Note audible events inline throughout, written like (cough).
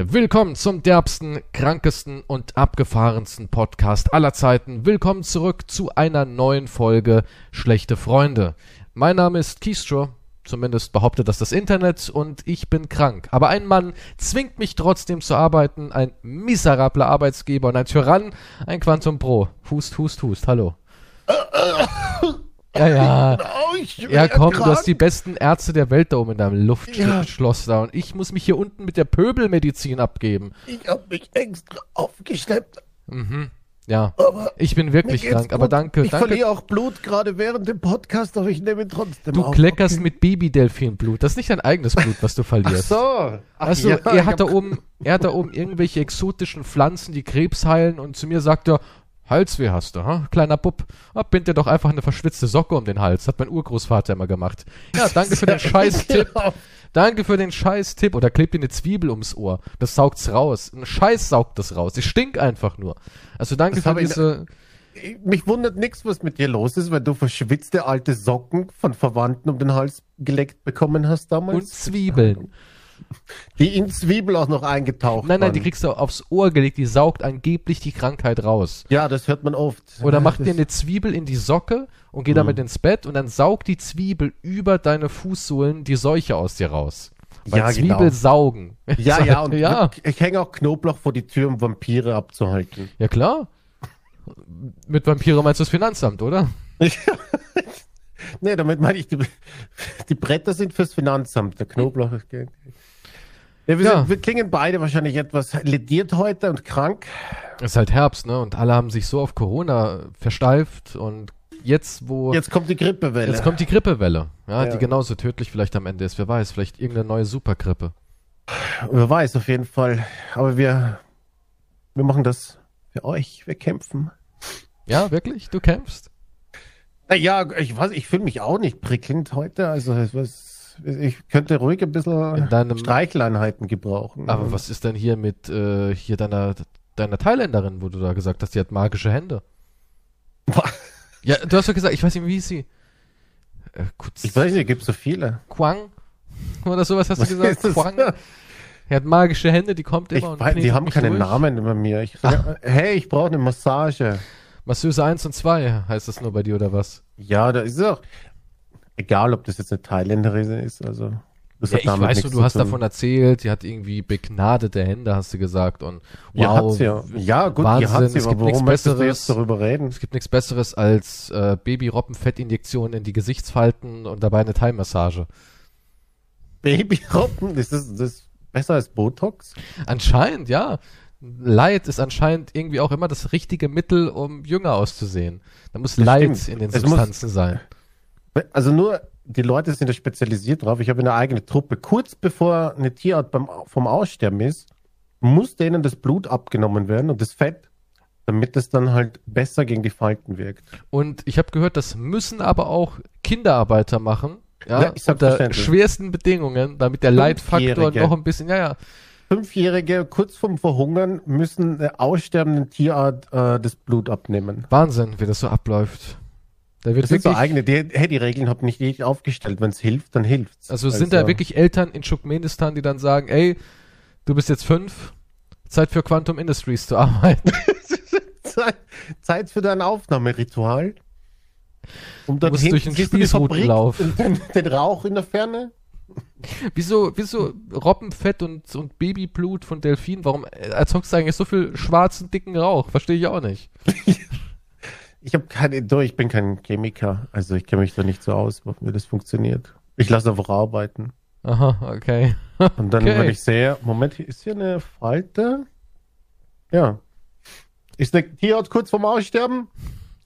Willkommen zum derbsten, krankesten und abgefahrensten Podcast aller Zeiten. Willkommen zurück zu einer neuen Folge Schlechte Freunde. Mein Name ist Keystro, zumindest behauptet das das Internet und ich bin krank. Aber ein Mann zwingt mich trotzdem zu arbeiten, ein miserabler Arbeitsgeber und ein Tyrann, ein Quantum Pro. Hust, hust, hust, hallo. (coughs) (coughs) Ja, ja. Ja, komm, du hast die besten Ärzte der Welt da oben in deinem Luftschloss ja. da und ich muss mich hier unten mit der Pöbelmedizin abgeben. Ich hab mich extra aufgeschleppt. Mhm. Ja, aber ich bin wirklich krank, aber danke. Ich danke. verliere auch Blut gerade während dem Podcast, aber ich nehme trotzdem Du auf. kleckerst okay. mit Babydelfinblut. Das ist nicht dein eigenes Blut, was du verlierst. Ach so. Ach also, ja, er hat da oben, er hat da oben irgendwelche exotischen Pflanzen, die Krebs heilen und zu mir sagt er, Halsweh hast du, ha? Kleiner Bub. Ah, bind dir doch einfach eine verschwitzte Socke um den Hals. Hat mein Urgroßvater immer gemacht. Ja, danke für den (laughs) Scheiß-Tipp. Danke für den Scheiß-Tipp. Oder klebt dir eine Zwiebel ums Ohr. Das saugt's raus. Ein Scheiß saugt das raus. Ich stink einfach nur. Also danke das für diese... Mich wundert nichts, was mit dir los ist, weil du verschwitzte alte Socken von Verwandten um den Hals geleckt bekommen hast damals. Und Zwiebeln. Die in Zwiebel auch noch eingetaucht. Nein, nein, waren. die kriegst du aufs Ohr gelegt, die saugt angeblich die Krankheit raus. Ja, das hört man oft. Oder mach dir eine Zwiebel in die Socke und geh mhm. damit ins Bett und dann saugt die Zwiebel über deine Fußsohlen die Seuche aus dir raus. Weil ja, Zwiebel genau. saugen. (laughs) Ja, ja, und (laughs) ja. ich hänge auch Knoblauch vor die Tür, um Vampire abzuhalten. Ja, klar. Mit Vampire meinst du das Finanzamt, oder? (laughs) nee, damit meine ich, die, die Bretter sind fürs Finanzamt. Der Knoblauch ist. Ja, wir, ja. Sind, wir, klingen beide wahrscheinlich etwas lediert heute und krank. Es ist halt Herbst, ne? Und alle haben sich so auf Corona versteift und jetzt, wo. Jetzt kommt die Grippewelle. Jetzt kommt die Grippewelle, ja, ja. die genauso tödlich vielleicht am Ende ist. Wer weiß, vielleicht irgendeine neue Supergrippe. Wer weiß, auf jeden Fall. Aber wir, wir machen das für euch. Wir kämpfen. Ja, wirklich? Du kämpfst? Naja, ich weiß, ich fühle mich auch nicht prickelnd heute. Also, was ich könnte ruhig ein bisschen deinem, Streicheleinheiten gebrauchen. Aber was ist denn hier mit äh, hier deiner, deiner Thailänderin, wo du da gesagt hast, die hat magische Hände? ja, du hast doch gesagt, ich weiß nicht, wie hieß sie? Äh, ich weiß nicht, gibt so viele. Quang? Oder sowas hast was du gesagt? Quang? Er hat magische Hände, die kommt immer ich und weiß, Die haben keine durch. Namen über mir. Ich sag, hey, ich brauche eine Massage. Masseuse 1 und 2 heißt das nur bei dir oder was? Ja, da ist auch. Egal, ob das jetzt eine Thailänderin ist, also. Das ja, ich weiß, du, du hast davon erzählt, die hat irgendwie begnadete Hände, hast du gesagt. Und wow, ja, ja. ja gut, Wahnsinn, die hat sie, es gibt nichts Besseres, darüber reden? Es gibt nichts Besseres als äh, Baby-Robbenfettinjektion in die Gesichtsfalten und dabei eine Thai-Massage. Baby-Robben? Ist das, das besser als Botox? Anscheinend, ja. Leid ist anscheinend irgendwie auch immer das richtige Mittel, um jünger auszusehen. Da muss das Leid stimmt. in den Substanzen sein. Also nur, die Leute sind ja spezialisiert drauf. Ich habe eine eigene Truppe. Kurz bevor eine Tierart beim, vom Aussterben ist, muss denen das Blut abgenommen werden und das Fett, damit es dann halt besser gegen die Falten wirkt. Und ich habe gehört, das müssen aber auch Kinderarbeiter machen. Ja, ja unter schwersten Bedingungen, damit der Leitfaktor noch ein bisschen, ja, ja. Fünfjährige kurz vorm Verhungern müssen der aussterbenden Tierart äh, das Blut abnehmen. Wahnsinn, wie das so abläuft. Da wird das sind so eigene, die, hey, die Regeln habe nicht ich aufgestellt. Wenn es hilft, dann hilft's. Also, also sind da wirklich Eltern in Turkmenistan, die dann sagen, ey, du bist jetzt fünf, Zeit für Quantum Industries zu (laughs) arbeiten. (laughs) Zeit, Zeit für dein Aufnahmeritual. Um dann durch den Spießrutenlauf. Den, den Rauch in der Ferne. Wieso, wieso Robbenfett und, und Babyblut von Delfinen? Warum erzeugst du eigentlich so viel schwarzen, dicken Rauch? Verstehe ich auch nicht. (laughs) Ich habe keine, ich bin kein Chemiker, also ich kenne mich da nicht so aus, wie das funktioniert. Ich lasse einfach arbeiten. Aha, okay. Und dann, okay. wenn ich sehe, Moment, ist hier eine Falte? Ja. Ist eine Tierart kurz vorm Aussterben?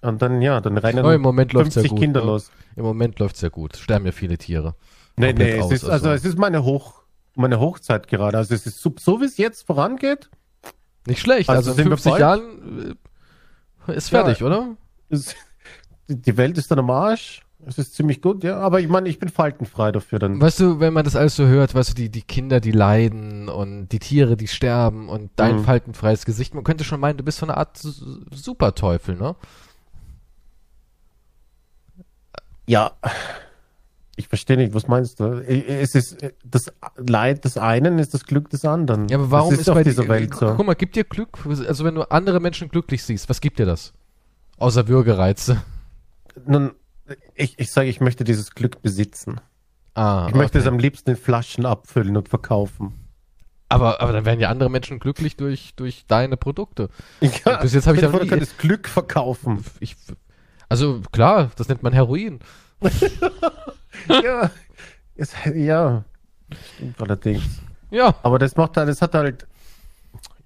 Und dann, ja, dann rennen oh, im Moment 50 ja gut, Kinder ne? los. Im Moment läuft es ja gut. Sterben ja viele Tiere. Nee, nee, aus, es ist, also, also, es ist meine Hoch, meine Hochzeit gerade. Also es ist so, so wie es jetzt vorangeht. Nicht schlecht. Also, also in 50 Jahren äh, ist fertig, ja, oder? Es, die Welt ist dann am Arsch. Es ist ziemlich gut, ja. Aber ich meine, ich bin faltenfrei dafür dann. Weißt du, wenn man das alles so hört, weißt du, die, die Kinder, die leiden und die Tiere, die sterben und dein mhm. faltenfreies Gesicht, man könnte schon meinen, du bist so eine Art Superteufel, ne? Ja. Ich verstehe nicht, was meinst du? Es ist das Leid des einen ist das Glück des anderen. Ja, aber warum das ist, ist, bei auf dieser Welt so? Guck mal, gibt dir Glück, also wenn du andere Menschen glücklich siehst, was gibt dir das? Außer Würgereize. Nun, ich, ich sage, ich möchte dieses Glück besitzen. Ah, Ich möchte es okay. am liebsten in Flaschen abfüllen und verkaufen. aber, aber dann werden ja andere Menschen glücklich durch, durch deine Produkte. Ja, Bis jetzt hab ich stell dir da vor, du nie- könntest Glück verkaufen. Ich, also klar, das nennt man Heroin. (laughs) ja, es, ja, stimmt allerdings. Ja, Aber das macht halt, das hat halt,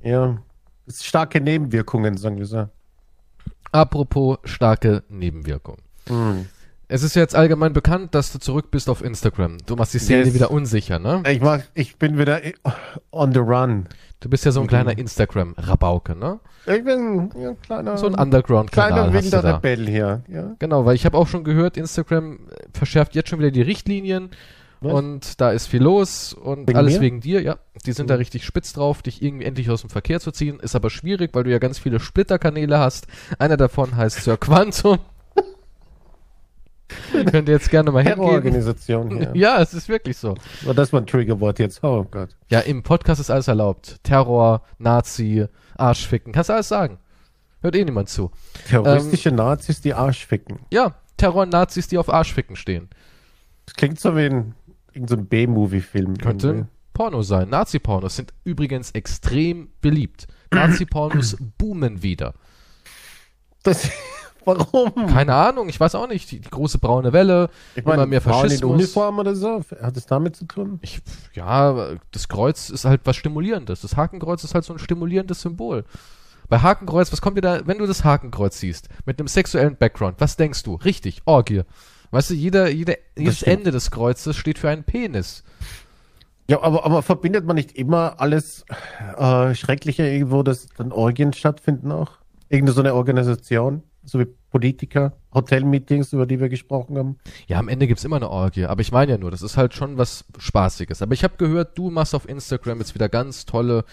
ja, es starke Nebenwirkungen, sagen wir so. Apropos starke Nebenwirkungen. Hm. Es ist ja jetzt allgemein bekannt, dass du zurück bist auf Instagram. Du machst die Szene Yes. wieder unsicher, ne? Ich mach, ich bin wieder on the run. Du bist ja so ein Mhm. kleiner Instagram-Rabauke, ne? Ich bin ja, ein kleiner, So ein Underground-Kanal kleiner wilder. Rebell hier. Ja. Genau, weil ich habe auch schon gehört, Instagram verschärft jetzt schon wieder die Richtlinien Was? und da ist viel los und Wegen alles mir? wegen dir, ja. Die sind da Mhm. richtig spitz drauf, dich irgendwie endlich aus dem Verkehr zu ziehen. Ist aber schwierig, weil du ja ganz viele Splitterkanäle hast. Einer davon heißt Sir Quantum. (laughs) Könnt ihr jetzt gerne mal hingehen. Terrororganisation hier. Ja, es ist wirklich so. Oh, das war ein Triggerwort jetzt. Oh Gott. Ja, im Podcast ist alles erlaubt. Terror, Nazi, Arschficken, kannst du alles sagen. Hört eh niemand zu. Terroristische Nazis, die Arsch ficken. Ja, Terror und Nazis, die auf Arschficken stehen. Das klingt so wie ein, irgend so B-Movie-Film. Könnte irgendwie. Porno sein. Nazi-Pornos sind übrigens extrem beliebt. Nazi-Pornos (clears throat) boomen wieder. Das, (laughs) warum? Keine Ahnung, ich weiß auch nicht. Die, die große braune Welle, Ich immer mehr Frauen in Faschismus. Uniform oder so? Hat es damit zu tun? Ich, ja, das Kreuz ist halt was Stimulierendes. Das Hakenkreuz ist halt so ein stimulierendes Symbol. Bei Hakenkreuz, was kommt dir da, wenn du das Hakenkreuz siehst, mit einem sexuellen Background, was denkst du? Richtig, Orgie. Weißt du, jeder, jeder, jedes. Ende des Kreuzes steht für einen Penis. Ja, aber, aber verbindet man nicht immer alles äh, Schreckliche irgendwo, dass dann Orgien stattfinden auch? Irgendeine so eine Organisation, so wie Politiker, Hotelmeetings, über die wir gesprochen haben. Ja, am Ende gibt's immer eine Orgie, aber ich meine ja nur, das ist halt schon was Spaßiges. Aber ich habe gehört, du machst auf Instagram jetzt wieder ganz tolle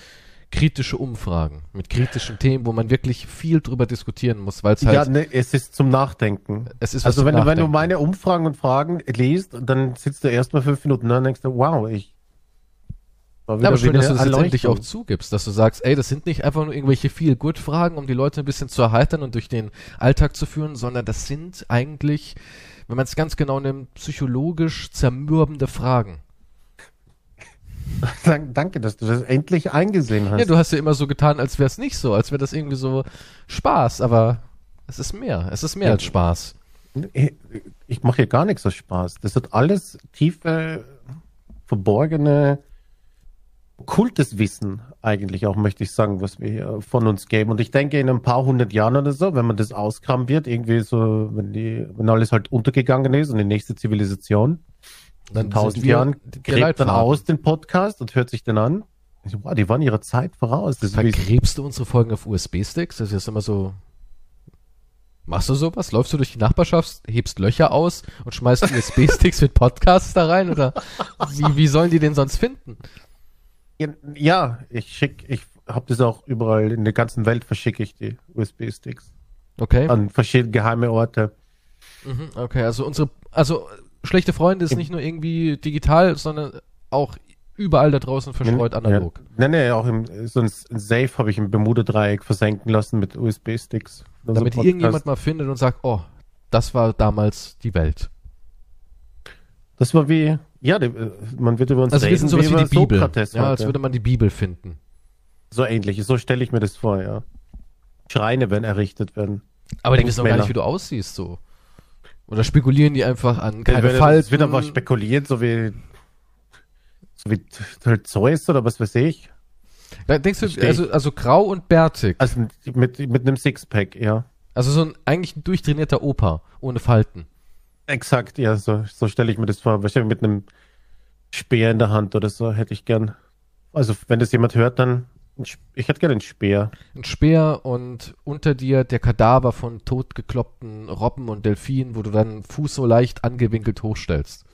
kritische Umfragen mit kritischen Themen, wo man wirklich viel drüber diskutieren muss, weil es halt ja, ne, es ist zum Nachdenken. es ist Also wenn du, wenn du Nachdenken. meine Umfragen und Fragen liest, dann sitzt du erstmal fünf Minuten da und denkst du, wow, ich war Ja, aber schön, wieder dass du das eine jetzt endlich auch zugibst, dass du sagst, ey, das sind nicht einfach nur irgendwelche viel gut Fragen, um die Leute ein bisschen zu erheitern und durch den Alltag zu führen, sondern das sind eigentlich, wenn man es ganz genau nimmt, psychologisch zermürbende Fragen. (laughs) Dank- Danke, dass du das endlich eingesehen hast. Ja, du hast ja immer so getan, als wäre es nicht so, als wäre das irgendwie so Spaß, aber es ist mehr. Es ist mehr Ja. als Spaß. Ich, ich mache hier gar nichts aus Spaß. Das hat alles tiefe, verborgene, okkultes Wissen eigentlich auch, möchte ich sagen, was wir von uns geben. Und ich denke, in ein paar hundert Jahren oder so, wenn man das auskramen wird, irgendwie so, wenn die, wenn alles halt untergegangen ist und die nächste Zivilisation, Dann wir Jahren, gräbt dann aus den Podcast und hört sich den an. So, wow, die waren ihrer Zeit voraus. Das Vergräbst du unsere Folgen auf USB-Sticks? Das ist jetzt immer so. Machst du sowas? Läufst du durch die Nachbarschaft, hebst Löcher aus und schmeißt USB-Sticks mit Podcasts da rein? Oder wie, wie sollen die den sonst finden? ja, ich schick, ich habe das auch überall in der ganzen Welt verschicke ich die USB-Sticks Okay. an verschiedene geheime Orte. Mhm, okay, also unsere, also schlechte Freunde ist nicht nur irgendwie digital, sondern auch überall da draußen verstreut analog. Ja. Nee, nee, auch im, so ein, Safe habe ich im Bermuda-Dreieck versenken lassen mit USB-Sticks. Also Damit irgendjemand mal findet und sagt, oh, das war damals die Welt. Das war wie, ja, man wird über uns Also wir sind sowas wie über die Bibel. Sokrates Ja, als heute. würde man die Bibel finden. So ähnlich, so stelle ich mir das vor, ja. Schreine werden errichtet werden. Aber die wissen auch gar nicht, wie du aussiehst, so. Oder spekulieren die einfach an keine es Falten. wird aber spekuliert, so wie, so wie halt Zeus oder was weiß ich. Da denkst du, also, also grau und bärtig. Also mit, mit einem Sixpack, ja. Also so ein eigentlich ein durchtrainierter Opa, ohne Falten. Exakt, ja, so, so stelle ich mir das vor. Wahrscheinlich mit einem Speer in der Hand oder so hätte ich gern. Also, wenn das jemand hört, dann. Ich hätte gerne einen Speer. Ein Speer und unter dir der Kadaver von totgekloppten Robben und Delfinen, wo du deinen Fuß so leicht angewinkelt hochstellst.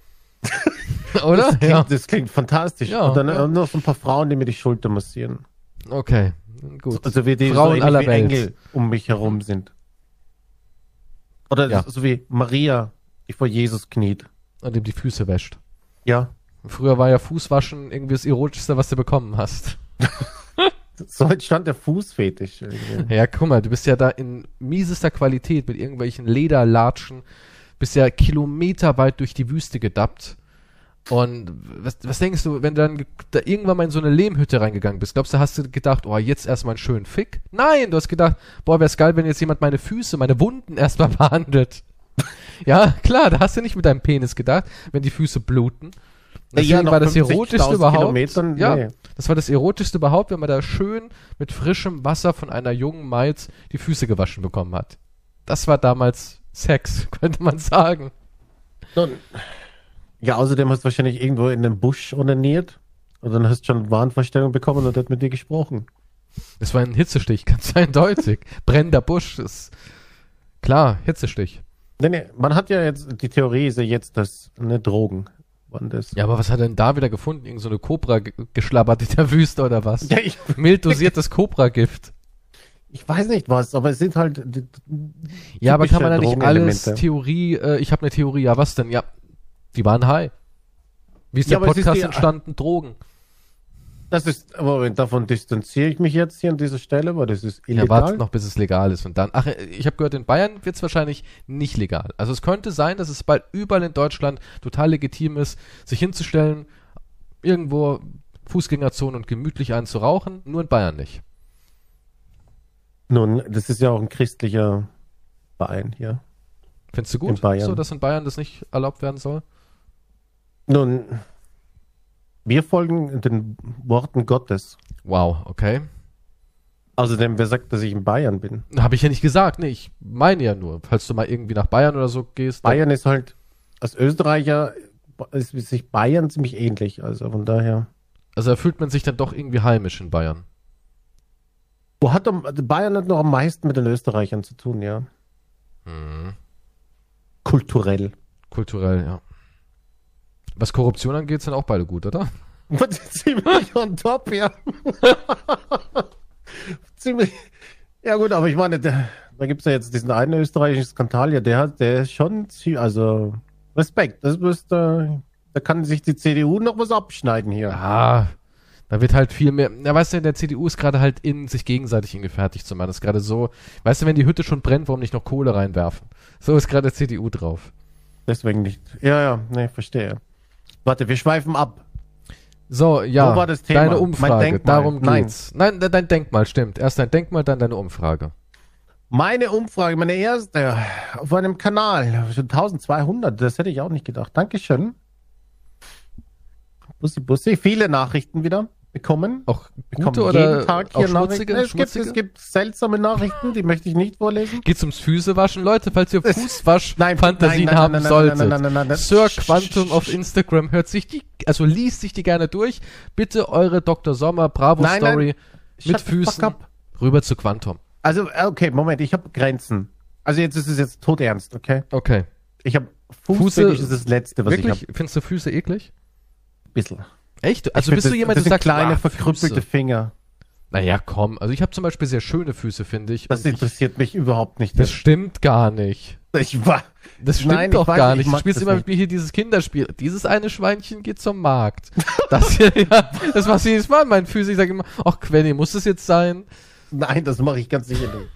(laughs) Oder? Das klingt, das klingt fantastisch. Ja, Und dann ja. noch so ein paar Frauen, die mir die Schulter massieren. Okay, gut. Also wie die Frauen so aller wie Welt. Engel um mich herum sind. Oder Ja. so wie Maria, die vor Jesus kniet. und ihm die Füße wäscht. Ja. Früher war ja Fußwaschen irgendwie das Erotischste, was du bekommen hast. (laughs) So entstand der Fußfetisch. irgendwie. (laughs) Ja, guck mal, du bist ja da in miesester Qualität mit irgendwelchen Lederlatschen, bist ja kilometerweit durch die Wüste gedappt. Und was, was denkst du, wenn du dann da irgendwann mal in so eine Lehmhütte reingegangen bist? Glaubst du, hast du gedacht, oh, jetzt erstmal einen schönen Fick? Nein, du hast gedacht, boah, wär's geil, wenn jetzt jemand meine Füße, meine Wunden erstmal (laughs) behandelt. ja, klar, da hast du nicht mit deinem Penis gedacht, wenn die Füße bluten. Deswegen nach war das 50.000 erotischste überhaupt. Kilometern, ja, nee. das war das erotischste überhaupt, wenn man da schön mit frischem Wasser von einer jungen Maid die Füße gewaschen bekommen hat. Das war damals Sex, (laughs) könnte man sagen. Nun, ja, außerdem hast du wahrscheinlich irgendwo in den Busch onaniert und dann hast du schon Wahnvorstellung bekommen und hat mit dir gesprochen. Das war ein Hitzestich, (laughs) ganz eindeutig. Brennender Busch ist klar, Hitzestich. Nee, nee, man hat ja jetzt, die Theorie ist ja jetzt, dass ne, Drogen waren das. Ja, aber was hat er denn da wieder gefunden? Irgend so eine Kobra ge- geschlabbert in der Wüste oder was? Ja, ich, (laughs) Mild dosiertes Cobra-Gift. ich weiß nicht was, aber es sind halt. Ja, aber kann man da nicht alles. Theorie, äh, ich habe eine Theorie, ja was denn? Ja, die waren high. Wie ist Ja, der ist Podcast die- entstanden? Drogen. Das ist, aber davon distanziere ich mich jetzt hier an dieser Stelle, weil das ist Ja, illegal. wartet noch, bis es legal ist. Und dann, ach, ich habe gehört, in Bayern wird es wahrscheinlich nicht legal. Also es könnte sein, dass es bald überall in Deutschland total legitim ist, sich hinzustellen, irgendwo Fußgängerzone und gemütlich einen zu rauchen, nur in Bayern nicht. Nun, das ist ja auch ein christlicher Verein hier. Findest du In gut, Bayern. so dass in Bayern das nicht erlaubt werden soll? Nun, wir folgen den Worten Gottes. Wow, okay. Außerdem, wer sagt, dass ich in Bayern bin? Habe ich ja nicht gesagt. Nee, ich meine ja nur, falls du mal irgendwie nach Bayern oder so gehst. Bayern ist halt, als Österreicher ist sich Bayern ziemlich ähnlich. Also von daher. Also da fühlt man sich dann doch irgendwie heimisch in Bayern. Wo hat am- Bayern hat noch am meisten mit den Österreichern zu tun, ja. Mhm. Kulturell. Kulturell, ja. Was Korruption angeht, sind auch beide gut, oder? (laughs) Ziemlich on top, ja. (laughs) Ziemlich. Ja gut, aber ich meine, da, da gibt es ja jetzt diesen einen österreichischen Skandal, ja, der hat, der ist schon, also Respekt. Das müsste, da kann sich die CDU noch was abschneiden hier. Ja, da wird halt viel mehr. Ja, weißt du, in der CDU ist gerade halt in, sich gegenseitig fertig zu machen. Das ist gerade so. Weißt du, wenn die Hütte schon brennt, warum nicht noch Kohle reinwerfen? So ist gerade CDU drauf. Deswegen nicht. Ja, ja, nee, verstehe. Warte, wir schweifen ab. So, ja. Wo war das Thema? Deine Mein Umfrage. Denkmal. Darum Nein. geht's. Nein, de- dein Denkmal stimmt. Erst dein Denkmal, dann deine Umfrage. Meine Umfrage, meine erste auf einem Kanal, schon 1200, das hätte ich auch nicht gedacht. Dankeschön. Bussi, Bussi, viele Nachrichten wieder bekommen. Auch gute oder jeden Tag hier schmutzige? Nachrichten. Es gibt, es gibt seltsame Nachrichten, die möchte ich nicht vorlesen. Geht's ums Füßewaschen? Leute, falls ihr Fußwasch-Fantasien haben nein, solltet. nein, nein, nein, nein, nein. Sir Quantum auf Instagram hört sich die, also liest sich die gerne durch. Bitte eure Dr. Sommer Bravo. Story mit Füßen rüber zu Quantum. Also, äh, okay, Moment, ich habe Grenzen. Also jetzt ist es jetzt todernst, okay? Okay. Ich habe Fuße- Fußfetisch ist das Letzte, was Wirklich? ich habe. Findest du Füße eklig? Bisschen. Echt? Also Ich bist du jemand, der sagt, kleine, ah, verkrüppelte Füße. Finger. Naja, komm. Also ich habe zum Beispiel sehr schöne Füße, finde ich. Das und ich, interessiert mich überhaupt nicht. das stimmt gar nicht. ich war. Das stimmt Nein, doch gar nicht, ich nicht. Du spielst immer nicht. mit mir hier dieses Kinderspiel. Dieses eine Schweinchen geht zum Markt. Das hier, ja, das machst du jedes Mal an meinen Füßen. Ich sage immer, ach Quenny, muss das jetzt sein? Nein, das mache ich ganz sicher nicht.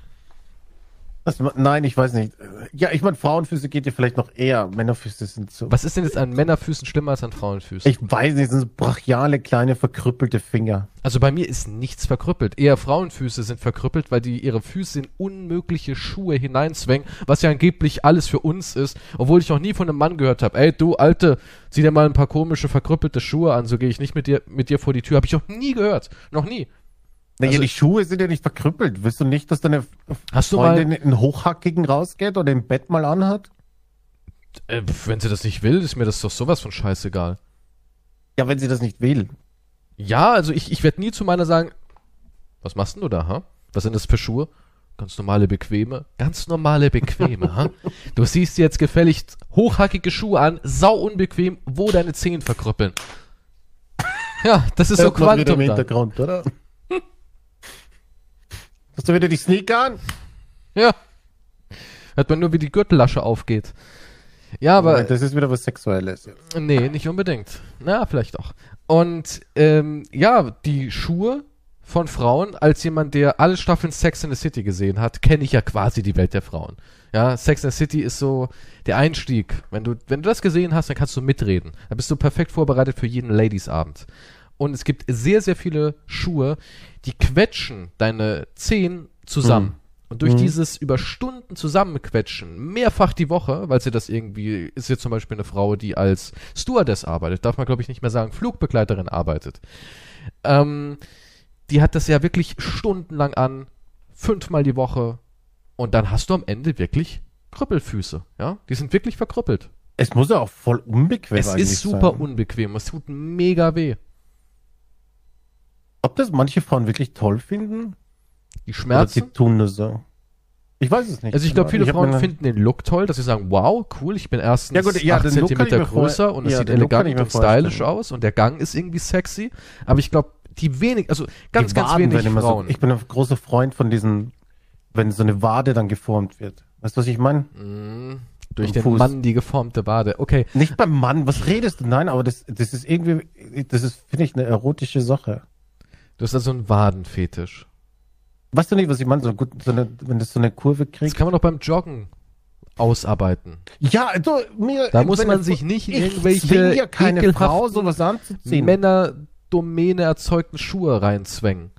Ma- nein, ich weiß nicht. Ja, ich meine, Frauenfüße geht dir vielleicht noch eher. Männerfüße sind so. Was ist denn jetzt an Männerfüßen schlimmer als an Frauenfüßen? Ich weiß nicht, das sind so brachiale, kleine, verkrüppelte Finger. Also bei mir ist nichts verkrüppelt. Eher Frauenfüße sind verkrüppelt, weil die ihre Füße in unmögliche Schuhe hineinzwängen, was ja angeblich alles für uns ist, obwohl ich noch nie von einem Mann gehört habe, ey du Alte, zieh dir mal ein paar komische verkrüppelte Schuhe an, so gehe ich nicht mit dir mit dir vor die Tür. Habe ich noch nie gehört, noch nie. Naja, Also- die Schuhe sind ja nicht verkrüppelt. Willst du nicht, dass deine Hast du Freundin einen hochhackigen rausgeht oder im Bett mal anhat? Äh, wenn sie das nicht will, ist mir das doch sowas von scheißegal. Ja, wenn sie das nicht will. Ja, also ich, ich werde nie zu meiner sagen, was machst denn du da, ha? Was sind das für Schuhe? Ganz normale, bequeme. Ganz normale, bequeme, ha? (laughs) Du siehst dir jetzt gefälligst hochhackige Schuhe an, sau unbequem, wo deine Zehen verkrüppeln. Ja, das ist so Hört im Quantum dann. Hintergrund, oder? Hast du wieder die Sneaker an? Ja. Hört man nur, wie die Gürtellasche aufgeht. Ja, aber Das ist wieder was Sexuelles. Jetzt. Nee, nicht unbedingt. Na, vielleicht auch. Und ähm, ja, die Schuhe von Frauen, als jemand, der alle Staffeln Sex in the City gesehen hat, kenne ich ja quasi die Welt der Frauen. Ja, Sex in the City ist so der Einstieg. Wenn du, wenn du das gesehen hast, dann kannst du mitreden. Da bist du perfekt vorbereitet für jeden Ladies-Abend. Und es gibt sehr, sehr viele Schuhe, die quetschen deine Zehen zusammen. Mhm. Und durch Mhm. dieses über Stunden zusammenquetschen, mehrfach die Woche, weil sie das irgendwie, ist jetzt zum Beispiel eine Frau, die als Stewardess arbeitet, darf man glaube ich nicht mehr sagen, Flugbegleiterin arbeitet. Ähm, die hat das ja wirklich stundenlang an, fünfmal die Woche. Und dann hast du am Ende wirklich Krüppelfüße, ja? Die sind wirklich verkrüppelt. Es muss ja auch voll unbequem es eigentlich ist super sein. unbequem, es tut mega weh. Ob das manche Frauen wirklich toll finden? Die Oder Schmerzen. die tun nur so. Ich weiß es nicht. Also ich glaube, viele hab Frauen finden den Look toll, dass sie sagen, wow, cool, ich bin erstens Ja gut, ja, 8 den Look kann ich Zentimeter mir vor- größer und es ja, sieht elegant ich und stylisch aus und der Gang ist irgendwie sexy. Aber ich glaube, die wenig, also ganz, die ganz wenig Frauen. So, ich bin ein großer Freund von diesen, wenn so eine Wade dann geformt wird. Weißt du, was ich meine? Mm, durch den Fuß. Mann die geformte Wade. Okay, Nicht beim Mann, was redest du? Nein, aber das, das ist irgendwie, das ist, finde ich, eine erotische Sache. Du hast also einen Wadenfetisch. Weißt du nicht, was ich meine? So gut, so eine, wenn das so eine Kurve Das kriegt. kann man doch beim Joggen ausarbeiten. Ja, du, mir, Da muss man sich nicht in ich irgendwelche ja keine Frau, sowas anzuziehen. Männerdomäne erzeugten Schuhe reinzwängen.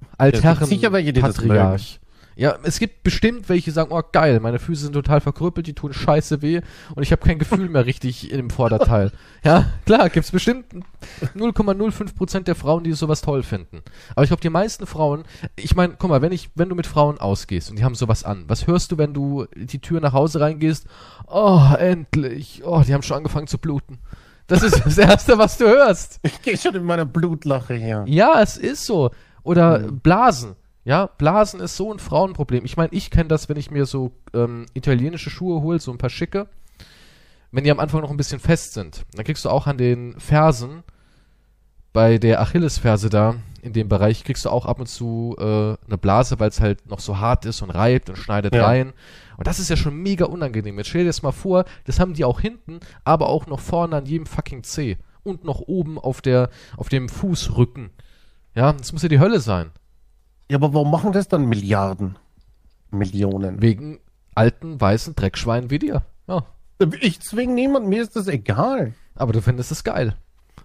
Ja, Altherren sicher welche, die das Patriarch. Ja, es gibt bestimmt welche, die sagen, oh geil, meine Füße sind total verkrüppelt, die tun scheiße weh und ich habe kein Gefühl mehr richtig im Vorderteil. (laughs) Ja, klar, gibt's bestimmt 0,05% der Frauen, die sowas toll finden. Aber ich glaube, die meisten Frauen, ich meine, guck mal, wenn ich, wenn du mit Frauen ausgehst und die haben sowas an, was hörst du, wenn du die Tür nach Hause reingehst? Oh, endlich. Oh, die haben schon angefangen zu bluten. Das ist das Erste, was du hörst. Ich gehe schon in meiner Blutlache her. Ja, es ist so. Oder Mhm. Blasen. Ja, Blasen ist so ein Frauenproblem. Ich meine, ich kenne das, wenn ich mir so ähm, italienische Schuhe hole, so ein paar schicke, wenn die am Anfang noch ein bisschen fest sind. Dann kriegst du auch an den Fersen, bei der Achillesferse da, in dem Bereich, kriegst du auch ab und zu äh, eine Blase, weil es halt noch so hart ist und reibt und schneidet Ja. rein. Und das ist ja schon mega unangenehm. Jetzt stell dir das mal vor, das haben die auch hinten, aber auch noch vorne an jedem fucking Zeh. Und noch oben auf der, auf dem Fußrücken. Ja, das muss ja die Hölle sein. Ja, aber warum machen das dann Milliarden? Millionen. Wegen alten, weißen Dreckschweinen wie dir. Ja. Ich zwing niemanden, mir ist das egal. Aber du findest es geil.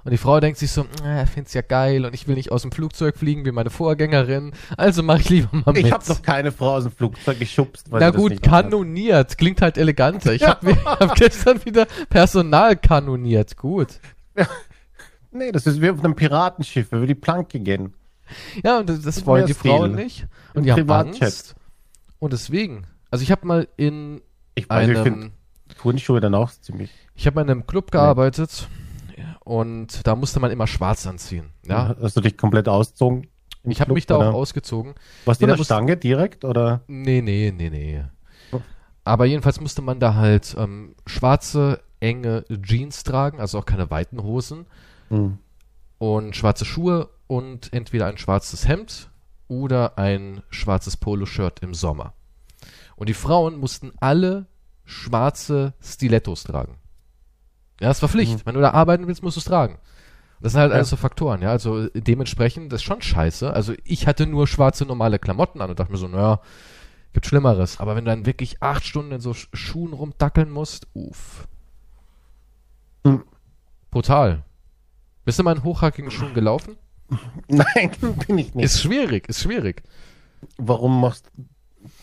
Und die Frau denkt sich so, äh, find's ja geil und ich will nicht aus dem Flugzeug fliegen wie meine Vorgängerin, also mach ich lieber mal mit. Ich habe doch keine Frau aus dem Flugzeug geschubst. weil Na gut, kanoniert. Klingt halt eleganter. Ich habe (laughs) hab gestern wieder Personal kanoniert. Gut. (laughs) Nee, das ist wie auf einem Piratenschiff, über die Planke gehen. Ja, und das, das wollen die. Frauen nicht. Und die haben. Angst. Und deswegen. Also ich habe mal in Ich weiß, ich finde einem, Turnschuhe dann auch ziemlich. ich habe mal in einem Club gearbeitet und da musste man immer schwarz anziehen. Ja, Hast du dich komplett ausgezogen? ich habe mich da oder? auch ausgezogen. Warst du Nee, an der Stange direkt oder? Nee, nee, nee, nee. Oh. Aber jedenfalls musste man da halt ähm, schwarze, enge Jeans tragen, also auch keine weiten Hosen Hm. und schwarze Schuhe und entweder ein schwarzes Hemd oder ein schwarzes Poloshirt im Sommer. Und die Frauen mussten alle schwarze Stilettos tragen. Ja, das war Pflicht. Wenn du da arbeiten willst, musst du es tragen. Das sind halt Ja. alles so Faktoren, ja. Also dementsprechend, das ist schon scheiße. Also ich hatte nur schwarze normale Klamotten an und dachte mir so, naja, gibt Schlimmeres. Aber wenn du dann wirklich acht Stunden in so Sch- Schuhen rumdackeln musst, uff. Hm. Brutal. Bist du mal in hochhackigen Schuhen gelaufen? (laughs) Nein, bin ich nicht. Ist schwierig, ist schwierig. Warum machst,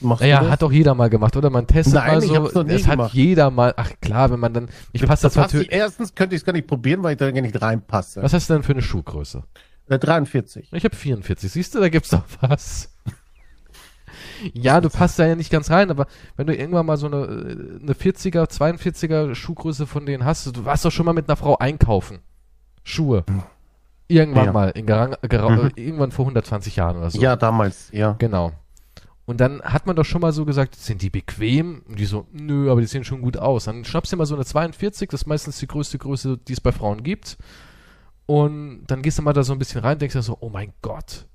machst Naja, du das? hat doch jeder mal gemacht, oder? Man testet Nein, mal ich so. hab's noch nie hat gemacht. jeder mal. Ach klar, wenn man dann. Ich passe das das natürlich. Erstens könnte ich es gar nicht probieren, weil ich da gar nicht reinpasse. Was hast du denn für eine Schuhgröße? Äh, 43. Ich habe 44. Siehst du, da gibt's doch was. (laughs) Ja, du passt da ja nicht ganz rein, aber wenn du irgendwann mal so eine, äh, eine 40er, 42er Schuhgröße von denen hast, du warst doch schon mal mit einer Frau einkaufen. Schuhe. Irgendwann Ja. mal, in Gerang, Gera Mhm. irgendwann vor 120 Jahren oder so. Ja, damals, ja. Genau. Und dann hat man doch schon mal so gesagt, sind die bequem? Und die so, nö, aber die sehen schon gut aus. Dann schnappst du dir mal so eine 42, das ist meistens die größte Größe, die es bei Frauen gibt. Und dann gehst du mal da so ein bisschen rein, denkst dir so, oh mein Gott,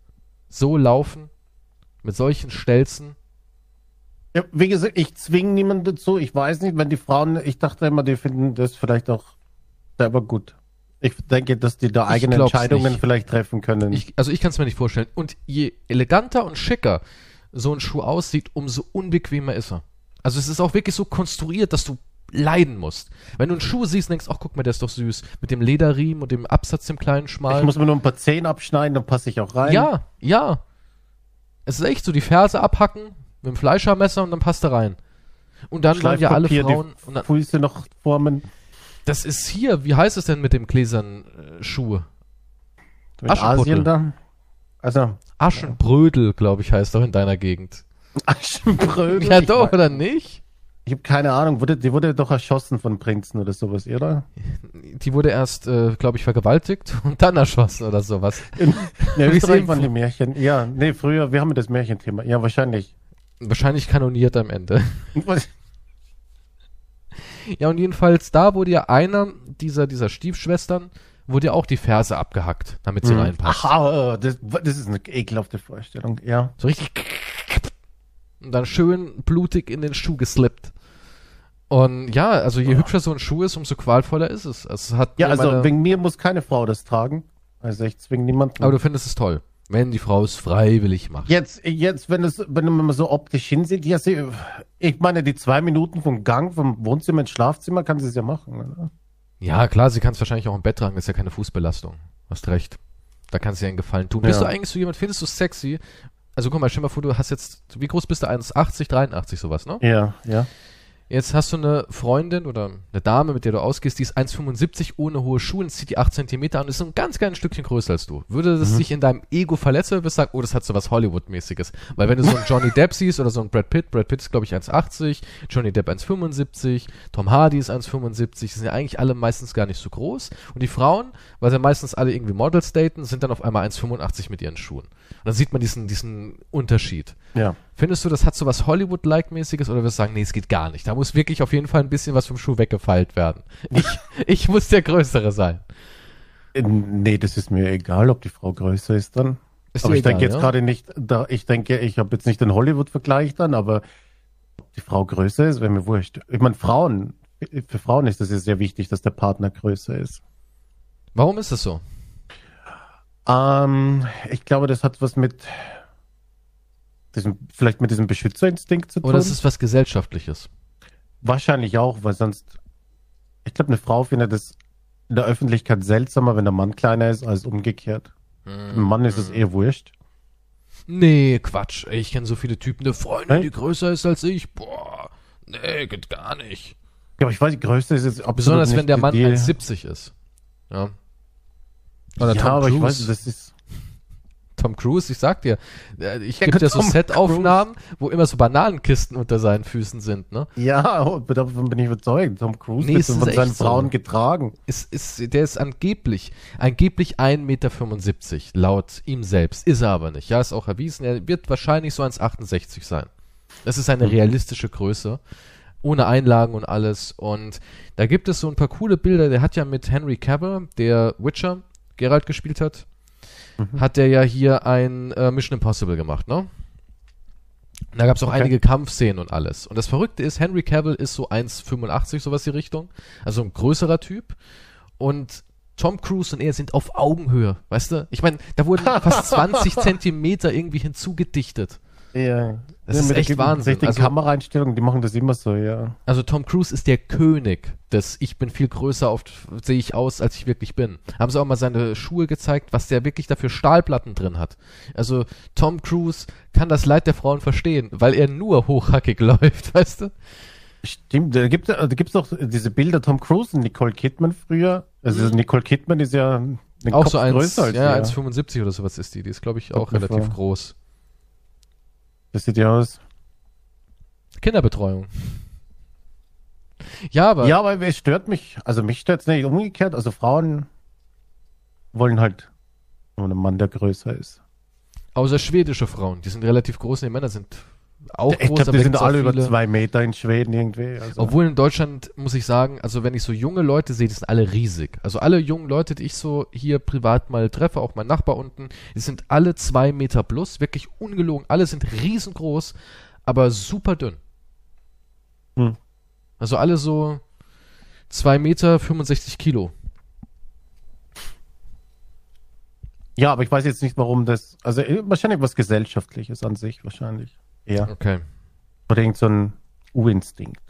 so laufen, mit solchen Stelzen, Ja, wie gesagt, ich zwinge niemanden dazu. Ich weiß nicht, wenn die Frauen, ich dachte immer, die finden das vielleicht auch selber gut. Ich denke, dass die da eigene Entscheidungen nicht. vielleicht treffen können. Ich, also ich kann es mir nicht vorstellen. Und je eleganter und schicker so ein Schuh aussieht, umso unbequemer ist er. Also es ist auch wirklich so konstruiert, dass du leiden musst. Wenn du einen Schuh siehst denkst, ach guck mal, der ist doch süß. Mit dem Lederriemen und dem Absatz, dem kleinen ich schmalen. muss mir nur ein paar Zehen abschneiden, dann passe ich auch rein. ja, ja. Es ist echt so, die Ferse abhacken mit dem Fleischermesser und dann passt er rein. Und dann wollen ja alle Frauen. Und die Füße noch formen. Das ist hier, wie heißt es denn mit dem gläsernen äh, Schuh? In Aschenputtel. Asien da. Also, Aschenbrödel, glaube ich, heißt doch in deiner Gegend. (laughs) Aschenbrödel. Ja doch, oder nicht? Ich habe keine Ahnung. Wurde, die wurde doch erschossen von Prinzen oder sowas, oder? Die wurde erst, äh, glaube ich, vergewaltigt (laughs) und dann erschossen oder sowas. In, ja, (laughs) ich Österreich waren die Märchen. Ja, nee, früher, wir haben das Märchenthema. Ja, wahrscheinlich. Wahrscheinlich kanoniert am Ende. Ja, und jedenfalls, da wurde ja einer dieser, dieser Stiefschwestern, wurde ja auch die Ferse abgehackt, damit sie reinpasst. Ach, das, das ist eine ekelhafte Vorstellung. Ja. So richtig. Und dann schön blutig in den Schuh geslippt. Und ja, also je hübscher so ein Schuh ist, umso qualvoller ist es. Also es hat Ja, also meine- wegen mir muss keine Frau das tragen. Also ich zwinge niemanden. aber du findest es toll, wenn die Frau es freiwillig macht. Jetzt, jetzt, wenn es, wenn man mal so optisch hinsieht, ja, sie, ich meine, die zwei Minuten vom Gang vom Wohnzimmer ins Schlafzimmer kann sie es ja machen. Oder? Ja, klar, sie kann es wahrscheinlich auch im Bett tragen, das ist ja keine Fußbelastung. Hast recht. Da kannst du ja einen Gefallen tun. Bist Ja. du eigentlich so jemand, findest du sexy? Also guck mal, stell mal vor, du hast jetzt, wie groß bist du? 1,80, 83, sowas, ne? Ja, ja. Jetzt hast du eine Freundin oder eine Dame, mit der du ausgehst, die ist 1,75 ohne hohe Schuhe und zieht die 8 Zentimeter an und ist ein ganz kleines Stückchen größer als du. Würde das dich in deinem Ego verletzen oder wirst du sagen, oh, das hat so was Hollywood-mäßiges? Weil wenn du so einen Johnny Depp (laughs) siehst oder so einen Brad Pitt, Brad Pitt ist glaube ich 1,80, Johnny Depp 1,75, Tom Hardy ist 1,75, die sind ja eigentlich alle meistens gar nicht so groß. Und die Frauen, weil sie meistens alle irgendwie Models daten, sind dann auf einmal 1,85 mit ihren Schuhen. Und dann sieht man diesen, diesen Unterschied. Ja. Findest du, das hat so was Hollywood-like-mäßiges oder wirst du sagen, nee, es geht gar nicht? Da muss wirklich auf jeden Fall ein bisschen was vom Schuh weggefeilt werden. Ich, (laughs) ich muss der Größere sein. Nee, das ist mir egal, ob die Frau größer ist dann. Ist aber ich denke jetzt ja? gerade nicht, da, ich denke, ich habe jetzt nicht den Hollywood-Vergleich dann, aber ob die Frau größer ist, wäre mir wurscht. Ich meine, Frauen, für Frauen ist es ja sehr wichtig, dass der Partner größer ist. Warum ist das so? Ähm, ich glaube, das hat was mit diesem, vielleicht mit diesem Beschützerinstinkt zu tun. Oder ist es was Gesellschaftliches? Wahrscheinlich auch, weil sonst, ich glaube, eine Frau findet es in der Öffentlichkeit seltsamer, wenn der Mann kleiner ist, als umgekehrt. Dem Mann ist es eher wurscht. Nee, Quatsch. Ich kenne so viele Typen, eine Freundin, die größer ist als ich. Boah, nee, geht gar nicht. Ja, aber ich weiß, die größte ist jetzt absolut Besonders nicht wenn der Mann die, 1,70 ist. Ja. Oder ja, Tom aber ich Cruise. weiß, das ist, Tom Cruise, ich sag dir, äh, ich gibt ja so Set-Aufnahmen, wo immer so Bananenkisten unter seinen Füßen sind, ne? ja, davon bin ich überzeugt. Tom Cruise Nee, wird von seinen so. Frauen getragen. ist, ist, der ist angeblich, angeblich 1,75 Meter, laut ihm selbst. Ist er aber nicht. Ja, ist auch erwiesen. Er wird wahrscheinlich so 1,68 sein. Das ist eine realistische Größe. Ohne Einlagen und alles. Und da gibt es so ein paar coole Bilder. Der hat ja mit Henry Cavill, der Witcher, Geralt gespielt hat, hat der ja hier ein äh, Mission Impossible gemacht, ne? Und da gab es auch Okay. einige Kampfszenen und alles. Und das Verrückte ist, Henry Cavill ist so 1,85, sowas die Richtung. Also ein größerer Typ. Und Tom Cruise und er sind auf Augenhöhe, weißt du? Ich meine, da wurden (laughs) fast 20 Zentimeter irgendwie hinzugedichtet. Ja. Das ist mit echt Wahnsinn. richtigen Also- Kameraeinstellung, die machen das immer so, ja. Also Tom Cruise ist der König des Ich bin viel größer, oft sehe ich aus, als ich wirklich bin. Haben sie auch mal seine Schuhe gezeigt, was der wirklich dafür Stahlplatten drin hat. Also Tom Cruise kann das Leid der Frauen verstehen, weil er nur hochhackig (laughs) läuft, weißt du? Stimmt, da gibt gibt's doch diese Bilder Tom Cruise und Nicole Kidman früher. Also Nicole Kidman ist ja Mhm. auch Kopf so eins, größer als ja, er. 1,75 oder sowas ist die. Die ist, glaube ich, auch mir relativ groß. Das sieht ja aus. Kinderbetreuung. Ja, aber Ja, aber es stört mich. Also mich stört es nicht umgekehrt. Also Frauen wollen halt nur einen Mann, der größer ist. außer schwedische Frauen, die sind relativ groß die Männer sind auch Ich groß, glaube, die sind alle über viele- zwei Meter in Schweden irgendwie. Also. Obwohl in Deutschland muss ich sagen, also wenn ich so junge Leute sehe, die sind alle riesig. Also alle jungen Leute, die ich so hier privat mal treffe, auch mein Nachbar unten, die sind alle zwei Meter plus, wirklich ungelogen. Alle sind riesengroß, aber super dünn. Hm. Also alle so 2 Meter 65 Kilo. Ja, aber ich weiß jetzt nicht, warum das. Also äh, wahrscheinlich was Gesellschaftliches an sich, wahrscheinlich. Ja. Okay. Oder irgend so ein Urinstinkt.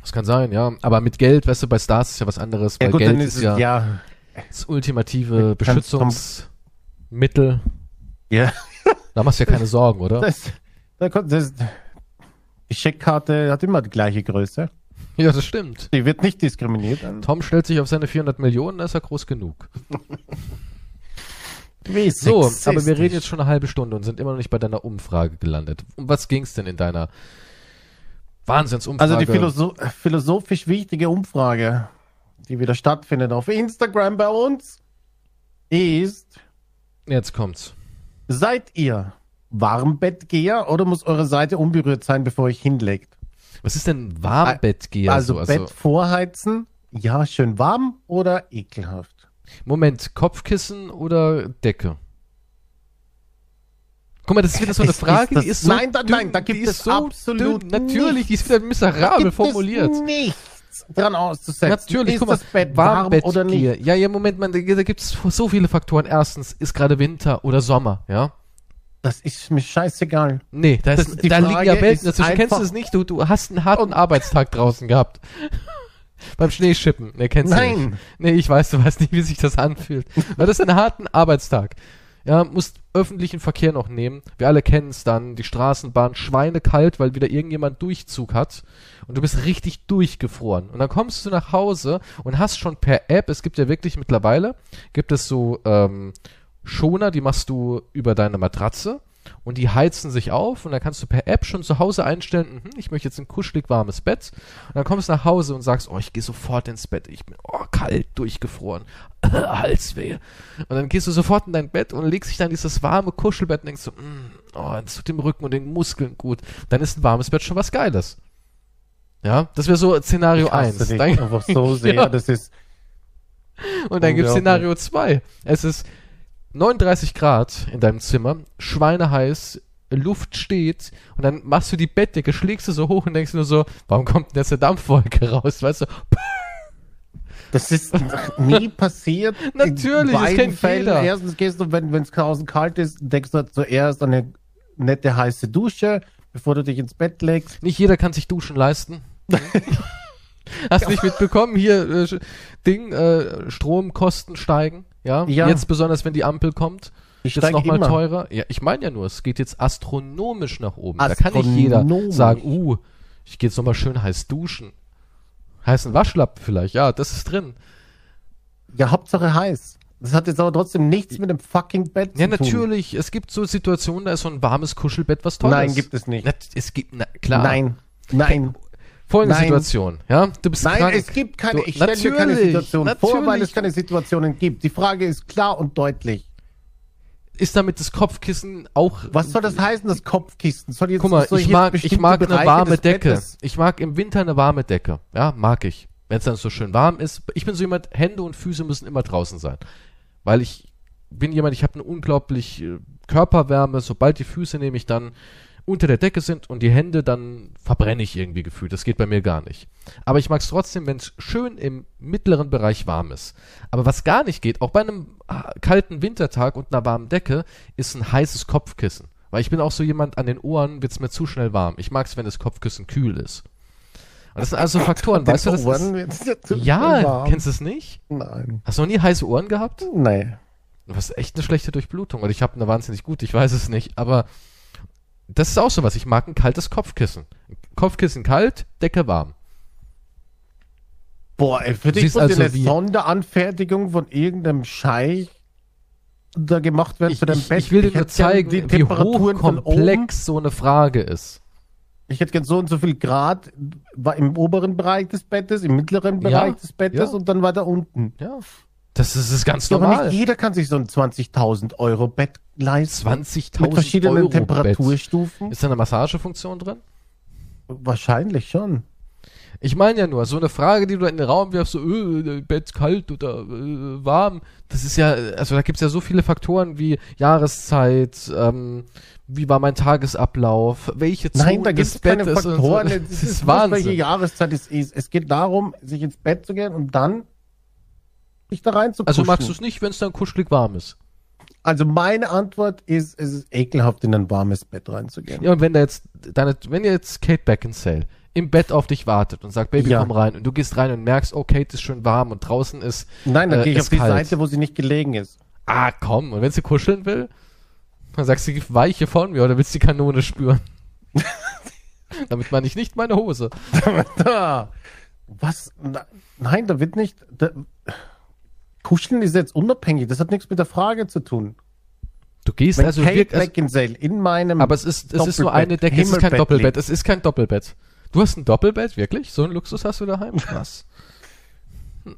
Das kann sein, ja. Aber mit Geld, weißt du, bei Stars ist ja was anderes, weil Geld ist, es- ja, ja. das ultimative Beschützungsmittel. Ja. Da machst du ja keine (laughs) Sorgen, oder? Das, da kommt, das, die Scheckkarte hat immer die gleiche Größe. (laughs) Ja, das stimmt. Die wird nicht diskriminiert. Tom stellt sich auf seine 400 Millionen, da ist er groß genug. (laughs) Wie So, aber wir reden jetzt schon eine halbe Stunde und sind immer noch nicht bei deiner Umfrage gelandet. Um was ging's denn in deiner Wahnsinnsumfrage? Also die Philosoph philosophisch wichtige Umfrage, die wieder stattfindet auf Instagram bei uns, ist, Jetzt kommt's. seid ihr Warmbettgeher oder muss eure Seite unberührt sein, bevor ihr hinlegt? Was ist denn Warmbettgeher? also, so? Bett vorheizen, ja, schön warm oder ekelhaft? Moment, Kopfkissen oder Decke? Guck mal, das ist wieder so eine Ist- ist Frage, das- die ist so Nein, da- dünn, nein, da gibt es ist so absolut dünn. Natürlich, die ist wieder miserabel gibt formuliert. Es nichts dran auszusetzen. Natürlich, ist guck mal, das Bett warm oder nicht? Ja, ja, Moment, man, da, da gibt's so viele Faktoren. Erstens, ist gerade Winter oder Sommer, ja? Das ist mir scheißegal. Nee, da, Das- ist, die da liegen ja Welten dazwischen. Kennst du einfach- es nicht? Du, du hast einen harten Arbeitstag draußen gehabt. (laughs) Beim Schneeschippen. Nee, kennst du Nein. nicht. Nee, ich weiß, du weißt nicht, wie sich das anfühlt. (laughs) Weil das ist ein harten Arbeitstag. Ja, musst öffentlichen Verkehr noch nehmen. Wir alle kennen es dann. Die Straßenbahn schweinekalt, weil wieder irgendjemand Durchzug hat. Und du bist richtig durchgefroren. Und dann kommst du nach Hause und hast schon per App, es gibt ja wirklich mittlerweile, gibt es so ähm, Schoner, die machst du über deine Matratze und die heizen sich auf und dann kannst du per App schon zu Hause einstellen, mhm, ich möchte jetzt ein kuschelig warmes Bett und dann kommst du nach Hause und sagst, oh, ich gehe sofort ins Bett, ich bin oh, kalt, durchgefroren, (laughs) Halsweh. Und dann gehst du sofort in dein Bett und legst dich dann in dieses warme Kuschelbett und denkst so, mm, oh, das tut dem Rücken und den Muskeln gut. Dann ist ein warmes Bett schon was Geiles. Ja, das wäre so Szenario Ich hasse 1. dich Dann, einfach so (laughs) sehr. Ja. Das ist und dann gibt's Unglaublich. Szenario 2. Es ist 39 Grad in deinem Zimmer, schweineheiß, Luft steht und dann machst du die Bettdecke, schlägst du so hoch und denkst nur so, warum kommt denn jetzt eine Dampfwolke raus? Weißt du, Das ist nie (laughs) passiert. Natürlich, das kennt Fällen. jeder. Erstens gehst du, wenn es draußen kalt ist, denkst du zuerst an eine nette heiße Dusche, bevor du dich ins Bett legst. nicht jeder kann sich duschen leisten. (laughs) Hast du nicht mitbekommen? Hier, äh, Ding, äh, Stromkosten steigen. Ja? Ja. Jetzt besonders, wenn die Ampel kommt. Ich Jetzt nochmal teurer. Ja, ich meine ja nur, es geht jetzt astronomisch nach oben. Da kann nicht jeder Astronomisch. sagen, uh, ich gehe jetzt nochmal schön heiß duschen. Heißen Waschlappen vielleicht, ja, das ist drin. Ja, Hauptsache heiß. Das hat jetzt aber trotzdem nichts mit dem fucking Bett Ja, zu tun. natürlich, es gibt so Situationen, da ist so ein warmes Kuschelbett was Tolles. Nein, gibt es nicht. Nat es gibt, na, klar. Nein, nein, Folgende Nein. Situation, ja, du bist nein, krank. es gibt keine, Du- ich stelle mir keine natürlich, Situation vor, weil es keine Situationen gibt. Die Frage ist klar und deutlich. Ist damit das Kopfkissen auch Was soll das heißen, das Kopfkissen? Soll jetzt, Guck mal, ich mag, ich mag eine warme Decke. Bettes- Ich mag im Winter eine warme Decke. Ja, mag ich. Wenn es dann so schön warm ist. Ich bin so jemand, Hände und Füße müssen immer draußen sein. Weil ich bin jemand, ich habe eine unglaublich äh, Körperwärme. Sobald die Füße nämlich dann unter der Decke sind und die Hände, dann verbrenne ich irgendwie gefühlt. Das geht bei mir gar nicht. Aber ich mag es trotzdem, wenn es schön im mittleren Bereich warm ist. Aber was gar nicht geht, auch bei einem ah, kalten Wintertag und einer warmen Decke, ist ein heißes Kopfkissen. Weil ich bin auch so jemand, an den Ohren wird's mir zu schnell warm. Ich mag es, wenn das Kopfkissen kühl ist. Und das sind also Faktoren, weißt du, das ist, ja kennst du es nicht? Nein. Hast du noch nie heiße Ohren gehabt? Nein. Du hast echt eine schlechte Durchblutung. Oder ich habe eine wahnsinnig gute, ich weiß es nicht. Aber das ist auch so was. Ich mag ein kaltes Kopfkissen. Kopfkissen kalt, Decke warm. Boah, ey, für dich muss also eine Sonderanfertigung von irgendeinem Scheich da gemacht werden Ich, für dein Bett. ich will dir nur zeigen, die wie hochkomplex so eine Frage ist. Ich hätte gern so und so viel Grad war im oberen Bereich des Bettes, im mittleren Ja, Bereich des Bettes ja. und dann weiter unten. Ja. Das ist, das ist ganz Ja, aber normal. nicht jeder kann sich so ein 20.000 Euro Bett leisten. 20.000 Mit verschiedenen Euro Temperaturstufen. Bett. Ist da eine Massagefunktion drin? Wahrscheinlich schon. Ich meine ja nur, so eine Frage, die du in den Raum wirfst, so, äh, Bett kalt oder äh, warm, das ist ja, also da gibt's ja so viele Faktoren wie Jahreszeit, ähm, wie war mein Tagesablauf, welche Zone Nein, da gibt des es keine und so. Faktoren. (laughs) Das Es ist ist wurscht, welche Wahnsinn. Jahreszeit es ist. Es geht darum, sich ins Bett zu gehen und dann sich da rein zu Also magst du es nicht, wenn es dann kuschelig warm ist. Also meine Antwort ist, es ist ekelhaft, in ein warmes Bett reinzugehen. Ja, und wenn da jetzt deine, wenn jetzt Kate Beckinsale im Bett auf dich wartet und sagt, Baby, Ja. komm rein, und du gehst rein und merkst, oh, Kate ist schön warm und draußen ist, Nein, dann äh, gehe ich auf die kalt. Seite, wo sie nicht gelegen ist. ah, komm, und wenn sie kuscheln will, dann sagst du, gib weiche von mir oder willst die Kanone spüren? (laughs) Damit meine ich nicht meine Hose. (laughs) Was? Nein, da wird nicht. Da, Kuscheln ist jetzt unabhängig. Das hat nichts mit der Frage zu tun. Du gehst Wenn also Kate wirklich, also, Beckinsale in meinem. aber es ist, es ist nur eine Decke, es ist kein Doppelbett, es ist kein Doppelbett. Du hast ein Doppelbett, wirklich? So einen Luxus hast du daheim? Krass. (laughs)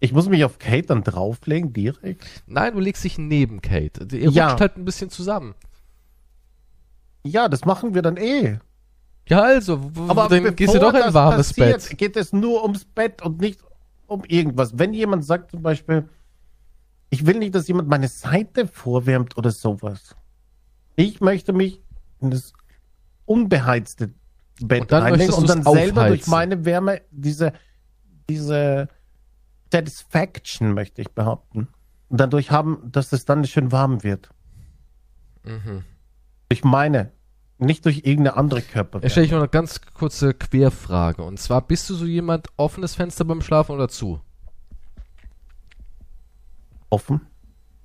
ich muss mich auf Kate dann drauflegen, direkt. Nein, du legst dich neben Kate. Ihr Ja. rutscht halt ein bisschen zusammen. Ja, das machen wir dann eh. Ja, also, Aber dann gehst du doch in ein warmes passiert, Bett. geht es nur ums Bett und nicht um irgendwas. Wenn jemand sagt zum Beispiel, ich will nicht, dass jemand meine Seite vorwärmt oder sowas. Ich möchte mich in das unbeheizte Bett Und dann reinlegen und dann selber durch aufheizen. meine Wärme diese, diese Satisfaction, möchte ich behaupten. Und dadurch haben, dass es dann schön warm wird. Mhm. Durch meine, nicht durch irgendeine andere. Jetzt stelle ich noch eine ganz kurze Querfrage. Und zwar, bist du so jemand, offenes Fenster beim Schlafen oder zu? Offen.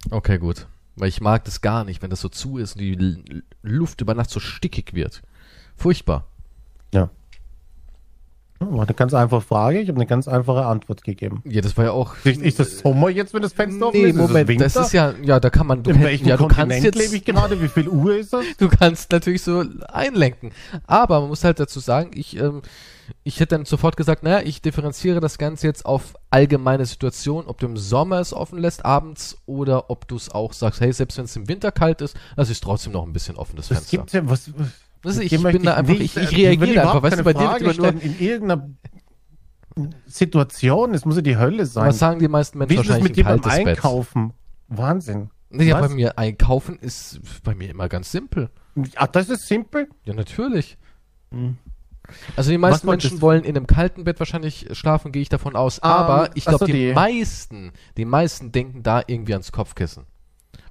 Okay, gut. Weil ich mag das gar nicht, wenn das so zu ist und die Luft über Nacht so stickig wird. Furchtbar. War eine ganz einfache Frage. Ich habe eine ganz einfache Antwort gegeben. Ja, das war ja auch. Ist, ist das Sommer jetzt, wenn das Fenster offen nee, ist? Moment, ist das ist ja, ja, da kann man, du, In welchem ja, du kannst jetzt, lebe ich gerade? Wie viel Uhr ist das? (laughs) du kannst natürlich so einlenken. Aber man muss halt dazu sagen, ich, ähm, ich hätte dann sofort gesagt, naja, ich differenziere das Ganze jetzt auf allgemeine Situation, ob du im Sommer es offen lässt abends oder ob du es auch sagst, hey, selbst wenn es im Winter kalt ist, lass ich trotzdem noch ein bisschen offen, das Das Fenster. gibt's ja, was, Also ich hier möchte bin da einfach, nicht- ich, ich reagiere einfach, weißt du, bei dir wird nur, in irgendeiner Situation, es muss ja die Hölle sein. was sagen die meisten Wie Menschen ist das wahrscheinlich mit dir beim Bett? Einkaufen? Wahnsinn. Ja, Was? bei mir einkaufen ist bei mir immer ganz simpel. Ach, das ist simpel? Ja, natürlich. Hm. Also die meisten Menschen du? wollen in einem kalten Bett wahrscheinlich schlafen, gehe ich davon aus. Aber ich glaube, so, die, die- meisten, die meisten denken da irgendwie ans Kopfkissen.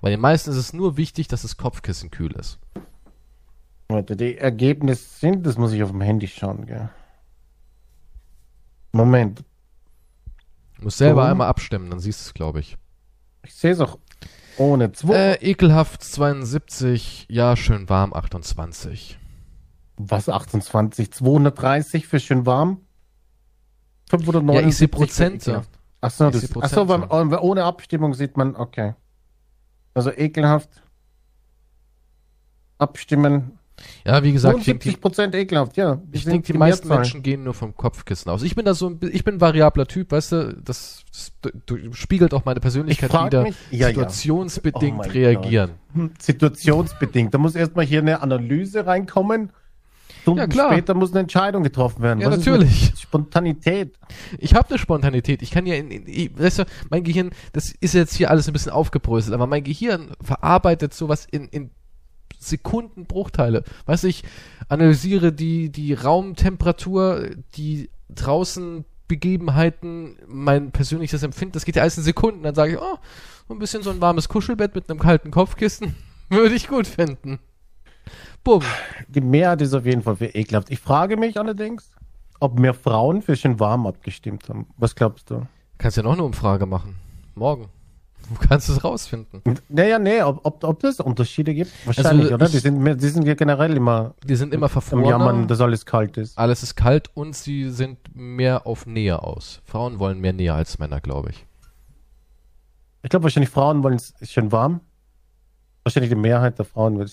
Weil den meisten ist es nur wichtig, dass das Kopfkissen kühl ist. Warte, die Ergebnisse sind, das muss ich auf dem Handy schauen, gell. Moment, Du musst selber Oh. einmal abstimmen, dann siehst du es, glaube ich. ich sehe es auch ohne zwei. Äh, ekelhaft 72, ja, schön warm 28. Was, 28? 230 für schön warm? 579 Ja, ich sehe Prozente. ekelhaft. Ach so, Ich das, sehe ach so Prozente. beim, äh, ohne Abstimmung sieht man, okay. Also ekelhaft. Abstimmen. Ja, wie gesagt, ich denke, 75 Prozent ekelhaft, ja. Ich denke, die meisten. Menschen gehen nur vom Kopfkissen aus. Ich bin da so ein, ich bin ein variabler Typ, weißt du, das, das du, spiegelt auch meine Persönlichkeit wieder. mich- ja, ja. situationsbedingt Oh mein reagieren. Hm, Situationsbedingt. Da muss erstmal hier eine Analyse reinkommen. Stunden Ja, klar. später muss eine Entscheidung getroffen werden. Ja, Was natürlich. Spontanität. Ich habe eine Spontanität. Ich kann ja, in, in, ich, weißt du, mein Gehirn, das ist jetzt hier alles ein bisschen aufgebröselt, aber mein Gehirn verarbeitet sowas in, in Sekundenbruchteile. Weißt du, ich analysiere die, die Raumtemperatur, die draußen Begebenheiten, mein persönliches Empfinden, das geht ja alles in Sekunden. Dann sage ich, oh, so ein bisschen so ein warmes Kuschelbett mit einem kalten Kopfkissen (laughs) würde ich gut finden. Bumm. Die Mehrheit ist auf jeden Fall für ekelhaft. Ich frage mich allerdings, ob mehr Frauen für schön warm abgestimmt haben. Was glaubst du? Kannst ja noch eine Umfrage machen. Morgen. Du kannst es rausfinden. Naja, nee, ob, ob, ob es Unterschiede gibt? Wahrscheinlich, Also oder? Die sind, die sind ja generell immer Die sind immer verfroren. Jammern, dass alles kalt ist. Alles ist kalt und sie sind mehr auf Nähe aus. Frauen wollen mehr Nähe als Männer, glaube ich. Ich glaube, wahrscheinlich Frauen wollen es schön warm. Wahrscheinlich die Mehrheit der Frauen will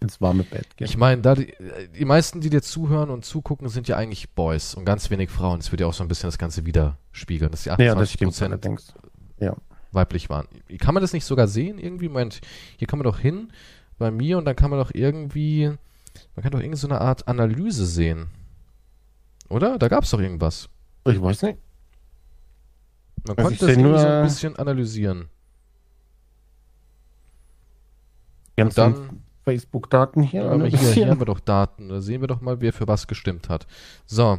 ins warme Bett gehen. Ich meine, da die, die meisten, die dir zuhören und zugucken, sind ja eigentlich Boys und ganz wenig Frauen. Das würde ja auch so ein bisschen das Ganze widerspiegeln, dass die ja, das 28 stimmt Prozent allerdings. Ja. Weiblich waren. Kann man das nicht sogar sehen irgendwie? Moment, hier kann man doch hin bei mir und dann kann man doch irgendwie, man kann doch irgendeine so eine Art Analyse sehen. Oder? Da gab's doch irgendwas. Ich weiß nicht. Man Also konnte das nur- so ein bisschen analysieren. Die Und dann Facebook-Daten hier. Ja, aber hier, hier haben wir doch Daten. Da sehen wir doch mal, wer für was gestimmt hat. So.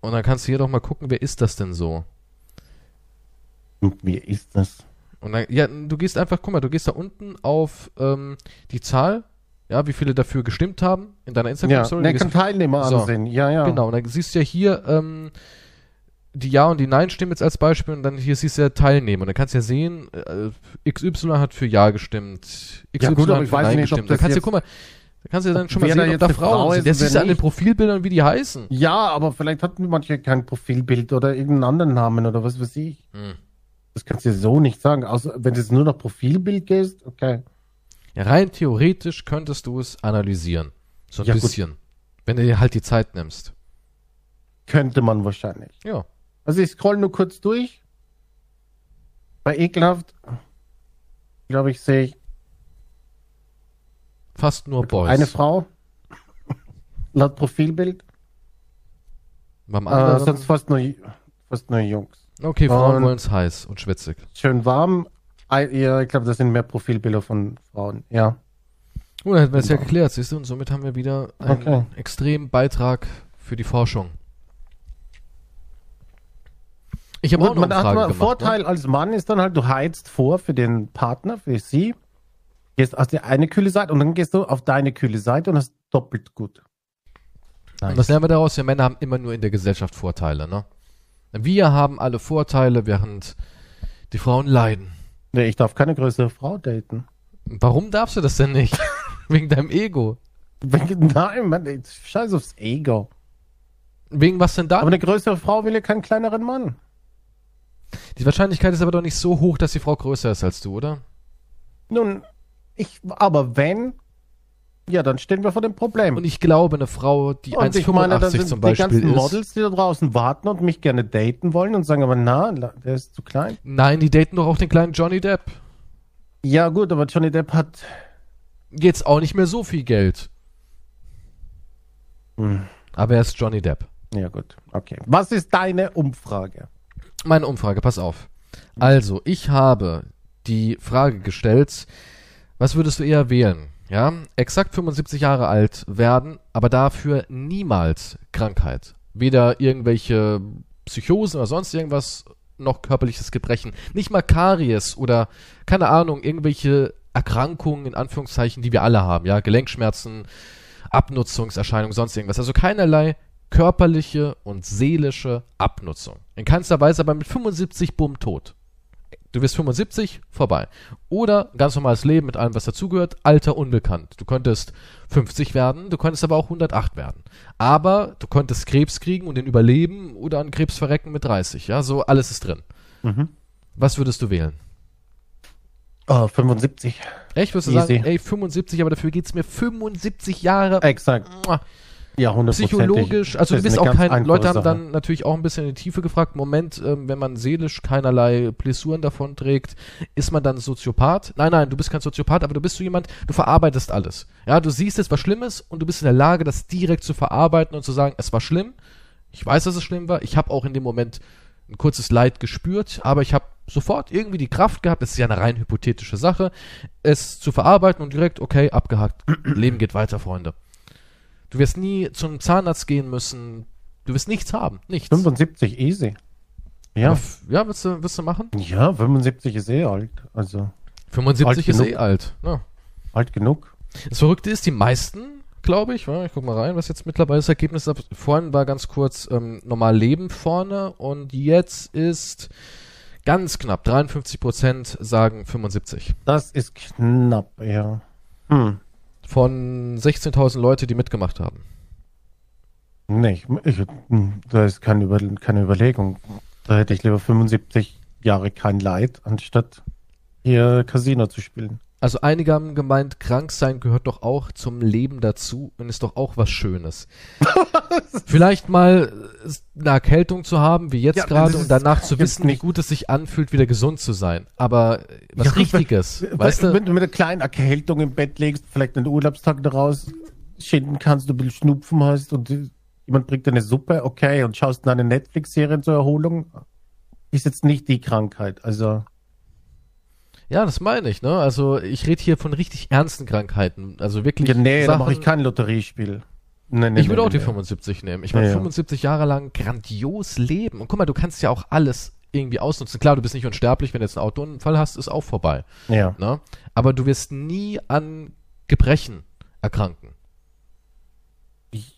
Und dann kannst du hier doch mal gucken, wer ist das denn so? Und Wie ist das? Und dann, ja, du gehst einfach, guck mal, du gehst da unten auf ähm, die Zahl, ja, wie viele dafür gestimmt haben in deiner Ja, Instagram-Story. ne, Du kann Teilnehmer So. ansehen. Ja, ja. Genau, und dann siehst du ja hier ähm, die Ja- und die Nein-Stimmen jetzt als Beispiel und dann hier siehst du ja Teilnehmer. Und dann kannst du ja sehen, äh, XY hat für Ja gestimmt, XY Ja, gut, hat für Nein nicht, gestimmt. Da kannst du, jetzt- guck mal, da kannst du ja dann schon mal wer da sehen, ob da Frauen Frau sind. Das und siehst du an den. Profilbildern, wie die heißen. Ja, aber vielleicht hatten manche kein Profilbild oder irgendeinen anderen Namen oder was weiß ich. Hm. Das kannst du dir so nicht sagen. Außer wenn du jetzt nur nach Profilbild gehst, okay. Ja, rein theoretisch könntest du es analysieren. So ein Ja, gut. bisschen. Wenn du dir halt die Zeit nimmst. Könnte man wahrscheinlich. Ja. Also ich scroll nur kurz durch. Bei ekelhaft, glaube ich, sehe ich Fast nur Boys. eine Frau. Laut Profilbild. Beim Äh, anderen. sonst fast nur, fast nur Jungs. Okay, Frauen wollen es heiß und schwitzig. Schön warm. Ja, ich glaube, das sind mehr Profilbilder von Frauen. Ja. Oh, dann hätten wir es ja geklärt, siehst du, und somit haben wir wieder einen Okay. extremen Beitrag für die Forschung. Ich habe auch Gut, noch man eine Frage gemacht. Vorteil Ne? als Mann ist dann halt, du heizt vor für den Partner, für sie. Gehst aus der eine kühle Seite und dann gehst du auf deine kühle Seite und hast doppelt gut. Und was lernen wir daraus? Wir Männer haben immer nur in der Gesellschaft Vorteile, ne? Wir haben alle Vorteile, während die Frauen leiden. Nee, ich darf keine größere Frau daten. Warum darfst du das denn nicht? (laughs) Wegen deinem Ego. Nein, Mann, scheiß aufs Ego. Wegen was denn da? Aber eine größere Frau will ja keinen kleineren Mann. Die Wahrscheinlichkeit ist aber doch nicht so hoch, dass die Frau größer ist als du, oder? Nun, ich, aber wenn, ja, dann stehen wir vor dem Problem. Und ich glaube, eine Frau, die Und ich meine, da 1,85 sind zum die Beispiel ganzen ist. Models, die da draußen warten und mich gerne daten wollen und sagen aber, na, der ist zu klein. Nein, die daten doch auch den kleinen Johnny Depp. Ja, gut, aber Johnny Depp hat, Jetzt auch nicht mehr so viel Geld. Hm. Aber er ist Johnny Depp. ja gut, okay. Was ist deine Umfrage? Meine Umfrage, pass auf. Also, ich habe die Frage gestellt, was würdest du eher wählen? Ja, exakt 75 Jahre alt werden, aber dafür niemals Krankheit. Weder irgendwelche Psychosen oder sonst irgendwas, noch körperliches Gebrechen. Nicht mal Karies oder, keine Ahnung, irgendwelche Erkrankungen, in Anführungszeichen, die wir alle haben. Ja, Gelenkschmerzen, Abnutzungserscheinungen, sonst irgendwas. Also keinerlei körperliche und seelische Abnutzung. In keinster Weise, aber mit 75 bumm tot. Du wirst 75, vorbei. Oder ganz normales Leben mit allem, was dazugehört, Alter unbekannt. Du könntest 50 werden, du könntest aber auch 108 werden. Aber du könntest Krebs kriegen und den überleben oder an Krebs verrecken mit 30. Ja, so alles ist drin. Mhm. Was würdest du wählen? Oh, 75. Echt, würdest du Easy. sagen, ey, 75, aber dafür geht's mir 75 Jahre. Exakt. Mua. Ja, 100 Psychologisch, also du bist ist auch kein, Leute haben einfache dann natürlich auch ein bisschen in die Tiefe gefragt, Moment, ähm, wenn man seelisch keinerlei Blessuren davon trägt, ist man dann Soziopath? Nein, nein, du bist kein Soziopath, aber du bist so jemand, du verarbeitest alles. Ja, du siehst jetzt was Schlimmes und du bist in der Lage, das direkt zu verarbeiten und zu sagen, es war schlimm, ich weiß, dass es schlimm war, ich habe auch in dem Moment ein kurzes Leid gespürt, aber ich habe sofort irgendwie die Kraft gehabt, das ist ja eine rein hypothetische Sache, es zu verarbeiten und direkt, okay, abgehakt, (clears throat) Leben geht weiter, Freunde. Du wirst nie zum Zahnarzt gehen müssen. Du wirst nichts haben. Nichts. 75, easy. Ja. ja, willst du, willst du machen? Ja, 75 ist eh alt. Also 75 Alt ist genug. eh alt. Ja. alt genug. Das Verrückte ist, die meisten, glaube ich, ich guck mal rein, was jetzt mittlerweile das Ergebnis ist. Vorhin war ganz kurz ähm, normal Leben vorne und jetzt ist ganz knapp 53 Prozent sagen 75. Das ist knapp, ja. Hm. Von 16.000 Leute, die mitgemacht haben. Nee, ich, hm, da ist keine, Über, keine Überlegung. Da hätte ich lieber 75 Jahre kein Leid, anstatt hier Casino zu spielen. Also einige haben gemeint, krank sein gehört doch auch zum Leben dazu und ist doch auch was Schönes. (laughs) Vielleicht mal äh, eine Erkältung zu haben, wie jetzt Ja, gerade, und danach zu wissen, wie gut es sich anfühlt, wieder gesund zu sein. Aber äh, was Ja, Richtiges, Wenn, weißt du? wenn du mit einer kleinen Erkältung im Bett legst, vielleicht einen Urlaubstag daraus schinden kannst, du ein bisschen Schnupfen hast und jemand bringt dir eine Suppe, okay, und schaust dann eine Netflix-Serie zur Erholung, ist jetzt nicht die Krankheit. Also. Ja, das meine ich, ne? Also ich rede hier von richtig ernsten Krankheiten. Also wirklich. Ja, nee, Sachen, da mache ich kein Lotteriespiel. Nee, nee, ich würde nee, auch die 75 nehmen. Ich meine, ja, 75 Jahre lang grandios leben. Und guck mal, du kannst ja auch alles irgendwie ausnutzen. Klar, du bist nicht unsterblich, wenn du jetzt einen Autounfall hast, ist auch vorbei. Ja. Ne? Aber du wirst nie an Gebrechen erkranken.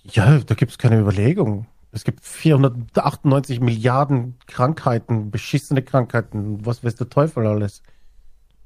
Ja, da gibt es keine Überlegung. Es gibt 498 Milliarden Krankheiten, beschissene Krankheiten, was weiß der Teufel alles.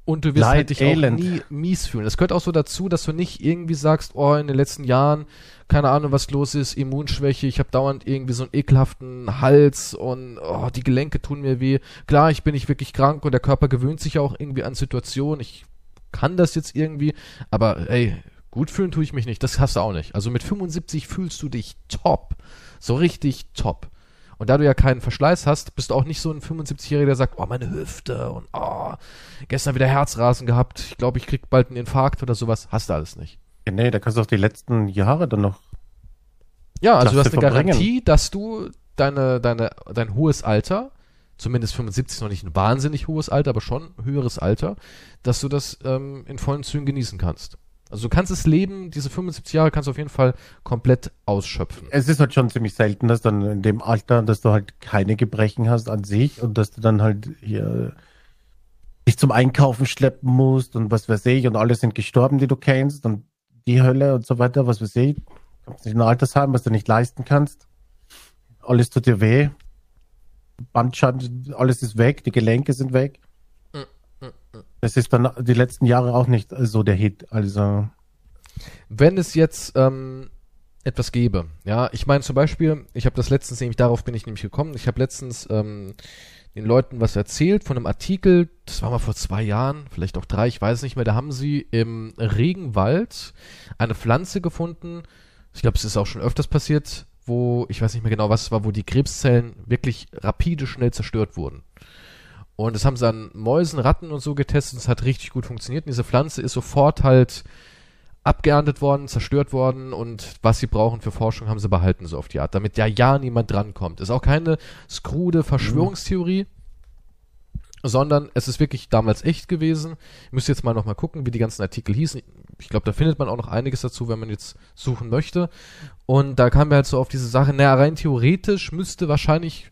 Und du wirst halt dich auch nie mies fühlen. Das gehört auch so dazu, dass du nicht irgendwie sagst, oh, in den letzten Jahren, keine Ahnung, was los ist, Immunschwäche, ich habe dauernd irgendwie so einen ekelhaften Hals und oh, die Gelenke tun mir weh. Klar, ich bin nicht wirklich krank und der Körper gewöhnt sich auch irgendwie an Situationen. Ich kann das jetzt irgendwie, aber ey, gut fühlen tue ich mich nicht. Das hast du auch nicht. Also mit 75 fühlst du dich top. So richtig top. Und da du ja keinen Verschleiß hast, bist du auch nicht so ein 75-Jähriger, der sagt, oh, meine Hüfte und oh, gestern wieder Herzrasen gehabt, ich glaube, ich krieg bald einen Infarkt oder sowas. Hast du alles nicht. Ja, nee, da kannst du auch die letzten Jahre dann noch. Ja, also du hast eine verbringen. Garantie, dass du deine, deine, dein hohes Alter, zumindest 75 ist noch nicht ein wahnsinnig hohes Alter, aber schon ein höheres Alter, dass du das ähm, in vollen Zügen genießen kannst. Also du kannst das Leben, diese 75 Jahre kannst du auf jeden Fall komplett ausschöpfen. Es ist halt schon ziemlich selten, dass dann in dem Alter, dass du halt keine Gebrechen hast an sich und dass du dann halt hier dich zum Einkaufen schleppen musst und was weiß ich und alle sind gestorben, die du kennst und die Hölle und so weiter, was weiß ich. Du kommst nicht in ein Altersheim, was du nicht leisten kannst. Alles tut dir weh. Bandscheiben, alles ist weg, die Gelenke sind weg. Das ist dann die letzten Jahre auch nicht so der Hit. Also. Wenn es jetzt ähm, etwas gäbe, ja, ich meine zum Beispiel, ich habe das letztens nämlich, darauf bin ich nämlich gekommen, ich habe letztens ähm, den Leuten was erzählt von einem Artikel, das war mal vor zwei Jahren, vielleicht auch drei, ich weiß nicht mehr, da haben sie im Regenwald eine Pflanze gefunden, ich glaube, es ist auch schon öfters passiert, wo, ich weiß nicht mehr genau, was es war, wo die Krebszellen wirklich rapide schnell zerstört wurden. Und das haben sie an Mäusen, Ratten und so getestet. Das hat richtig gut funktioniert. Und diese Pflanze ist sofort halt abgeerntet worden, zerstört worden und was sie brauchen für Forschung haben sie behalten, so auf die Art, damit ja ja niemand drankommt. Ist auch keine skrude Verschwörungstheorie, mhm. sondern es ist wirklich damals echt gewesen. Ich müsste jetzt mal nochmal gucken, wie die ganzen Artikel hießen. Ich glaube, da findet man auch noch einiges dazu, wenn man jetzt suchen möchte. Und da kamen wir halt so auf diese Sache, naja, rein theoretisch müsste wahrscheinlich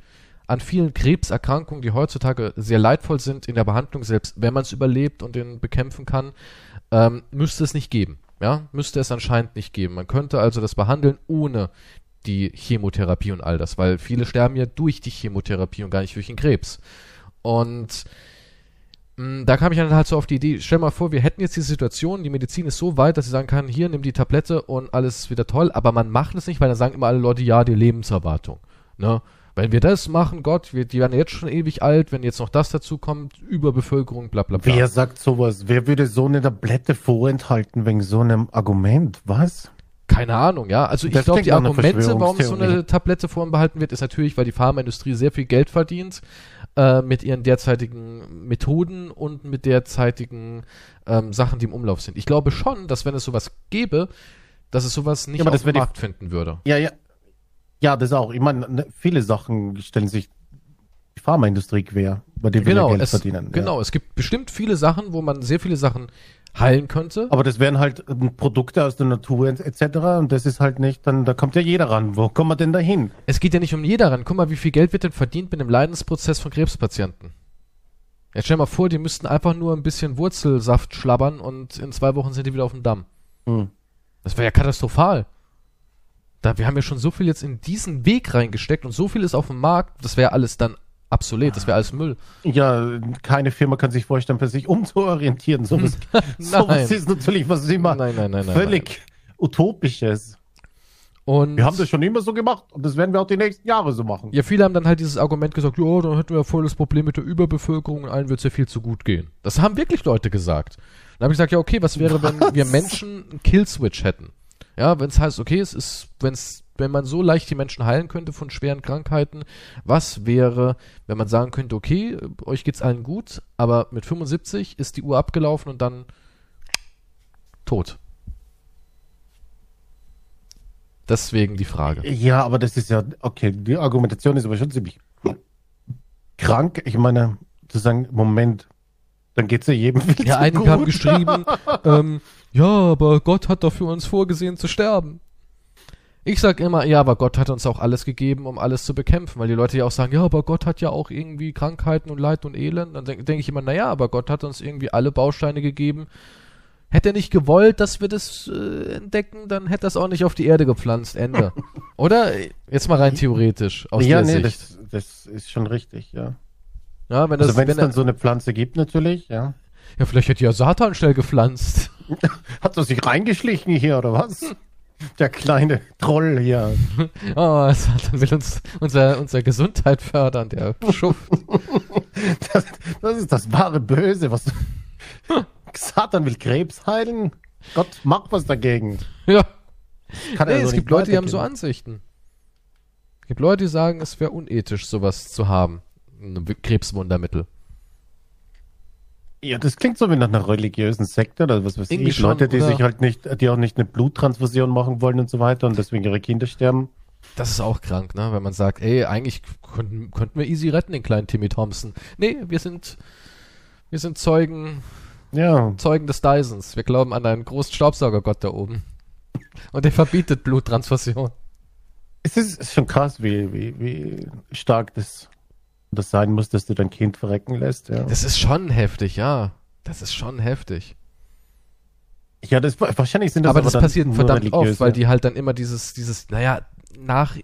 an vielen Krebserkrankungen, die heutzutage sehr leidvoll sind in der Behandlung, selbst wenn man es überlebt und den bekämpfen kann, ähm, müsste es nicht geben. Ja, müsste es anscheinend nicht geben. Man könnte also das behandeln ohne die Chemotherapie und all das, weil viele sterben ja durch die Chemotherapie und gar nicht durch den Krebs. Und mh, mm, da kam ich dann halt so auf die Idee, stell mal vor, wir hätten jetzt die Situation, die Medizin ist so weit, dass sie sagen kann, hier, nimm die Tablette und alles ist wieder toll, aber man macht es nicht, weil dann sagen immer alle Leute, ja, die Lebenserwartung. Ne? Wenn wir das machen, Gott, wir, die werden jetzt schon ewig alt, wenn jetzt noch das dazu kommt, Überbevölkerung, bla bla bla. Wer sagt sowas? Wer würde so eine Tablette vorenthalten wegen so einem Argument? Was? Keine Ahnung, ja. Also ich glaube, die Argumente, warum so eine Tablette vorbehalten wird, ist natürlich, weil die Pharmaindustrie sehr viel Geld verdient äh, mit ihren derzeitigen Methoden und mit derzeitigen ähm, Sachen, die im Umlauf sind. Ich glaube schon, dass wenn es sowas gäbe, dass es sowas nicht ja, auf dem Markt finden würde. Ja, ja, ja, das auch. Ich meine, ne, viele Sachen stellen sich die Pharmaindustrie quer, bei denen genau, wir Geld es, verdienen. Genau, ja. es gibt bestimmt viele Sachen, wo man sehr viele Sachen heilen könnte. Aber das wären halt ähm, Produkte aus der Natur etc. Und das ist halt nicht, dann da kommt ja jeder ran. Wo kommen wir denn da hin? Es geht ja nicht um jeder ran. Guck mal, wie viel Geld wird denn verdient mit dem Leidensprozess von Krebspatienten? Jetzt stell dir mal vor, die müssten einfach nur ein bisschen Wurzelsaft schlabbern und in zwei Wochen sind die wieder auf dem Damm. Hm. Das wäre ja katastrophal da wir haben ja schon so viel jetzt in diesen Weg reingesteckt und so viel ist auf dem Markt, das wäre alles dann obsolet, das wäre alles Müll. Ja, keine Firma kann sich vorstellen, für sich umzuorientieren. So (laughs) was, sowas ist natürlich was immer nein, nein, nein, völlig utopisches. Und wir haben das schon immer so gemacht und das werden wir auch die nächsten Jahre so machen. Ja, viele haben dann halt dieses Argument gesagt, ja, dann hätten wir ja voll das Problem mit der Überbevölkerung und allen wird es ja viel zu gut gehen. Das haben wirklich Leute gesagt. Dann habe ich gesagt, ja, okay, was wäre, was? wenn wir Menschen einen Killswitch hätten? Ja, wenn es heißt, okay, es ist, wenn es, wenn man so leicht die Menschen heilen könnte von schweren Krankheiten, was wäre, wenn man sagen könnte, okay, euch geht's allen gut, aber mit 75 ist die Uhr abgelaufen und dann tot. Deswegen die Frage. Ja, aber das ist ja, okay, die Argumentation ist aber schon ziemlich krank. Ich meine, zu sagen, Moment, dann geht's ja jedem viel Ja, gut. haben geschrieben, (laughs) ähm, ja, aber Gott hat doch für uns vorgesehen zu sterben. Ich sag immer, ja, aber Gott hat uns auch alles gegeben, um alles zu bekämpfen, weil die Leute ja auch sagen, ja, aber Gott hat ja auch irgendwie Krankheiten und Leid und Elend. Dann denke denk ich immer, naja, aber Gott hat uns irgendwie alle Bausteine gegeben. Hätte er nicht gewollt, dass wir das äh, entdecken, dann hätte er es auch nicht auf die Erde gepflanzt. Ende. (laughs) Oder? Jetzt mal rein theoretisch, aus ja, der nee, Sicht. das, das ist schon richtig, ja. ja, wenn das, Also wenn es dann so eine Pflanze gibt, natürlich, ja. Ja, vielleicht hätte ja Satan schnell gepflanzt. (laughs) Hat er sich reingeschlichen hier, oder was? Der kleine Troll hier. (laughs) Oh, Satan will uns unser, unser Gesundheit fördern, der Schuft. (laughs) Das, das ist das wahre Böse. Was? Satan will Krebs heilen? Gott, mach was dagegen. Ja. Kann Nee, er so es gibt Leute, die haben so. Ansichten. Es gibt Leute, die sagen, es wäre unethisch, sowas zu haben. Ein Krebswundermittel. Ja, das klingt so wie nach einer religiösen Sekte oder was weiß Irgendwie ich. schon, Leute, die oder? sich halt nicht, die auch nicht eine Bluttransfusion machen wollen und so weiter und deswegen ihre Kinder sterben. Das ist auch krank, ne? Wenn man sagt, ey, eigentlich könnten, könnten wir easy retten, den kleinen Timmy Thompson. Nee, wir sind, wir sind Zeugen, Ja, Zeugen des Dysons. Wir glauben an einen großen Staubsaugergott da oben. Und der verbietet Bluttransfusion. es ist, ist schon krass, wie, wie, wie stark das, das sein muss, dass du dein Kind verrecken lässt. Ja, Das ist schon heftig, ja. Das ist schon heftig. ja das, wahrscheinlich sind das aber das dann passiert verdammt oft, weil die halt dann immer dieses, dieses, naja, nach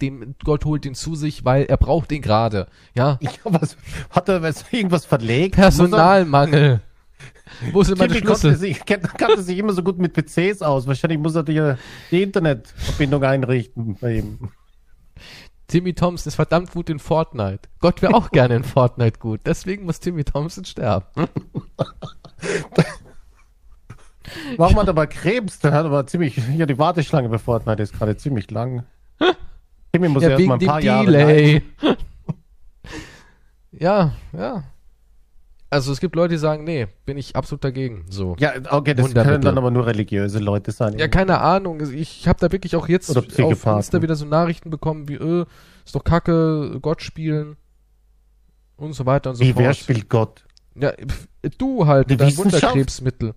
dem Gott holt ihn zu sich, weil er braucht ihn gerade. Ja. (laughs) Ja, was, hat er was, irgendwas verlegt? Personalmangel. Wo sind meine konnte Schlüssel? sich, kannte sich immer so gut mit PCs aus. Wahrscheinlich muss er die, die Internetverbindung einrichten bei ihm. Timmy Thompson ist verdammt gut in Fortnite. Gott wäre auch gerne in Fortnite gut. Deswegen muss Timmy Thompson sterben. (laughs) Warum hat er aber Krebs? Der hat aber ziemlich, ja, die Warteschlange bei Fortnite ist gerade ziemlich lang. Timmy muss ja, erst mal ein paar Jahre Delay. (laughs) ja, ja. Also es gibt Leute, die sagen, nee, bin ich absolut dagegen. So. Ja, okay, das können dann aber nur religiöse Leute sein. Ja, keine Ahnung. Ich habe da wirklich auch jetzt auf. Insta wieder so Nachrichten bekommen wie, äh, ist doch kacke, Gott spielen und so weiter und so Wie, fort. wer spielt Gott? Ja, du halt, Die dein? Wunderkrebsmittel.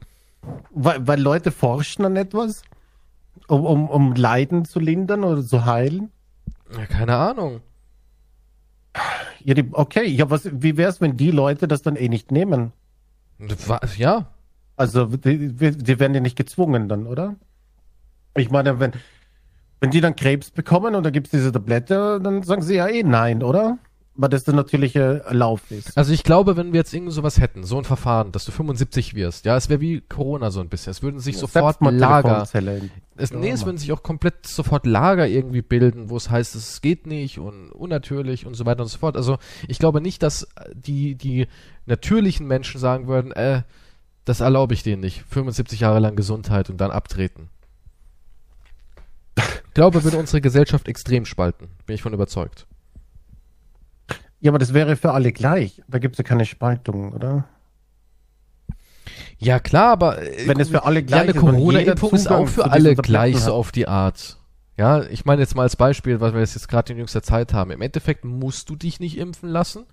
Weil, weil Leute forschen an etwas? Um, um, um Leiden zu lindern oder zu heilen? Ja, keine Ahnung. Ja, die, okay, ja, was, wie wär's, wenn die Leute das dann eh nicht nehmen? Wa- Ja, Also, die, die werden ja nicht gezwungen dann, oder? Ich meine, wenn, wenn die dann Krebs bekommen und da gibt's diese Tablette, dann sagen sie ja eh nein, oder? Weil das der natürliche Lauf ist. also ich glaube, wenn wir jetzt irgend sowas hätten, so ein Verfahren, dass du 75 wirst, ja, es wäre wie Corona so ein bisschen. Es würden sich sofort Setzt mal Lager, es, nee, Ja, es würden sich auch komplett sofort Lager irgendwie bilden, wo es heißt, es geht nicht und unnatürlich und so weiter und so fort. Also ich glaube nicht, dass die, die natürlichen Menschen sagen würden, äh, das erlaube ich denen nicht. 75 Jahre lang Gesundheit und dann abtreten. Ich glaube, würde unsere Gesellschaft extrem spalten. Bin ich von überzeugt. Ja, aber das wäre für alle gleich. Da gibt's ja keine Spaltung, oder? Ja, klar, aber äh, Wenn es für alle ja, gleich eine ist Corona-Impfung ist auch für alle gleich so auf die Art. Ja, ich meine jetzt mal als Beispiel, weil wir das jetzt gerade in jüngster Zeit haben. Im Endeffekt musst du dich nicht impfen lassen,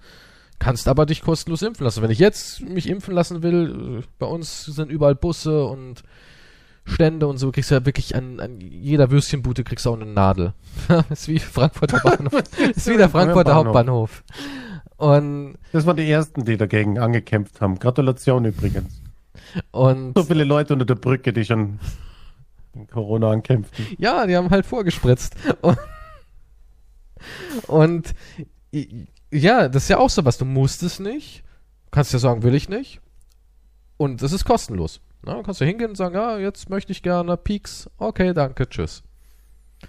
kannst aber dich kostenlos impfen lassen. Wenn ich jetzt mich impfen lassen will, äh, bei uns sind überall Busse und Stände und so, kriegst du ja wirklich an, an jeder Würstchenbude kriegst du auch eine Nadel. (laughs) ist wie Frankfurter (laughs) Bahnhof. ist wie der Frankfurter Bahnhof. Hauptbahnhof. Und, Das waren die ersten, die dagegen angekämpft haben. Gratulation übrigens. und So viele Leute unter der Brücke, die schon in Corona ankämpften. Ja, die haben halt vorgespritzt. Und, und ja, das ist ja auch so was. Du musst es nicht. Du kannst ja sagen, will ich nicht. Und es ist kostenlos. Na, kannst du hingehen und sagen, ja, jetzt möchte ich gerne Peaks. Okay, danke, tschüss.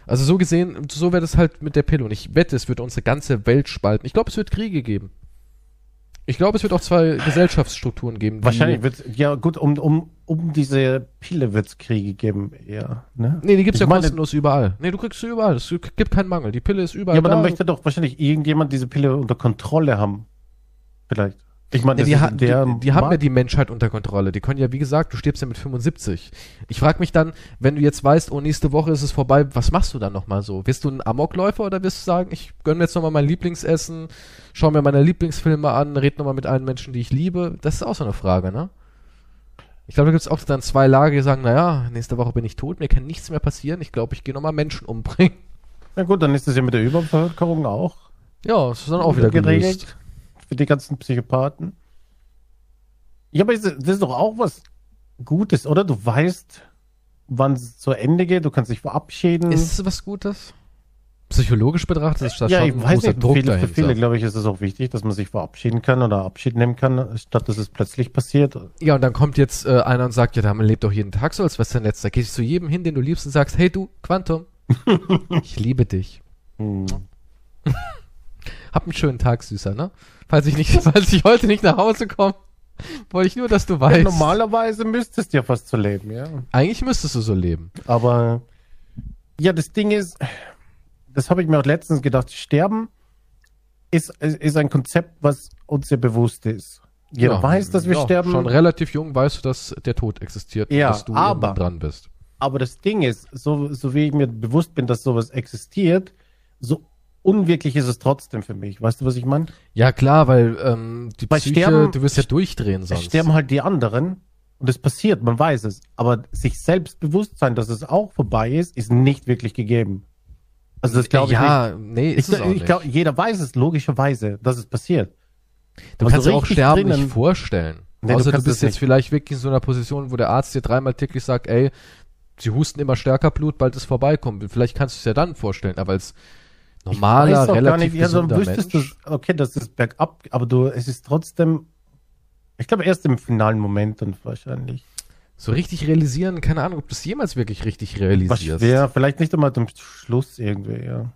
Also so gesehen, so wäre das halt mit der Pille. Und ich wette, es wird unsere ganze Welt spalten. Ich glaube, es wird Kriege geben. Ich glaube, es wird auch zwei Gesellschaftsstrukturen geben. Wahrscheinlich wird ja gut, um, um, um diese Pille wird es Kriege geben, eher. Ne? Nee, die gibt's Ich ja meine- kostenlos überall. Nee, du kriegst sie überall. Es gibt keinen Mangel. Die Pille ist überall Ja, aber da. dann möchte doch wahrscheinlich irgendjemand diese Pille unter Kontrolle haben. Vielleicht. Ich meine, die, ha die, die haben ja die Menschheit unter Kontrolle. Die können ja, wie gesagt, du stirbst ja mit 75. Ich frage mich dann, wenn du jetzt weißt, oh, nächste Woche ist es vorbei, was machst du dann nochmal so? Wirst du ein Amokläufer oder wirst du sagen, ich gönn mir jetzt nochmal mein Lieblingsessen, schau mir meine Lieblingsfilme an, red nochmal mit allen Menschen, die ich liebe? Das ist auch so eine Frage, ne? Ich glaube, da gibt es auch dann zwei Lager, die sagen, naja, nächste Woche bin ich tot, mir kann nichts mehr passieren, ich glaube, ich gehe nochmal Menschen umbringen. Na gut, dann ist das ja mit der Überbevölkerung auch Ja, das ist dann auch wieder gelöst. Für die ganzen Psychopathen. Ja, aber das ist doch auch was Gutes, oder? Du weißt, wann es zu Ende geht, du kannst dich verabschieden. Ist es was Gutes? Psychologisch betrachtet ist das ja, schon ich ein weiß großer nicht, für Druck viele, für dahinter. viele, glaube ich, ist es auch wichtig, dass man sich verabschieden kann oder Abschied nehmen kann, statt dass es plötzlich passiert. Ja, und dann kommt jetzt äh, einer und sagt, ja, da man lebt doch jeden Tag so, als wär's dein letzter. Gehst du zu jedem hin, den du liebst und sagst, hey du, Quantum, (laughs) ich liebe dich. Hm. (laughs) Hab einen schönen Tag, Süßer, ne? Falls ich nicht, (laughs) falls ich heute nicht nach Hause komme, wollte ich nur, dass du Ja, weißt. normalerweise müsstest du ja fast so leben, ja. Eigentlich müsstest du so leben. Aber ja, das Ding ist, das habe ich mir auch letztens gedacht, Sterben ist, ist ein Konzept, was uns ja bewusst ist. Jeder Ja, weiß, dass wir ja, sterben. Schon relativ jung weißt du, dass der Tod existiert Ja, dass du aber- dran bist. Aber das Ding ist, so, so wie ich mir bewusst bin, dass sowas existiert, so unwirklich ist es trotzdem für mich. Weißt du, was ich meine? Ja, klar, weil ähm, die Weil Psyche, sterben- du wirst ja durchdrehen Es sonst. sterben halt die anderen und es passiert, man weiß es. Aber sich selbst bewusst sein, dass es auch vorbei ist, ist nicht wirklich gegeben. Also das glaube ich ja, nee, nicht. ist Ich, es auch ich nicht. glaube, jeder weiß es logischerweise, dass es passiert. Du Aber kannst dir auch Sterben drinnen- nicht vorstellen. Nee, du Außer du, kannst bist es jetzt nicht. vielleicht wirklich in so einer Position, wo der Arzt dir dreimal täglich sagt, ey, sie husten immer stärker Blut, bald ist vorbeikommen. Vielleicht kannst du es ja dann vorstellen, aber als normaler, Ich weiß auch relativ ja, dann gesunder wüsstest Mensch. du, okay, das ist bergab, aber du, es ist trotzdem, ich glaube erst im finalen Moment dann wahrscheinlich. So richtig realisieren, keine Ahnung, ob du es jemals wirklich richtig realisierst. schwer, vielleicht nicht einmal zum Schluss irgendwie, ja.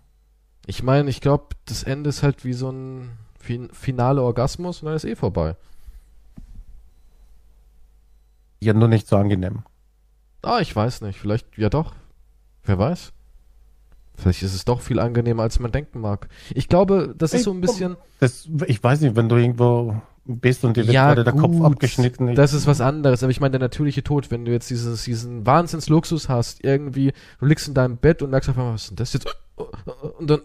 Ich meine, ich glaube, das Ende ist halt wie so ein fin finale Orgasmus und dann ist eh vorbei. Ja, nur nicht so angenehm. Ah, ich weiß nicht. Vielleicht, ja doch. Wer weiß. Vielleicht ist es doch viel angenehmer, als man denken mag. Ich glaube, das ist so ein bisschen. Das, ich weiß nicht, wenn du irgendwo bist und dir wird gerade der Kopf abgeschnitten. Ich- Das ist was anderes. Aber ich meine, der natürliche Tod, wenn du jetzt dieses, diesen Wahnsinnsluxus hast, irgendwie, du liegst in deinem Bett und merkst auf einmal, was ist denn das jetzt? Und dann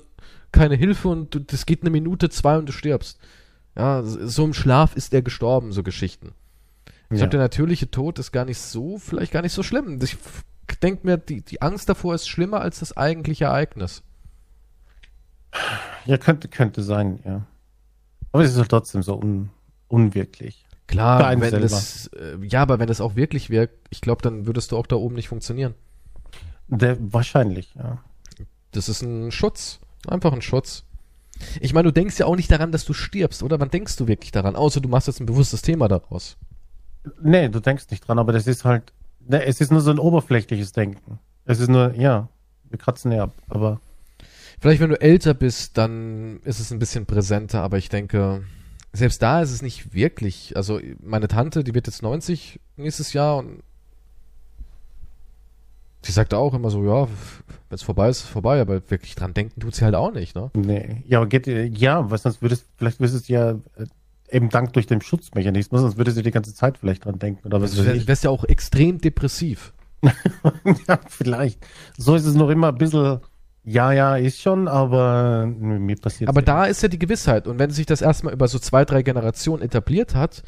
keine Hilfe und du, das geht eine Minute, zwei und du stirbst. Ja, so im Schlaf ist er gestorben, so Geschichten. Ich Ja. glaube, der natürliche Tod ist gar nicht so, vielleicht gar nicht so schlimm. Ich denke mir, die, die Angst davor ist schlimmer als das eigentliche Ereignis. ja, könnte, könnte sein, ja. Aber es ist halt trotzdem so un, unwirklich. Klar, wenn selber. das, äh, ja, aber wenn das auch wirklich wäre, ich glaube, dann würdest du auch da oben nicht funktionieren. Der, wahrscheinlich, ja. Das ist ein Schutz. Einfach ein Schutz. Ich meine, du denkst ja auch nicht daran, dass du stirbst, oder? Wann denkst du wirklich daran? Außer du machst jetzt ein bewusstes Thema daraus. Nee, du denkst nicht dran, aber das ist halt, es ist nur so ein oberflächliches Denken. Es ist nur, ja, wir kratzen ja ab, aber Vielleicht, wenn du älter bist, dann ist es ein bisschen präsenter, aber ich denke, selbst da ist es nicht wirklich. Also, meine Tante, die wird jetzt 90 nächstes Jahr und sie sagte auch immer so, ja, wenn es vorbei ist, ist es vorbei, aber wirklich dran denken tut sie halt auch nicht, ne? nee. Ja, aber geht, ja, was sonst würdest, vielleicht würdest du ja äh, eben dank durch den Schutzmechanismus, sonst würdest du die ganze Zeit vielleicht dran denken oder was wär- ich. wärst ja auch extrem depressiv. (laughs) ja, vielleicht. So ist es noch immer ein bisschen, ja, ja, ist schon, aber mir passiert Aber da ist ja die Gewissheit. Und wenn sich das erstmal über so zwei, drei Generationen etabliert hat,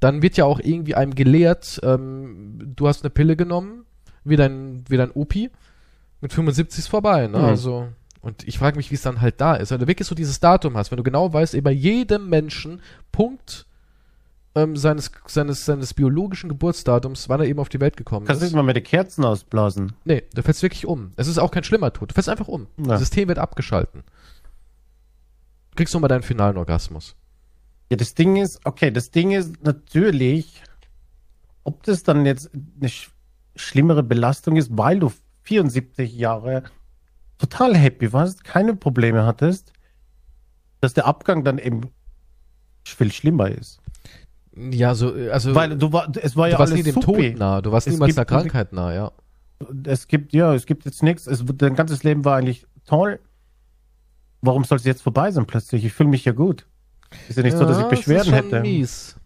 dann wird ja auch irgendwie einem gelehrt, ähm, du hast eine Pille genommen, wie dein, wie dein Opi, mit 75 ist vorbei, ne? Mhm. Also, und ich frage mich, wie es dann halt da ist. Wenn du wirklich so dieses Datum hast, wenn du genau weißt, ey, bei jedem Menschen, Punkt ähm, seines, seines, seines biologischen Geburtsdatums, wann er eben auf die Welt gekommen Kannst du ist. nicht mal mit den Kerzen ausblasen? Nee, du fällst wirklich um. Es ist auch kein schlimmer Tod. Du fällst einfach um. Ja. Das System wird abgeschalten. Kriegst du mal deinen finalen Orgasmus. Ja, das Ding ist, okay, das Ding ist natürlich, ob das dann jetzt eine sch schlimmere Belastung ist, weil du 74 Jahre total happy warst, keine Probleme hattest, dass der Abgang dann eben viel schlimmer ist. Ja, so, äh, also Weil du war, es war du ja warst alles nie dem. Tod nah, du warst Es niemals einer Krankheit nah, ja. Es gibt, ja, es gibt jetzt nichts. Es, dein ganzes Leben war eigentlich toll. Warum soll es jetzt vorbei sein plötzlich? Ich fühle mich ja gut. Ist ja nicht so, dass ich Ja, Beschwerden das ist schon hätte. mies.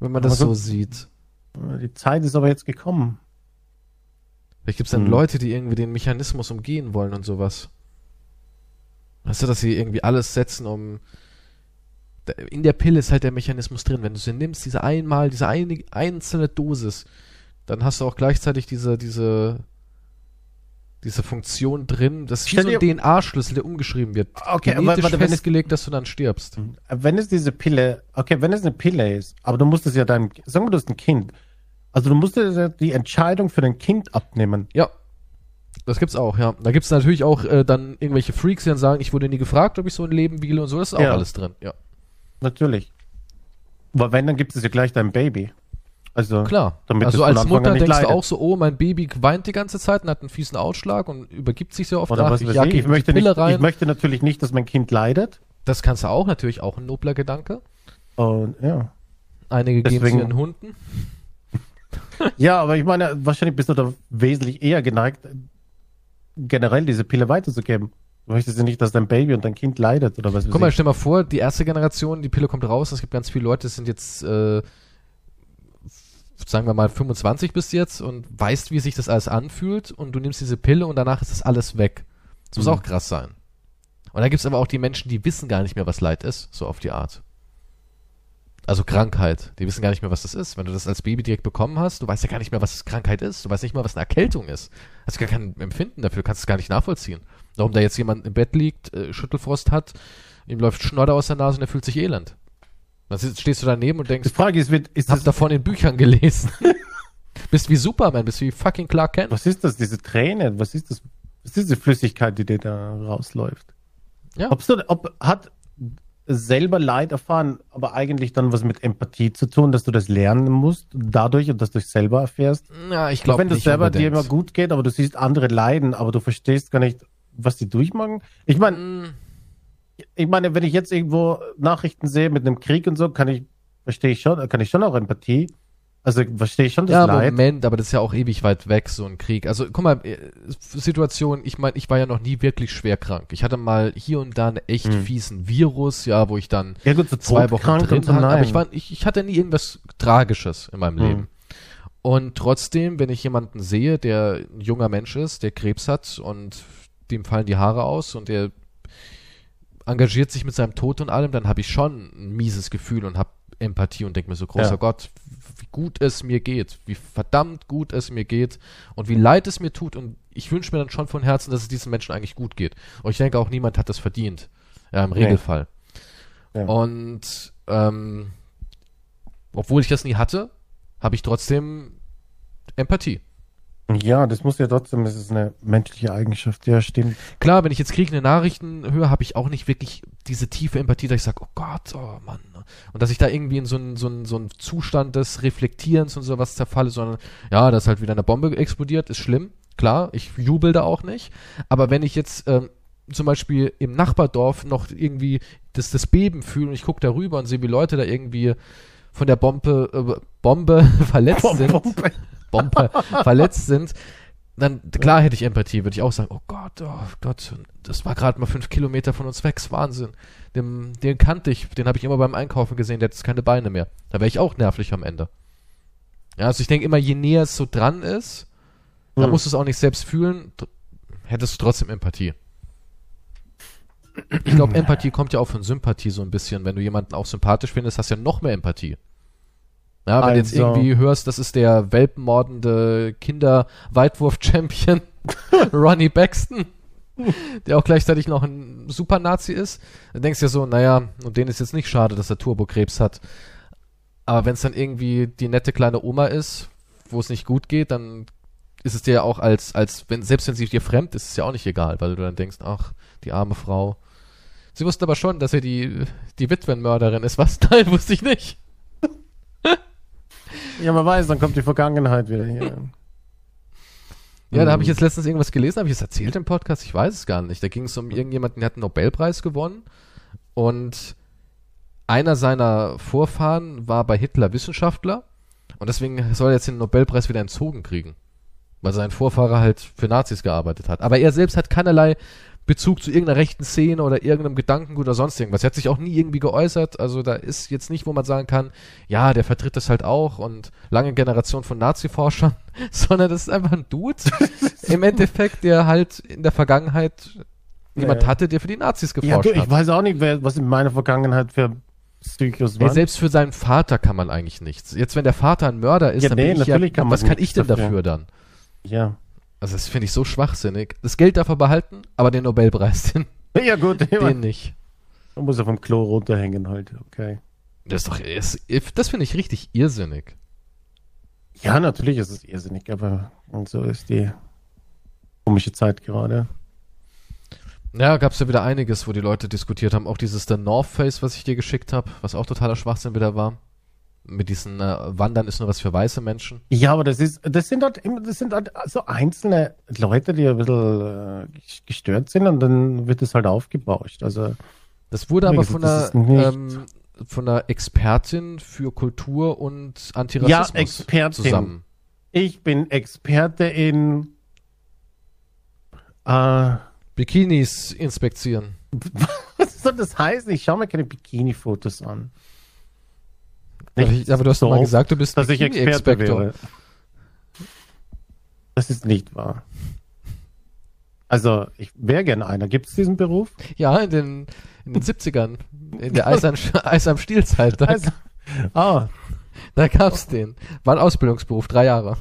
Wenn man Aber das so- so sieht. Die Zeit ist aber jetzt gekommen. Vielleicht gibt es dann Hm. Leute, die irgendwie den Mechanismus umgehen wollen und sowas. Weißt du, dass sie irgendwie alles setzen, um. In der Pille ist halt der Mechanismus drin. Wenn du sie nimmst, diese einmal, diese eine, einzelne Dosis, dann hast du auch gleichzeitig diese, diese, diese Funktion drin. Das ist wie so ein DNA-Schlüssel, der umgeschrieben wird. Okay, aber Genetisch warte, wenn es- festgelegt, dass du dann stirbst. Wenn es diese Pille, okay, wenn es eine Pille ist, aber du musst es ja deinem, sagen wir, du hast ein Kind. Also du musst dir die Entscheidung für dein Kind abnehmen. Ja. Das gibt's auch, ja. Da gibt's natürlich auch äh, dann irgendwelche Freaks, die dann sagen, ich wurde nie gefragt, ob ich so ein Leben wähle und so. Das ist auch Ja. alles drin, ja. Natürlich. Aber wenn, dann gibt es ja gleich dein Baby. Also, Klar. Damit also als Mutter denkst du leidet. auch so, oh, mein Baby weint die ganze Zeit und hat einen fiesen Ausschlag und übergibt sich sehr oft. oder Ach, was ich. Ich die möchte, nicht, ich möchte natürlich nicht, dass mein Kind leidet. das kannst du auch, natürlich auch ein nobler Gedanke. Und ja. Einige geben Deswegen- sie ihren Hunden. Ja, aber ich meine, wahrscheinlich bist du da wesentlich eher geneigt, generell diese Pille weiterzugeben. Du möchtest ja nicht, dass dein Baby und dein Kind leidet oder was Guck mal, stell mal vor, die erste Generation, die Pille kommt raus, es gibt ganz viele Leute, das sind jetzt, äh, sagen wir mal, 25 bis jetzt und weißt, wie sich das alles anfühlt und du nimmst diese Pille und danach ist das alles weg. Das muss Mhm. auch krass sein. Und da gibt es aber auch die Menschen, die wissen gar nicht mehr, was Leid ist, so auf die Art. Also Krankheit. Die wissen gar nicht mehr, was das ist. Wenn du das als Baby direkt bekommen hast, du weißt ja gar nicht mehr, was Krankheit ist. Du weißt nicht mal, was eine Erkältung ist. Hast gar kein Empfinden dafür, du kannst es gar nicht nachvollziehen. Warum da jetzt jemand im Bett liegt, äh, Schüttelfrost hat, ihm läuft Schnodder aus der Nase und er fühlt sich elend. Dann stehst du daneben und Die denkst, Frage ist, ist hab davon in Büchern gelesen. (laughs) bist wie Superman, bist wie fucking Clark Kent. was ist das, diese Träne? Was ist das? Was ist diese Flüssigkeit, die dir da rausläuft? Ja. Ob, du, ob hat selber Leid erfahren, aber eigentlich dann was mit Empathie zu tun, dass du das lernen musst, dadurch und dass du es selber erfährst? Ja, ich glaube wenn das selber dir unbedingt. immer gut geht, aber du siehst andere leiden, aber du verstehst gar nicht, was die durchmachen. Ich meine, Mm, ich meine, wenn ich jetzt irgendwo Nachrichten sehe mit einem Krieg und so, kann ich, verstehe ich schon, kann ich schon auch Empathie. Also verstehe ich schon das Ja, Leid. Moment, aber das ist ja auch ewig weit weg, so ein Krieg. Also, guck mal, äh, Situation, ich meine, ich war ja noch nie wirklich schwer krank. Ich hatte mal hier und da einen echt Hm. fiesen Virus, ja, wo ich dann Ja gut, so zwei Wochen drin hatte, aber ich, war, ich, ich hatte nie irgendwas Tragisches in meinem Hm. Leben. Und trotzdem, wenn ich jemanden sehe, der ein junger Mensch ist, der Krebs hat und dem fallen die Haare aus und der engagiert sich mit seinem Tod und allem, dann habe ich schon ein mieses Gefühl und habe Empathie und denke mir so, großer Ja. Gott, wie gut es mir geht, wie verdammt gut es mir geht und wie leid es mir tut und ich wünsche mir dann schon von Herzen, dass es diesen Menschen eigentlich gut geht. Und ich denke auch, niemand hat das verdient. Ja, im Nee. Regelfall. Ja. Und ähm, obwohl ich das nie hatte, habe ich trotzdem Empathie. Ja, das muss ja trotzdem, das ist eine menschliche Eigenschaft, ja, stimmt. Klar, wenn ich jetzt kriegende Nachrichten höre, habe ich auch nicht wirklich diese tiefe Empathie, dass ich sage, oh Gott, oh Mann. Und dass ich da irgendwie in so einen so einen- so einen Zustand des Reflektierens und sowas zerfalle, sondern ja, dass halt wieder eine Bombe explodiert, ist schlimm. Klar, ich jubel da auch nicht. Aber wenn ich jetzt ähm, zum Beispiel im Nachbardorf noch irgendwie das, das Beben fühle und ich gucke da rüber und sehe, wie Leute da irgendwie von der Bombe, äh, Bombe (laughs) verletzt sind, Bombe (laughs) verletzt sind, dann klar hätte ich Empathie, würde ich auch sagen, oh Gott, oh Gott, das war gerade mal fünf Kilometer von uns weg, ist Wahnsinn. Den, den kannte ich, den habe ich immer beim Einkaufen gesehen, der hat jetzt keine Beine mehr. Da wäre ich auch nervlich am Ende. Ja, also ich denke immer, je näher es so dran ist, da Hm. musst du es auch nicht selbst fühlen, hättest du trotzdem Empathie. Ich glaube, Empathie kommt ja auch von Sympathie so ein bisschen. Wenn du jemanden auch sympathisch findest, hast du ja noch mehr Empathie. Ja, wenn du jetzt Also- irgendwie hörst, das ist der welpenmordende Kinder-Weitwurf-Champion (laughs) Ronnie Baxton, der auch gleichzeitig noch ein Super-Nazi ist, dann denkst du ja so, naja, und denen ist jetzt nicht schade, dass er Turbokrebs hat. Aber wenn es dann irgendwie die nette kleine Oma ist, wo es nicht gut geht, dann ist es dir ja auch als, als wenn, selbst wenn sie dir fremd ist, ist es ja auch nicht egal, weil du dann denkst, ach, die arme Frau. Sie wussten aber schon, dass er die, die Witwenmörderin ist. Was? (laughs) Nein, wusste ich nicht. (laughs) Ja, man weiß, dann kommt die Vergangenheit wieder hier. (laughs) Ja, da habe ich jetzt letztens irgendwas gelesen, habe ich es erzählt im Podcast? Ich weiß es gar nicht. Da ging es um irgendjemanden, der hat einen Nobelpreis gewonnen und einer seiner Vorfahren war bei Hitler Wissenschaftler und deswegen soll er jetzt den Nobelpreis wieder entzogen kriegen, weil sein Vorfahrer halt für Nazis gearbeitet hat. Aber er selbst hat keinerlei Bezug zu irgendeiner rechten Szene oder irgendeinem Gedankengut oder sonst irgendwas. Er hat sich auch nie irgendwie geäußert. Also da ist jetzt nicht, wo man sagen kann, ja, der vertritt das halt auch und lange Generation von Nazi-Forschern, (laughs) sondern das ist einfach ein Dude (laughs) im Endeffekt, der halt in der Vergangenheit jemand Ja. hatte, der für die Nazis Ja, geforscht du, ich hat. weiß auch nicht, wer, was in meiner Vergangenheit für Psychos waren. selbst für seinen Vater kann man eigentlich nichts. Jetzt, wenn der Vater ein Mörder ist, Ja, dann nee, bin ich ja, natürlich kann man was kann ich denn dafür. dafür dann? Ja. Also das finde ich so schwachsinnig. Das Geld darf er behalten, aber den Nobelpreis, den, (laughs) Ja, gut, den nicht. man muss er vom Klo runterhängen halt, okay. Das ist doch, das finde ich richtig irrsinnig. Ja, natürlich ist es irrsinnig, aber und so ist die komische Zeit gerade. Ja, gab es ja wieder einiges, wo die Leute diskutiert haben. Auch dieses The North Face, was ich dir geschickt habe, was auch totaler Schwachsinn wieder war. Mit diesen äh, Wandern ist nur was für weiße Menschen. Ja, aber das ist, das sind halt immer, das sind halt so einzelne Leute, die ein bisschen äh, gestört sind und dann wird es halt aufgebauscht. Also, Das wurde aber von einer, ähm, von einer Expertin für Kultur und ja, Antirassismus Expertin. zusammen. Ich bin Experte in äh, Bikinis inspizieren. (laughs) was soll das heißen? Ich schaue mir keine Bikini-Fotos an. Aber, ich, aber du hast doch so, mal gesagt, du bist dass ich Experte wäre. Das ist nicht wahr. Also, ich wäre gerne einer. Gibt es diesen Beruf? Ja, in den, in den 70ern. In der Eis, an, (laughs) Eis am Stiel-Zeit. Da, Also, ah, da gab's den. War ein Ausbildungsberuf, drei Jahre.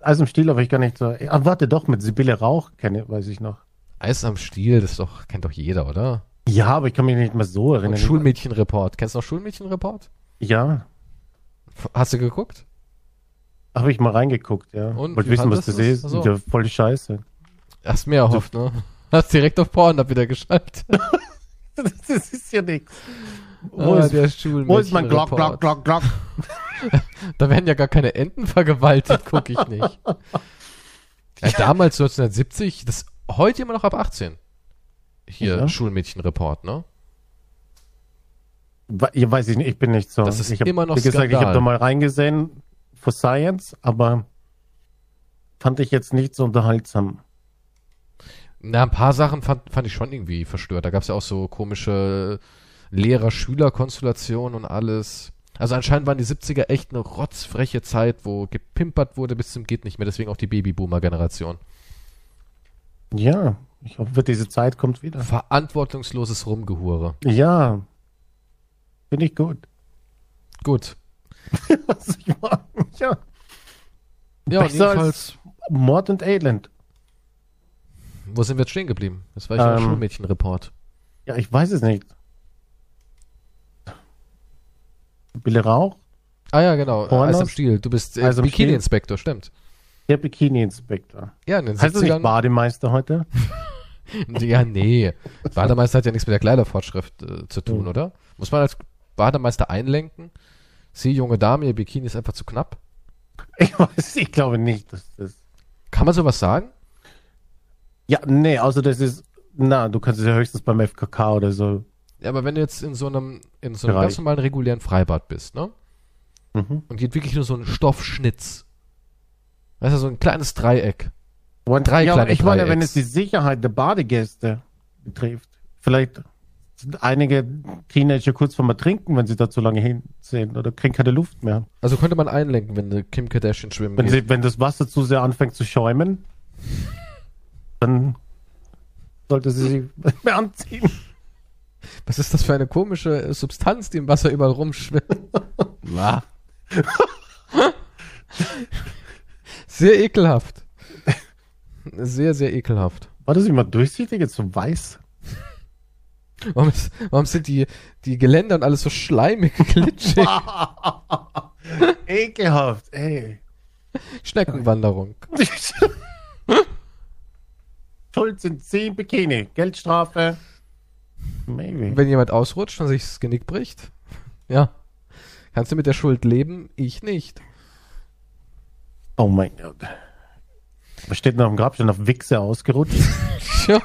also im Stil, aber ich gar nicht so. Ah, warte doch, mit Sibylle Rauch kenne, weiß ich noch. Eis am Stiel, das doch, kennt doch jeder, oder? Ja, aber ich kann mich nicht mehr so Und erinnern. Schulmädchenreport. Kennst du noch Schulmädchenreport? Ja, Hast du geguckt? habe ich mal reingeguckt, ja. Und Wollte wissen, was ist. Ach so. Ja, voll scheiße. Hast mehr erhofft, ne? Hast direkt auf Pornhub wieder geschaltet. (laughs) das ist ja nichts. Wo, Ah, ist, der wo ist mein Glock. Glock, Glock, Glock? (laughs) Da werden ja gar keine Enten vergewaltigt, gucke ich nicht. (laughs) Ja, damals 1970, das heute immer noch ab 18. Hier Ja. Schulmädchenreport, ne? Weiß ich nicht, ich bin nicht so. Das ist ich hab, immer noch Wie gesagt, ich Skandal. habe da mal reingesehen for Science, aber fand ich jetzt nicht so unterhaltsam. Na, ein paar Sachen fand, fand ich schon irgendwie verstört. Da gab es ja auch so komische Lehrer-Schüler-Konstellationen und alles. Also anscheinend waren die 70er echt eine rotzfreche Zeit, wo gepimpert wurde bis zum geht nicht mehr. Deswegen auch die Babyboomer-Generation. Ja, ich hoffe, diese Zeit kommt wieder. Verantwortungsloses Rumgehure. Ja, finde ich gut. Gut. (laughs) Was ich mag. Ja, Ja, Besser jedenfalls, Mord und Elend. wo sind wir jetzt stehen geblieben? Das war ja Ähm, Schulmädchen-Report. Ja, ich weiß es nicht. Bille Rauch, Ah ja, genau. Pornos? Eis am Stiel. Du bist äh? Bikini-Inspektor, stimmt. der Bikini-Inspektor. Ja, in den Heißt das nicht 70ern. Bademeister heute? (laughs) (laughs) Ja, nee. Bademeister hat ja nichts mit der Kleidervorschrift äh, zu tun, Hm. oder? Muss man als Bademeister einlenken? Sie, junge Dame, ihr Bikini ist einfach zu knapp. Ich weiß, ich glaube nicht, dass das. Kann man sowas sagen? Ja, nee, also das ist. Na, du kannst es ja höchstens beim FKK oder so. Ja, aber wenn du jetzt in so einem, in so einem Bereich. ganz normalen regulären Freibad bist, ne? Mhm. Und geht wirklich nur so ein Stoffschnitz. Weißt du, so ein kleines Dreieck. Und, Drei ja, kleine ich meine, wenn es die Sicherheit der Badegäste betrifft, vielleicht sind einige Teenager kurz vorm Ertrinken, wenn sie da zu lange hinsehen oder kriegen keine Luft mehr. Also könnte man einlenken, wenn eine Kim Kardashian schwimmen Wenn, sie, wenn das Wasser zu sehr anfängt zu schäumen, dann sollte sie sich mehr anziehen. Was ist das für eine komische Substanz, die im Wasser überall rumschwimmt? (laughs) Sehr ekelhaft. Sehr, sehr ekelhaft. War das immer durchsichtig, jetzt so weiß? (laughs) Warum, ist, warum sind die, die Geländer und alles so schleimig, glitschig? (laughs) Ekelhaft, ey. Schneckenwanderung. (laughs) Schuld sind 10 Bikini. Geldstrafe. Maybe. Wenn jemand ausrutscht und sich das Genick bricht, ja. Kannst du mit der Schuld leben? Ich nicht. Oh mein Gott. Was steht noch im Grabstein auf Wichse ausgerutscht? (laughs) Tja.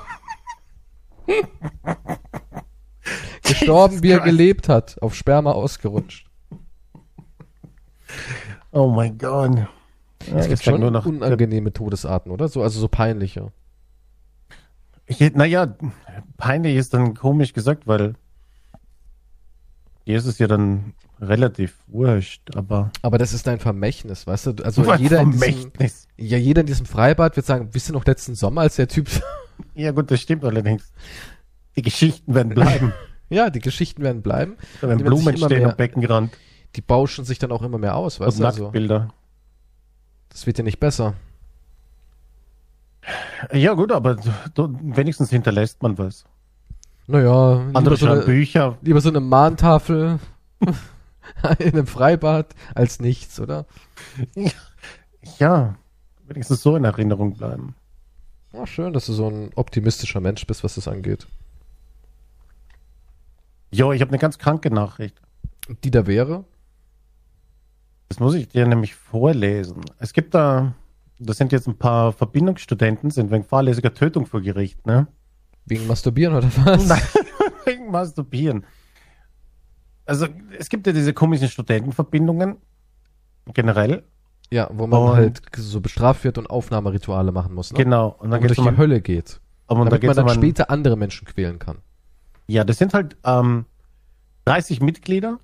Gestorben, wie er gelebt hat. Auf Sperma ausgerutscht. Oh mein Gott. Ja, Es gibt schon nur noch, unangenehme Todesarten, oder? So, also so peinliche. naja, peinlich ist dann komisch gesagt, weil Jesus ja dann relativ wurscht, aber. Aber das ist dein Vermächtnis, weißt du? Also jeder in, diesem, ja, jeder in diesem Freibad wird sagen, wisst ihr noch letzten Sommer, als der Typ. (laughs) ja, gut, das stimmt allerdings. Die Geschichten werden bleiben. (laughs) ja, die Geschichten werden bleiben. Da werden Blumen stehen mehr, am Beckenrand. Die bauschen sich dann auch immer mehr aus, weißt du? Also, das wird ja nicht besser. Ja, gut, aber du, wenigstens hinterlässt man was. Naja, andere so eine, Bücher. Lieber so eine Mahntafel (laughs) (laughs) in einem Freibad als nichts, oder? Ja, wenigstens so in Erinnerung bleiben. Ja, schön, dass du so ein optimistischer Mensch bist, was das angeht. Jo, ich habe eine ganz kranke Nachricht. Die da wäre? Das muss ich dir nämlich vorlesen. Es gibt da, das sind jetzt ein paar Verbindungsstudenten, sind wegen fahrlässiger Tötung vor Gericht, ne? Wegen Masturbieren oder was? Nein, (laughs) wegen Masturbieren. Also, es gibt ja diese komischen Studentenverbindungen, generell. Ja, wo man und, halt so bestraft wird und Aufnahmerituale machen muss. Ne? Genau. Und dann und durch die Hölle geht. Und damit da man dann man, später andere Menschen quälen kann. Ja, das sind halt ähm, 30 Mitglieder.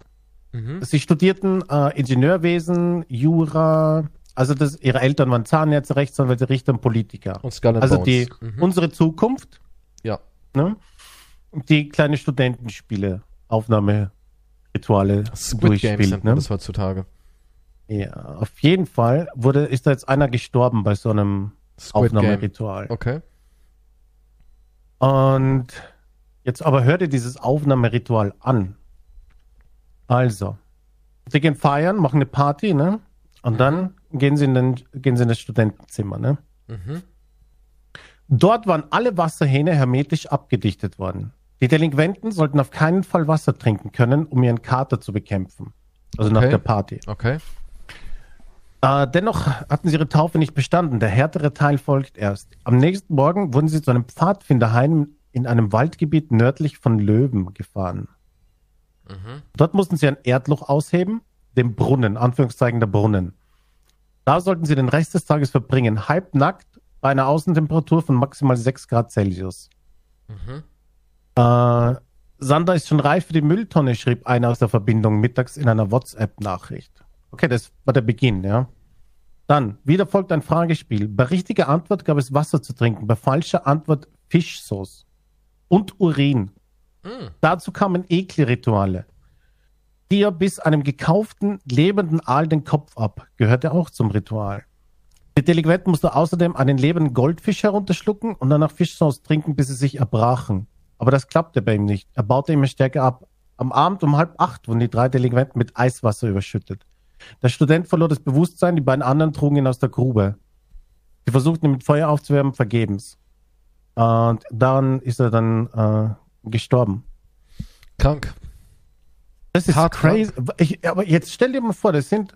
Mhm. Sie studierten äh, Ingenieurwesen, Jura, also das, ihre Eltern waren Zahnärzte, Rechtsanwälte, Richter und Politiker. Und Skull also die, mhm. unsere Zukunft. Ja. Ne? Die kleine Studentenspiele, Aufnahmerituale Squid Games nennt ne? das heutzutage. Ja, auf jeden Fall wurde, ist da jetzt einer gestorben bei so einem Squid Aufnahmeritual. Okay. Und jetzt aber hör dir dieses Aufnahmeritual an. Also, sie gehen feiern, machen eine Party, ne? Und dann gehen sie in, den, gehen sie in das Studentenzimmer, ne? Mhm. Dort waren alle Wasserhähne hermetisch abgedichtet worden. Die Delinquenten sollten auf keinen Fall Wasser trinken können, um ihren Kater zu bekämpfen. Also okay. nach der Party. Okay. Äh, dennoch hatten sie ihre Taufe nicht bestanden. Der härtere Teil folgt erst. Am nächsten Morgen wurden sie zu einem Pfadfinderheim in einem Waldgebiet nördlich von Löwen gefahren. Mhm. Dort mussten sie ein Erdloch ausheben, den Brunnen, Anführungszeichen der Brunnen. Da sollten sie den Rest des Tages verbringen, halbnackt, bei einer Außentemperatur von maximal 6 Grad Celsius. Mhm. Äh, Sander ist schon reif für die Mülltonne, schrieb einer aus der Verbindung mittags in einer WhatsApp-Nachricht. Okay, das war der Beginn, ja. Dann, wieder folgt ein Fragespiel. Bei richtiger Antwort gab es Wasser zu trinken, bei falscher Antwort Fischsauce und Urin. Mm. Dazu kamen Ekelrituale. Dir bis einem gekauften, lebenden Aal den Kopf ab, gehörte auch zum Ritual. Der Delinquent musste außerdem einen lebenden Goldfisch herunterschlucken und danach Fischsauce trinken, bis sie sich erbrachen. Aber das klappte bei ihm nicht. Er baute immer stärker ab. Am Abend um halb acht wurden die drei Delinquenten mit Eiswasser überschüttet. Der Student verlor das Bewusstsein, die beiden anderen trugen ihn aus der Grube. Sie versuchten ihn mit Feuer aufzuwärmen, vergebens. Und dann ist er dann äh, gestorben. Krank. Das ist Hart crazy. Ich, aber jetzt stell dir mal vor, das sind,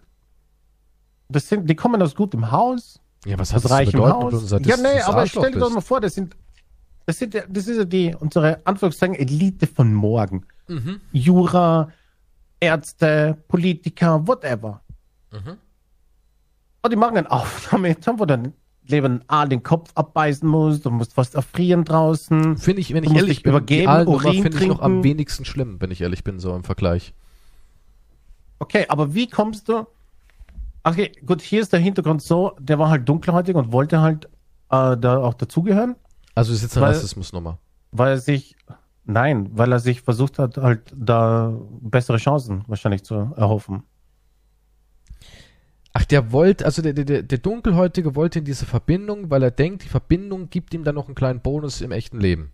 das sind, die kommen aus gutem Haus. Ja, was hat das reichem Haus. Ja, nee, aber stell dir doch mal vor, das sind, das sind, das ist ja die, unsere, Anführungszeichen, Elite von morgen. Mhm. Jura, Ärzte, Politiker, whatever. Mhm. Und die machen einen Aufnahme, wo dann Leben A den Kopf abbeißen musst, du musst fast erfrieren draußen. Finde ich, wenn ich ehrlich bin, übergeben, die Aalnummer finde ich noch am wenigsten schlimm, wenn ich ehrlich bin, so im Vergleich. Okay, aber wie kommst du? Okay, gut, hier ist der Hintergrund so, der war halt dunkelhäutig und wollte halt äh, da auch dazugehören. Also ist jetzt eine Rassismusnummer. Weil er sich, nein, weil er sich versucht hat, halt da bessere Chancen wahrscheinlich zu erhoffen. Ach, der wollte, also der, der, der Dunkelhäutige wollte in diese Verbindung, weil er denkt, die Verbindung gibt ihm dann noch einen kleinen Bonus im echten Leben.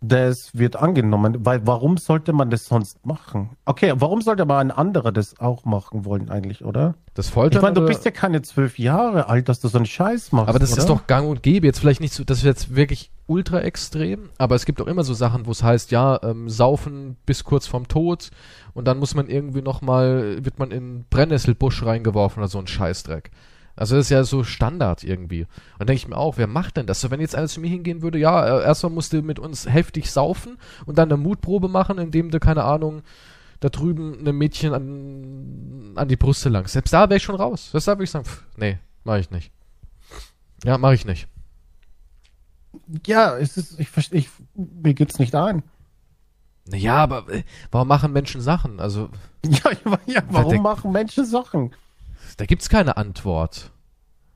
Das wird angenommen, weil warum sollte man das sonst machen? Okay, warum sollte aber ein anderer das auch machen wollen eigentlich, oder? Das Foltern? Ich meine, du bist ja keine zwölf Jahre alt, dass du so einen Scheiß machst. Aber das oder? ist doch gang und gäbe. Jetzt vielleicht nicht so, das ist jetzt wirklich ultra extrem, aber es gibt auch immer so Sachen, wo es heißt, ja, ähm, saufen bis kurz vorm Tod und dann muss man irgendwie nochmal, wird man in Brennnesselbusch reingeworfen oder so ein Scheißdreck. Also das ist ja so Standard irgendwie. Und denke ich mir auch, wer macht denn das? So, wenn jetzt einer zu mir hingehen würde, ja, äh, erstmal musst du mit uns heftig saufen und dann eine Mutprobe machen, indem du, keine Ahnung, da drüben einem Mädchen an, an die Brüste lang. Selbst da wäre ich schon raus. Selbst da würde ich sagen, pff, nee, mache ich nicht. Ja, mache ich nicht. Ja, es ist, ich verstehe, ich, mir geht's nicht ein. Naja, aber äh, warum machen Menschen Sachen? Also, (laughs) Ja, ja, ja warum der- machen Menschen Sachen? Da gibt's keine Antwort.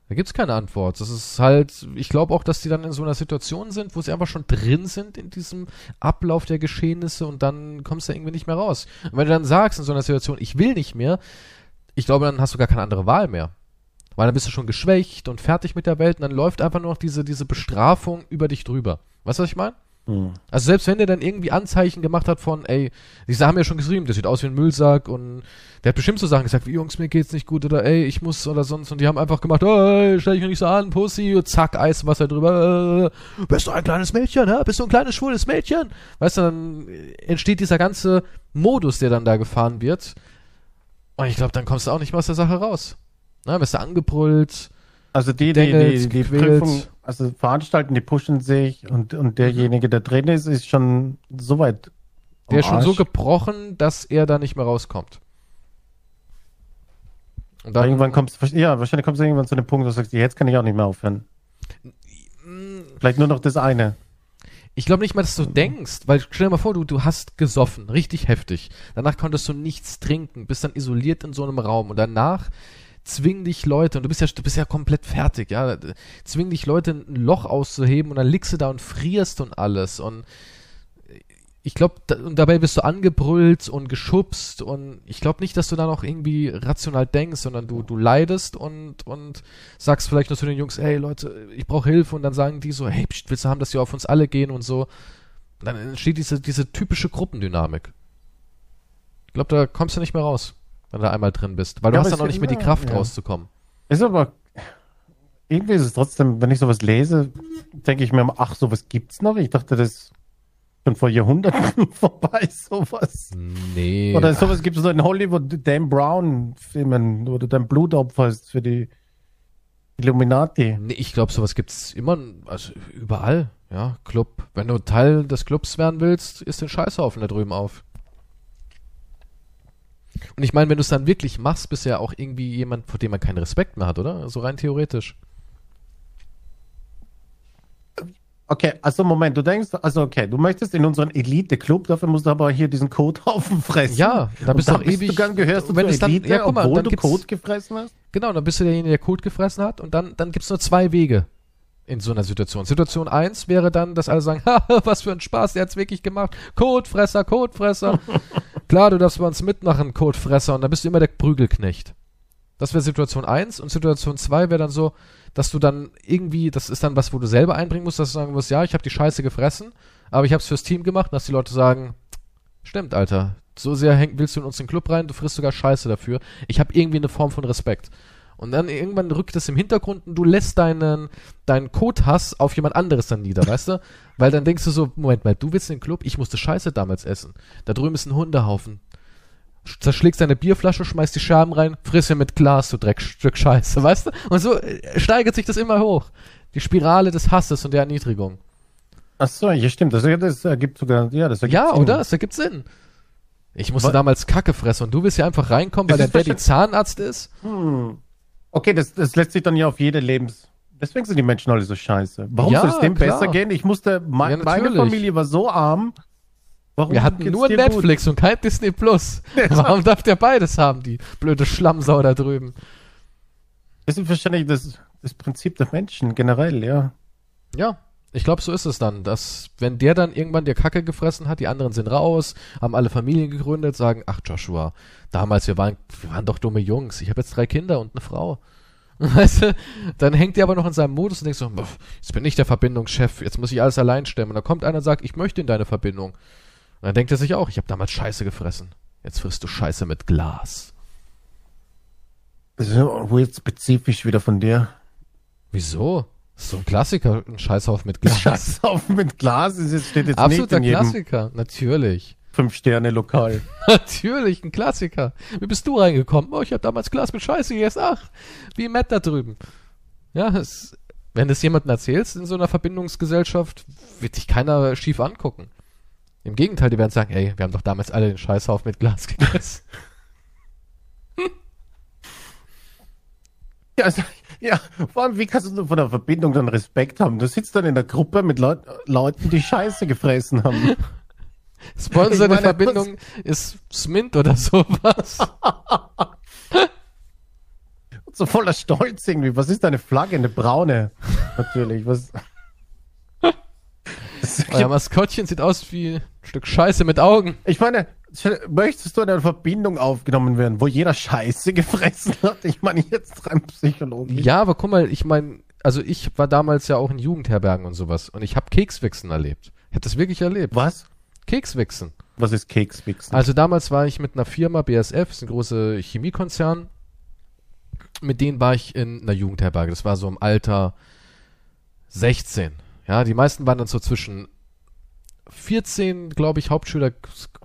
Da gibt's keine Antwort. Das ist halt, ich glaube auch, dass die dann in so einer Situation sind, wo sie einfach schon drin sind in diesem Ablauf der Geschehnisse und dann kommst du irgendwie nicht mehr raus. Und wenn du dann sagst in so einer Situation, ich will nicht mehr, ich glaube, dann hast du gar keine andere Wahl mehr. Weil dann bist du schon geschwächt und fertig mit der Welt und dann läuft einfach nur noch diese, diese Bestrafung über dich drüber. Weißt du, was ich meine? Hm. Also selbst wenn der dann irgendwie Anzeichen gemacht hat von, ey, die haben ja schon geschrieben, der sieht aus wie ein Müllsack und der hat bestimmt so Sachen gesagt, wie Jungs, mir geht's nicht gut oder ey, ich muss oder sonst und die haben einfach gemacht, ey, stell dich doch nicht so an, Pussy, und zack, Eiswasser drüber, äh, bist du ein kleines Mädchen, hä? Bist du ein kleines schwules Mädchen? Weißt du, dann entsteht dieser ganze Modus, der dann da gefahren wird und ich glaube, dann kommst du auch nicht mehr aus der Sache raus. Na, wirst du angebrüllt, Also die, die, die, die. Prüfung, also veranstalten, die pushen sich und, und derjenige, der drin ist, ist schon so weit. der ist schon so Arsch. gebrochen, dass er da nicht mehr rauskommt. Und dann, Irgendwann kommst du, ja, wahrscheinlich kommst du irgendwann zu dem Punkt, wo du sagst, jetzt kann ich auch nicht mehr aufhören. Vielleicht nur noch das eine. Ich glaube nicht mal, dass du denkst, weil stell dir mal vor, du, du hast gesoffen, richtig heftig. Danach konntest du nichts trinken, bist dann isoliert in so einem Raum und danach zwingen dich Leute, und du bist ja, du bist ja komplett fertig, ja, zwingen dich Leute ein Loch auszuheben und dann liegst du da und frierst und alles und ich glaube, da, und dabei wirst du angebrüllt und geschubst und ich glaube nicht, dass du da noch irgendwie rational denkst, sondern du, du leidest und, und sagst vielleicht nur zu den Jungs, hey Leute, ich brauche Hilfe und dann sagen die so, hey, pst, willst du haben, dass die auf uns alle gehen und so. Und dann entsteht diese, diese typische Gruppendynamik. Ich glaube, da kommst du nicht mehr raus, wenn du einmal drin bist, weil du Ja, hast dann noch es- nicht mehr die Kraft ja. rauszukommen. Ist aber, irgendwie ist es trotzdem, wenn ich sowas lese, denke ich mir ach, sowas gibt's noch? Ich dachte, das ist schon vor Jahrhunderten (laughs) vorbei, sowas. Nee. Oder sowas gibt es so in Hollywood, Dan Brown-Filmen, oder dein Blutopfer ist für die Illuminati. Nee, ich glaube, sowas gibt's immer, also überall, ja, Club. Wenn du Teil des Clubs werden willst, ist den Scheißhaufen da drüben auf. Und ich meine, wenn du es dann wirklich machst, bist du ja auch irgendwie jemand, vor dem man keinen Respekt mehr hat, oder? So rein theoretisch. Okay, also Moment, du denkst, also okay, du möchtest in unseren Elite-Club, dafür musst du aber hier diesen Kothaufen (laughs) fressen. Ja, da bist du dann auch bist ewig. Du dann gehörst du wenn zur es dann, Elite, ja, mal, obwohl dann du Kot gefressen hast? Genau, dann bist du derjenige, der Kot gefressen hat und dann, dann gibt's nur zwei Wege in so einer Situation. Situation eins wäre dann, dass alle sagen, (laughs) haha, was für ein Spaß, der hat's wirklich gemacht. Kotfresser, Kotfresser. (laughs) Klar, du darfst bei uns mitmachen, Kotfresser, und dann bist du immer der Prügelknecht. Das wäre Situation eins und Situation zwei wäre dann so, dass du dann irgendwie, das ist dann was, wo du selber einbringen musst, dass du sagen musst, ja, ich habe die Scheiße gefressen, aber ich habe es fürs Team gemacht, dass die Leute sagen, stimmt, Alter, so sehr häng, willst du in uns den Club rein, du frisst sogar Scheiße dafür. Ich habe irgendwie eine Form von Respekt. Und dann irgendwann rückt es im Hintergrund und du lässt deinen, deinen Kothass auf jemand anderes dann nieder, weißt du? Weil dann denkst du so, Moment mal, du willst in den Club, ich musste Scheiße damals essen. Da drüben ist ein Hundehaufen. Sch- Zerschlägst deine Bierflasche, schmeißt die Scherben rein, friss sie mit Glas, du Dreckstück Scheiße, (laughs) weißt du? Und so äh, steigert sich das immer hoch. Die Spirale des Hasses und der Erniedrigung. Ach so, ja, stimmt, das, das ergibt sogar, ja, das ergibt Ja, Sinn. oder? Das ergibt Sinn. Ich musste Wa- damals Kacke fressen und du willst ja einfach reinkommen, weil ist Daddy Zahnarzt ist. Hm. Okay, das, das lässt sich dann ja auf jede Lebens... Deswegen sind die Menschen alle so scheiße. Warum Ja, soll es dem klar. besser gehen? Ich musste, me Ja, meine. Familie war so arm. Warum Wir hatten nur Netflix und kein Disney Plus. (laughs) Warum darf der beides haben, die blöde Schlammsau da drüben? Gut? Das ist wahrscheinlich das, das Prinzip der Menschen generell, ja. Ja, ich glaube, so ist es dann, dass wenn der dann irgendwann dir Kacke gefressen hat, die anderen sind raus, haben alle Familien gegründet, sagen, ach Joshua, damals wir waren, wir waren doch dumme Jungs, ich habe jetzt drei Kinder und eine Frau. (laughs) Weißt du, dann hängt der aber noch in seinem Modus und denkst so, "Boah, jetzt bin ich der Verbindungschef, jetzt muss ich alles allein stemmen. Und dann kommt einer und sagt, ich möchte in deine Verbindung. Und dann denkt er sich auch, ich habe damals Scheiße gefressen. Jetzt frisst du Scheiße mit Glas. Das ist ja weird spezifisch wieder von dir. Wieso? So ein Klassiker, ein Scheißhaufen mit Glas. (laughs) Scheißhaufen mit Glas, das ist- steht jetzt Absoluter nicht in Klassiker, natürlich. Fünf-Sterne-Lokal. (laughs) Natürlich, ein Klassiker. Wie bist du reingekommen? Oh, ich habe damals Glas mit Scheiße gegessen. Ach, wie Matt da drüben. Ja, es, wenn du es jemandem erzählst in so einer Verbindungsgesellschaft, wird dich keiner schief angucken. Im Gegenteil, die werden sagen, ey, wir haben doch damals alle den Scheißhaufen mit Glas gegessen. (laughs) Ja, also, Ja, vor allem, wie kannst du von der Verbindung dann Respekt haben? Du sitzt dann in der Gruppe mit Leut Leuten, die Scheiße gefressen haben. (laughs) Sponsor der Verbindung ist Smint oder sowas. (laughs) So voller Stolz irgendwie. Was ist deine Flagge? Eine braune. Natürlich. Was? Das- (laughs) Euer Maskottchen sieht aus wie ein Stück Scheiße mit Augen. Ich meine, möchtest du in einer Verbindung aufgenommen werden, wo jeder Scheiße gefressen hat? Ich meine, jetzt rein psychologisch. Ja, aber guck mal, ich meine, also ich war damals ja auch in Jugendherbergen und sowas und ich habe Kekswichsen erlebt. Ich habe das wirklich erlebt. Was? Kekswichsen. Was ist Kekswichsen? Also damals war ich mit einer Firma, BSF, ist ein großer Chemiekonzern. Mit denen war ich in einer Jugendherberge. Das war so im Alter 16. Ja, die meisten waren dann so zwischen 14, glaube ich, Hauptschüler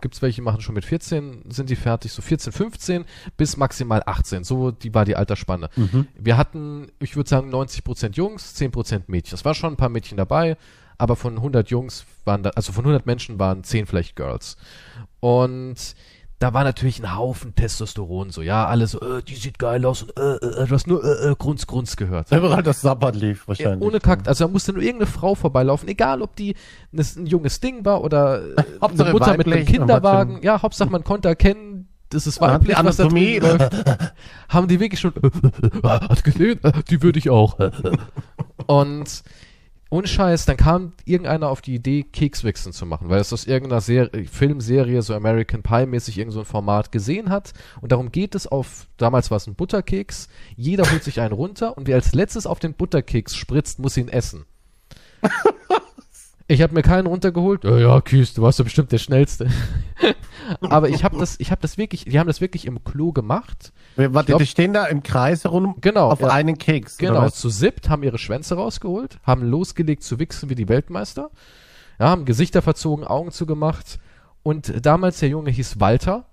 gibt's welche, machen schon mit 14, sind die fertig, so 14, 15 bis maximal 18. So, die war die Altersspanne. Wir hatten, ich würde sagen, 90% Jungs, 10% Mädchen. Es war schon ein paar Mädchen dabei, aber von 100 Jungs waren da, also von 100 Menschen waren 10 vielleicht Girls. Und da war natürlich ein Haufen Testosteron, so, ja, alle so, äh, die sieht geil aus und äh, äh, du hast nur äh, äh, Grunz, Grunz gehört. Überall das Sabbat lief Ja, wahrscheinlich. ohne Kackt, also da musste nur irgendeine Frau vorbeilaufen, egal ob die ein, junges Ding war oder äh, (laughs) eine Mutter mit einem Kinderwagen. Ja, Hauptsache man konnte erkennen, das ist weiblich, die was da Anatomie. drüben läuft. Haben die wirklich schon, (laughs) hat gesehen, die würde ich auch. (laughs) Und ohne Scheiß, dann kam irgendeiner auf die Idee, Kekswichsen zu machen, weil es aus irgendeiner Serie, Filmserie, so American Pie-mäßig, irgend so ein Format gesehen hat. Und darum geht es auf, damals war es ein Butterkeks, jeder holt sich einen runter und wer als letztes auf den Butterkeks spritzt, muss ihn essen. (laughs) Ich habe mir keinen runtergeholt. Ja, ja, Kies, du warst ja bestimmt der Schnellste. (laughs) Aber ich habe das, ich habe das wirklich, die haben das wirklich im Klo gemacht. Warte, glaub- die stehen da im Kreis herum Genau, auf ja. einen Keks. Genau, zu siebt haben ihre Schwänze rausgeholt, haben losgelegt zu wichsen wie die Weltmeister, ja, haben Gesichter verzogen, Augen zugemacht und damals der Junge hieß Walter,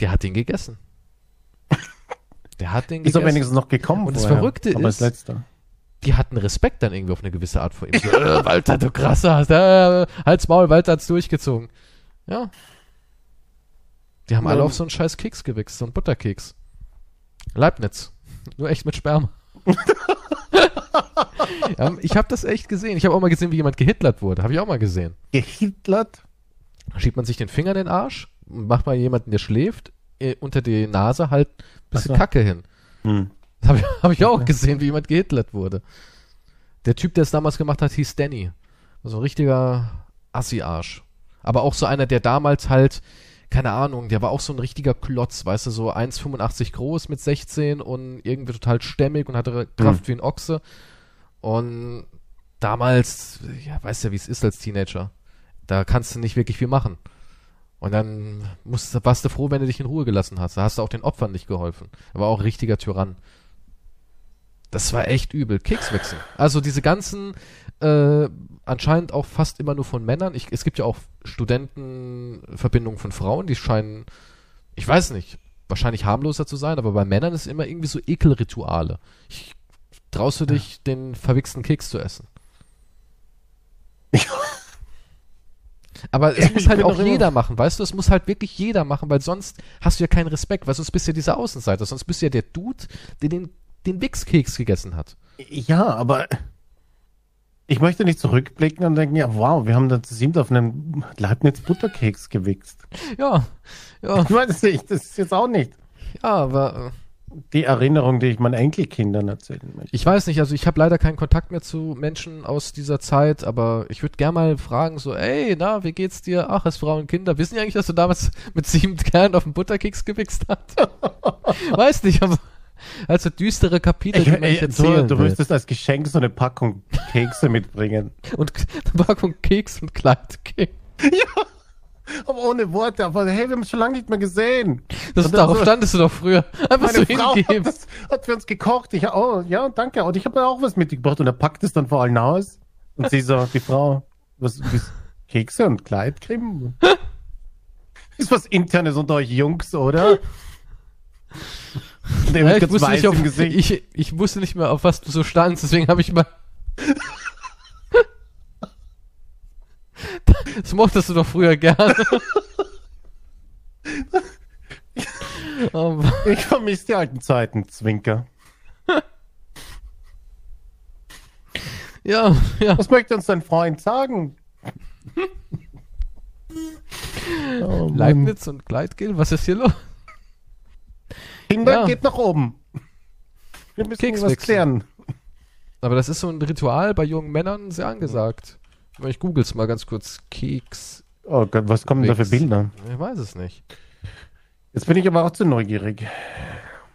der hat den gegessen. (laughs) Der hat den Ist doch gegessen. wenigstens noch gekommen. Und das vorher. Verrückte ist-. Die hatten Respekt dann irgendwie auf eine gewisse Art vor ihm. So, (laughs) äh, Walter, du krasser, hast, äh, halt's Maul, Walter hat's durchgezogen. Ja. Die haben alle Ja. auf so einen scheiß Keks gewichst, so einen Butterkeks. Leibniz. (laughs) Nur echt mit Sperma. ja, (laughs) ich habe das echt gesehen. Ich habe auch mal gesehen, wie jemand gehitlert wurde. Habe ich auch mal gesehen. Gehitlert? Da schiebt man sich den Finger in den Arsch, macht mal jemanden, der schläft, äh, unter die Nase halt ein bisschen so. Kacke hin. Hm. (laughs) Das habe ich, hab ich auch gesehen, wie jemand gehitlert wurde. Der Typ, der es damals gemacht hat, hieß Danny. So ein richtiger Assi-Arsch. Aber auch so einer, der damals halt, keine Ahnung, der war auch so ein richtiger Klotz, weißt du, so 1,85 groß mit 16 und irgendwie total stämmig und hatte Kraft wie ein Ochse. Und damals, ja, weißt ja, wie es ist als Teenager. Da kannst du nicht wirklich viel machen. Und dann musst, warst du froh, wenn du dich in Ruhe gelassen hast. Da hast du auch den Opfern nicht geholfen. Er war auch ein richtiger Tyrann. Das war echt übel. Kekswichsen. Also diese ganzen, äh, anscheinend auch fast immer nur von Männern. Ich, es gibt ja auch Studentenverbindungen von Frauen, die scheinen, ich weiß nicht, wahrscheinlich harmloser zu sein, aber bei Männern ist immer irgendwie so Ekelrituale. Ich, traust du dich, den verwichsten Keks zu essen? (laughs) Aber es muss halt auch jeder machen, weißt du? Es muss halt wirklich jeder machen, weil sonst hast du ja keinen Respekt, weil sonst bist du ja dieser Außenseiter, sonst bist du ja der Dude, der den, den Wichskeks gegessen hat. Ja, aber ich möchte nicht zurückblicken und denken, ja, wow, wir haben da zu siebt auf einen Leibniz Butterkeks gewichst. Ja, ja, Ich weiß nicht, das ist jetzt auch nicht ja, aber äh, die Erinnerung, die ich meinen Enkelkindern erzählen möchte. ich weiß nicht, also ich habe leider keinen Kontakt mehr zu Menschen aus dieser Zeit, aber ich würde gerne mal fragen, so, ey, na, wie geht's dir? Ach, es Frauen und Kinder. Wissen die eigentlich, dass du damals mit sieben Kerlen auf den Butterkeks gewichst hast? (laughs) weiß nicht, aber also düstere Kapitel, die man du, erzählen du müsstest als Geschenk so eine Packung Kekse mitbringen. (laughs) Und eine Packung Keks und Kleidkeks. Aber ohne Worte, aber hey, wir haben es schon lange nicht mehr gesehen. Das, darauf so- standest du doch früher. Einfach Meine so Frau hingeben. hat, hat für uns gekocht. Ich, oh, ja, danke. Und ich habe auch was mitgebracht. Und er packt es dann vor allen aus. Und sie so, die Frau, was, was Kekse und Kleidcreme? (laughs) Ist was Internes unter euch Jungs, oder? (laughs) (laughs) Ja, ich, wusste nicht, auf, ich, ich wusste nicht mehr, auf was du so standst, deswegen habe ich mal. (laughs) Das mochtest du doch früher gerne. (laughs) Oh. Ich vermisse die alten Zeiten, Zwinker. Ja, ja. Was möchte uns dein Freund sagen? oh. Leibniz und Gleitgel, was ist hier los? Kinder Ja. geht nach oben. Wir müssen Keks was klären. Aber das ist so ein Ritual bei jungen Männern sehr angesagt. Ich google's mal ganz kurz. Keks. Oh Gott, was kommen da für. Bilder? Ich weiß es nicht. Jetzt bin ich aber auch zu neugierig.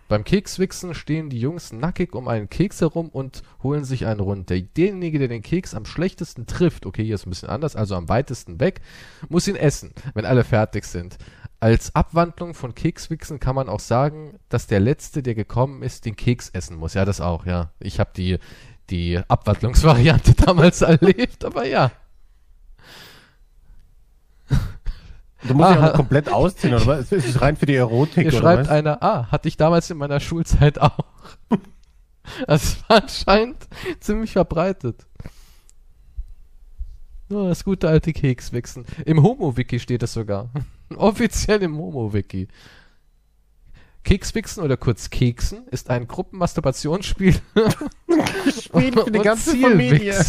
Beim Kekswichsen stehen die Jungs nackig um einen Keks herum und holen sich einen runter. Derjenige, der den Keks am schlechtesten trifft, okay, hier ist ein bisschen anders, also am weitesten weg, muss ihn essen, wenn alle fertig sind. Als Abwandlung von Kekswichsen kann man auch sagen, dass der Letzte, der gekommen ist, den Keks essen muss. Ja, das auch, ja. Ich habe die, die Abwandlungsvariante (laughs) damals erlebt, aber ja. Du musst dich Ah, auch noch komplett ausziehen, oder was? Es ist rein für die Erotik, Hier oder schreibt was? einer, ah, hatte ich damals in meiner Schulzeit auch. (laughs) Das war anscheinend ziemlich verbreitet. Oh, das gute alte Kekswichsen. Im Homo-Wiki steht es sogar. (laughs) Offiziell im Homo-Wiki. Kekswichsen oder kurz Keksen ist ein Gruppenmasturbationsspiel (laughs) Spiel für die ganze Familie. (laughs)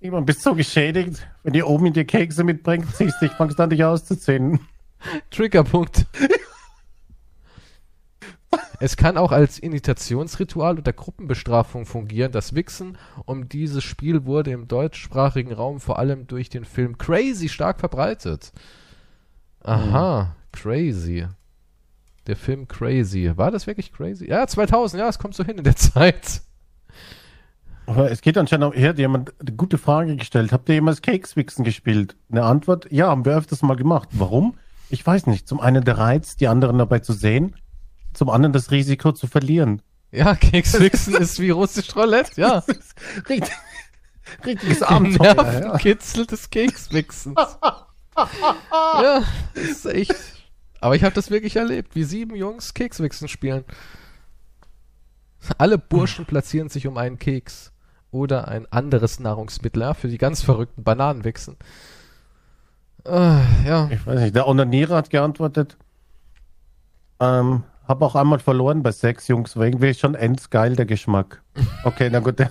Irgendwann bist du so geschädigt, wenn die oben in dir Kekse mitbringt, ziehst dich, fangst an dich auszuziehen. Triggerpunkt. Es kann auch als Initiationsritual oder Gruppenbestrafung fungieren. Das Wichsen um dieses Spiel wurde im deutschsprachigen Raum vor allem durch den Film Crazy stark verbreitet. Aha, Crazy. Der Film Crazy. War das wirklich Crazy? Ja, 2000, ja, es kommt so hin in der (laughs) Zeit. Aber es geht anscheinend auch, hier hat jemand eine gute Frage gestellt. Habt ihr jemals Kekswichsen gespielt? Eine Antwort, ja, haben wir öfters mal gemacht. Warum? Ich weiß nicht. Zum einen der Reiz, die anderen dabei zu sehen. Zum anderen das Risiko zu verlieren. Ja, Kekswichsen ist wie russisch Roulette, ja. (laughs) Richtig, richtiges Abenteuer. Ja. Nervenkitzel des Kekswichsens. (laughs) ja, das ist echt. Aber ich habe das wirklich erlebt, wie sieben Jungs Kekswichsen spielen. Alle Burschen platzieren sich um einen Keks oder ein anderes Nahrungsmittel, ja, für die ganz verrückten Bananenwichsen. Äh, ja, Ich weiß nicht, der Onanierer hat geantwortet. Ähm, hab auch einmal verloren bei sechs Jungs, ich schon ends geil der Geschmack. Okay, na gut. Das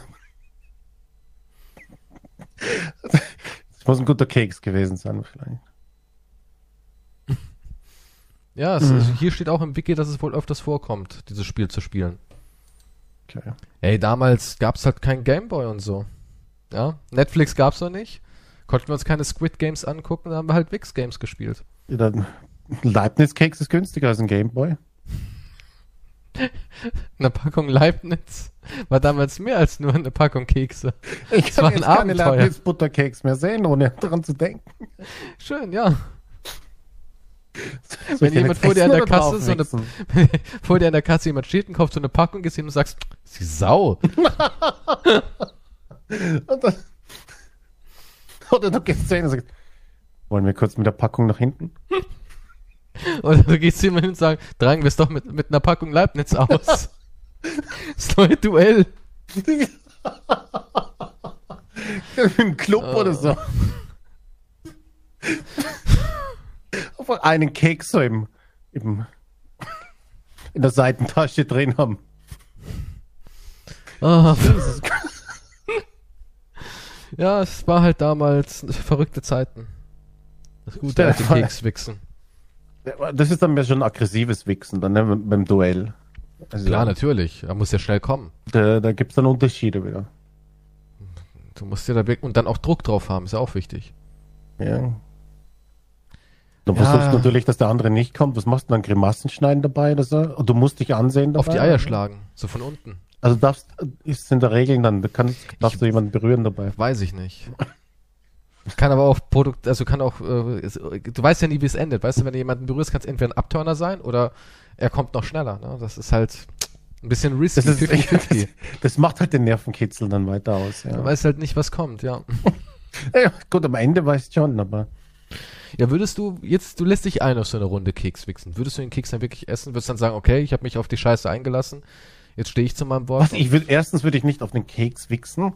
muss ein guter Keks gewesen sein, vielleicht. ja, es, also hier steht auch im Wiki, dass es wohl öfters vorkommt, dieses Spiel zu spielen. Okay. Ey, damals gab's halt kein Gameboy und so. Ja, Netflix gab's noch nicht. Konnten wir uns keine Squid Games angucken, da haben wir halt Wix Games gespielt. Ja, dann- Leibniz-Keks ist günstiger als ein Gameboy. (laughs) Eine Packung Leibniz war damals mehr als nur eine Packung Kekse. Ich kann jetzt keine. Leibniz-Butterkeks mehr sehen, ohne daran zu denken. Schön, ja. (laughs) Soll Wenn jemand vor dir an der Kasse so eine, (laughs) vor dir an der Kasse jemand steht und kauft so eine Packung, gehst hin und sagst, sie Sau. Dann, oder du gehst zu und sagst, wollen wir kurz mit der Packung nach hinten? Oder du gehst zu jemandem hin und sagst, tragen wir es doch mit, mit einer Packung Leibniz aus. (laughs) Das neue Duell. Im Club oder so. Einfach einen Keks so im, im, in der Seitentasche drin haben. Ah, ja, es war halt damals verrückte Zeiten. Das gute alte vor- Kekswichsen. Das ist dann mehr schon aggressives Wichsen, dann ne, beim- Duell. Also, Klar, natürlich. Da muss ja schnell kommen. Da, da gibt es dann Unterschiede wieder. Du musst ja da weg und dann auch Druck drauf haben, ist ja auch wichtig. Ja. Du Ja. versuchst natürlich, dass der andere nicht kommt. Was machst du dann? Grimassen schneiden dabei oder so? Und du musst dich ansehen dabei? Auf die Eier schlagen, so von unten. Also darfst, ist in der Regel dann, kannst, darfst du jemanden berühren dabei. Weiß ich nicht. Kann aber auch Produkt, also kann auch, äh, du weißt ja nie, wie es endet. Weißt du, wenn du jemanden berührst, kann es entweder ein Abturner sein oder er kommt noch schneller. Ne? Das ist halt ein bisschen risky, Das, ist, 50-50. das macht halt den Nervenkitzel dann weiter aus. Du Ja. weißt halt nicht, was kommt, ja. (laughs) ja, gut, am Ende weißt du schon, aber Ja, würdest du jetzt, du lässt dich ein auf so eine Runde Keks wichsen. Würdest du den Keks dann wirklich essen? Würdest dann sagen, okay, ich habe mich auf die Scheiße eingelassen, jetzt stehe ich zu meinem Wort. was, ich würd, erstens würde ich nicht auf den Keks wichsen.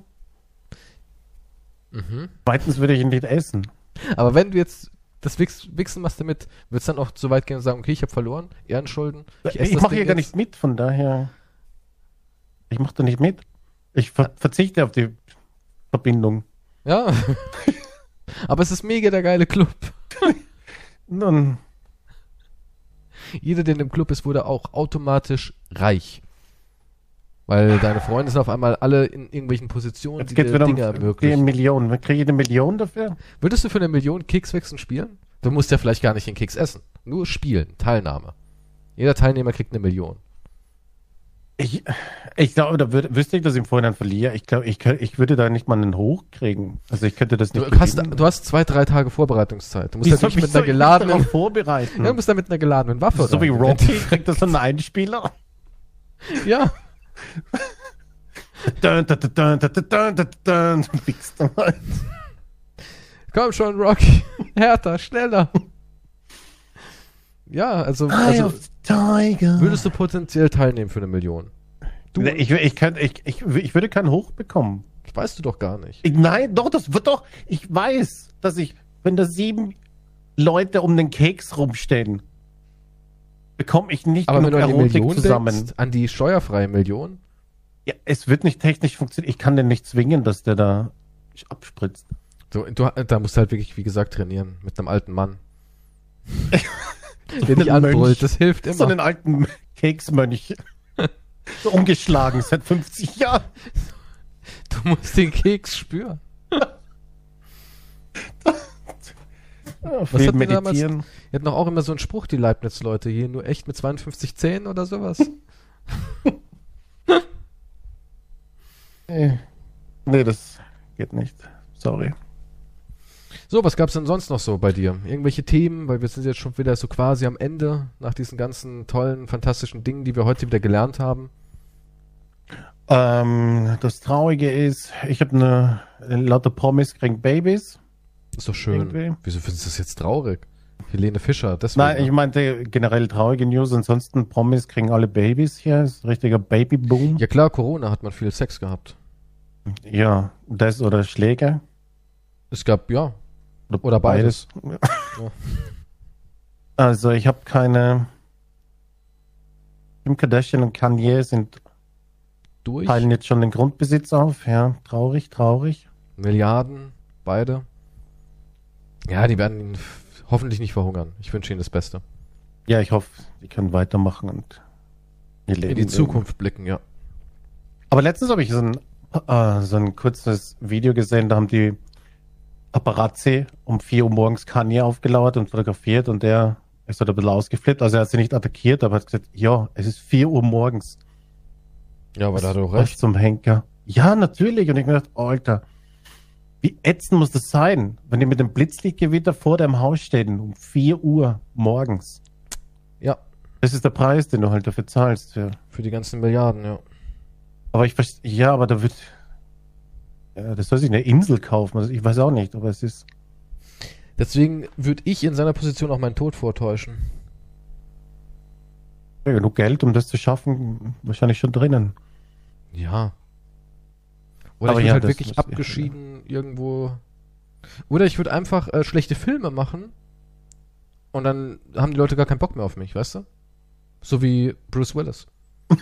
Mhm. Zweitens würde ich ihn nicht essen. Aber wenn du jetzt das Wix, Wichsen machst damit, würdest du dann auch so weit gehen und sagen, okay, ich habe verloren, Ehrenschulden. Ich, das mache hier gar jetzt. nicht mit, von daher. Ich mache da nicht mit. Ich ver verzichte auf die Verbindung. Ja. (laughs) Aber es ist mega der geile Club. (laughs) Nun, Jeder, der in dem Club ist, wurde auch automatisch reich. Weil deine Freunde sind auf einmal alle in irgendwelchen Positionen, jetzt die geht dir wieder um Dinge die ermöglichen. Million. Kriege ich eine Million dafür? Würdest du für eine Million Kekswechseln spielen? Du musst ja vielleicht gar nicht den Keks essen. Nur spielen, Teilnahme. Jeder Teilnehmer kriegt eine Million. Ich, ich glaube, da würd, wüsste ich, dass ich im Vorhinein verliere. Ich glaube, ich, ich würde da nicht mal einen Hoch kriegen. Also ich könnte das Du nicht hast, gewinnen. du hast zwei, drei Tage Vorbereitungszeit. Du musst Wie ja soll- nicht wie mit einer ich geladenen, vorbereiten? ja, du musst da mit einer geladenen Waffe so wie rein. Rocky kriegt das so einen Einspieler. Ja. Dun, dun, dun, dun, dun, dun, dun, dun. Halt. Komm schon, Rocky. (laughs) Härter, schneller. Ja, also, also würdest du potenziell teilnehmen für eine Million? Du, ich, ich, könnte, ich, ich, ich würde keinen Hoch bekommen. das weißt du doch gar nicht. Ich, nein, doch, das wird doch. Ich weiß, dass ich, wenn da sieben Leute um den Keks rumstehen, bekomme ich nicht Aber wenn du an die Erotik Million zusammen. denkst, an die steuerfreie Million, Ja, es wird nicht technisch funktionieren. Ich kann den nicht zwingen, dass der da abspritzt. so, du, da musst du halt wirklich, wie gesagt, trainieren mit einem alten Mann. (laughs) Der dich anbrüllt, das hilft immer. So einen alten Keksmönch. so umgeschlagen seit 50 Jahren. du musst den Keks spüren. (laughs) Ja, Was viel hatten wir damals? meditieren. Die hatten auch immer so einen Spruch, die Leibniz-Leute hier, nur echt mit 52 Zähnen oder sowas. Nee. (laughs) nee, das geht nicht. Sorry. So, was gab's denn sonst noch so bei dir? Irgendwelche Themen, weil wir sind jetzt schon wieder so quasi am Ende nach diesen ganzen tollen, fantastischen Dingen, die wir heute wieder gelernt haben. Ähm, das Traurige ist, ich habe eine lauter Promis kriegen Babys. Ist doch schön. Irgendwie. Wieso findest du das jetzt traurig? Helene Fischer, deswegen. Nein, ich meinte generell traurige News. Ansonsten Promis kriegen alle Babys hier. Ist ein richtiger Babyboom. ja klar, Corona hat man viel Sex gehabt. Ja, das oder Schläge. Es gab, ja, oder beides. (laughs) Also ich habe keine. Kim Kardashian und Kanye sind Durch. teilen jetzt schon den Grundbesitz auf. Ja, traurig, traurig. Milliarden, beide. Ja, die werden hoffentlich nicht verhungern. Ich wünsche ihnen das Beste. Ja, ich hoffe, die können weitermachen und ihr Leben In die. Zukunft blicken, ja. Aber letztens habe ich so ein, äh, so ein kurzes Video gesehen, da haben die Paparazzi um 4 Uhr morgens Kanye aufgelauert und fotografiert und der ist halt ein bisschen ausgeflippt. Also er hat sie nicht attackiert, aber hat gesagt, ja, es ist 4 Uhr morgens. Ja, aber da hat er auch recht. zum Henker. Ja, natürlich. Und ich mir gedacht, Alter, wie ätzend muss das sein, wenn die mit dem Blitzlichtgewitter vor deinem Haus stehen um 4 Uhr morgens. Ja, Das ist der Preis, den du halt dafür zahlst. Für. für die ganzen Milliarden, ja. Aber ich verstehe, ja, aber da wird, ja, das soll sich eine Insel kaufen. Also ich weiß auch nicht, aber es ist, Deswegen würde ich in seiner Position auch meinen Tod vortäuschen. ja, genug Geld, um das zu schaffen, wahrscheinlich schon drinnen. Ja. Oder Aber ich würde ja, halt wirklich abgeschieden irgendwo. Oder ich würde einfach äh, schlechte Filme machen und dann haben die Leute gar keinen Bock mehr auf mich, weißt du? So wie Bruce Willis. (laughs)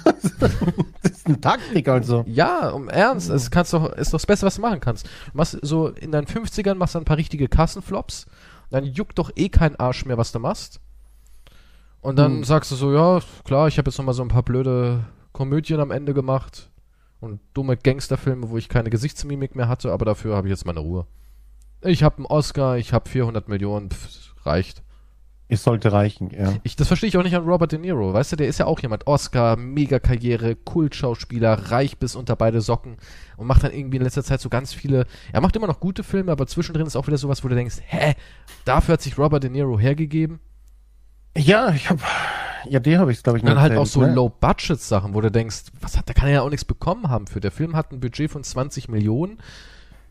Das ist eine Taktik also. Ja, um Ernst, es kannst doch, ist doch das Beste, was du machen kannst. Du machst so in deinen 50ern machst du ein paar richtige Kassenflops, dann juckt doch eh kein Arsch mehr, was du machst. Und dann Hm. sagst du so, ja, klar, ich habe jetzt noch mal so ein paar blöde Komödien am Ende gemacht und dumme Gangsterfilme, wo ich keine Gesichtsmimik mehr hatte, aber dafür habe ich jetzt meine Ruhe. Ich habe einen Oscar, ich habe 400 Millionen, pff, reicht. Es sollte reichen, ja. Ich, das verstehe ich auch nicht an Robert De Niro, weißt du, der ist ja auch jemand, Oscar, Mega-Karriere, Kultschauspieler, reich bis unter beide Socken und macht dann irgendwie in letzter Zeit so ganz viele, er macht immer noch gute Filme, aber zwischendrin ist auch wieder sowas, wo du denkst, hä, dafür hat sich Robert De Niro hergegeben? Ja, ich habe, ja, die habe ich, glaube ich, Und dann halt erzählt, auch so ne? Low-Budget-Sachen, wo du denkst, was hat, da kann er ja auch nichts bekommen haben für. Der Film hat ein Budget von 20 Millionen.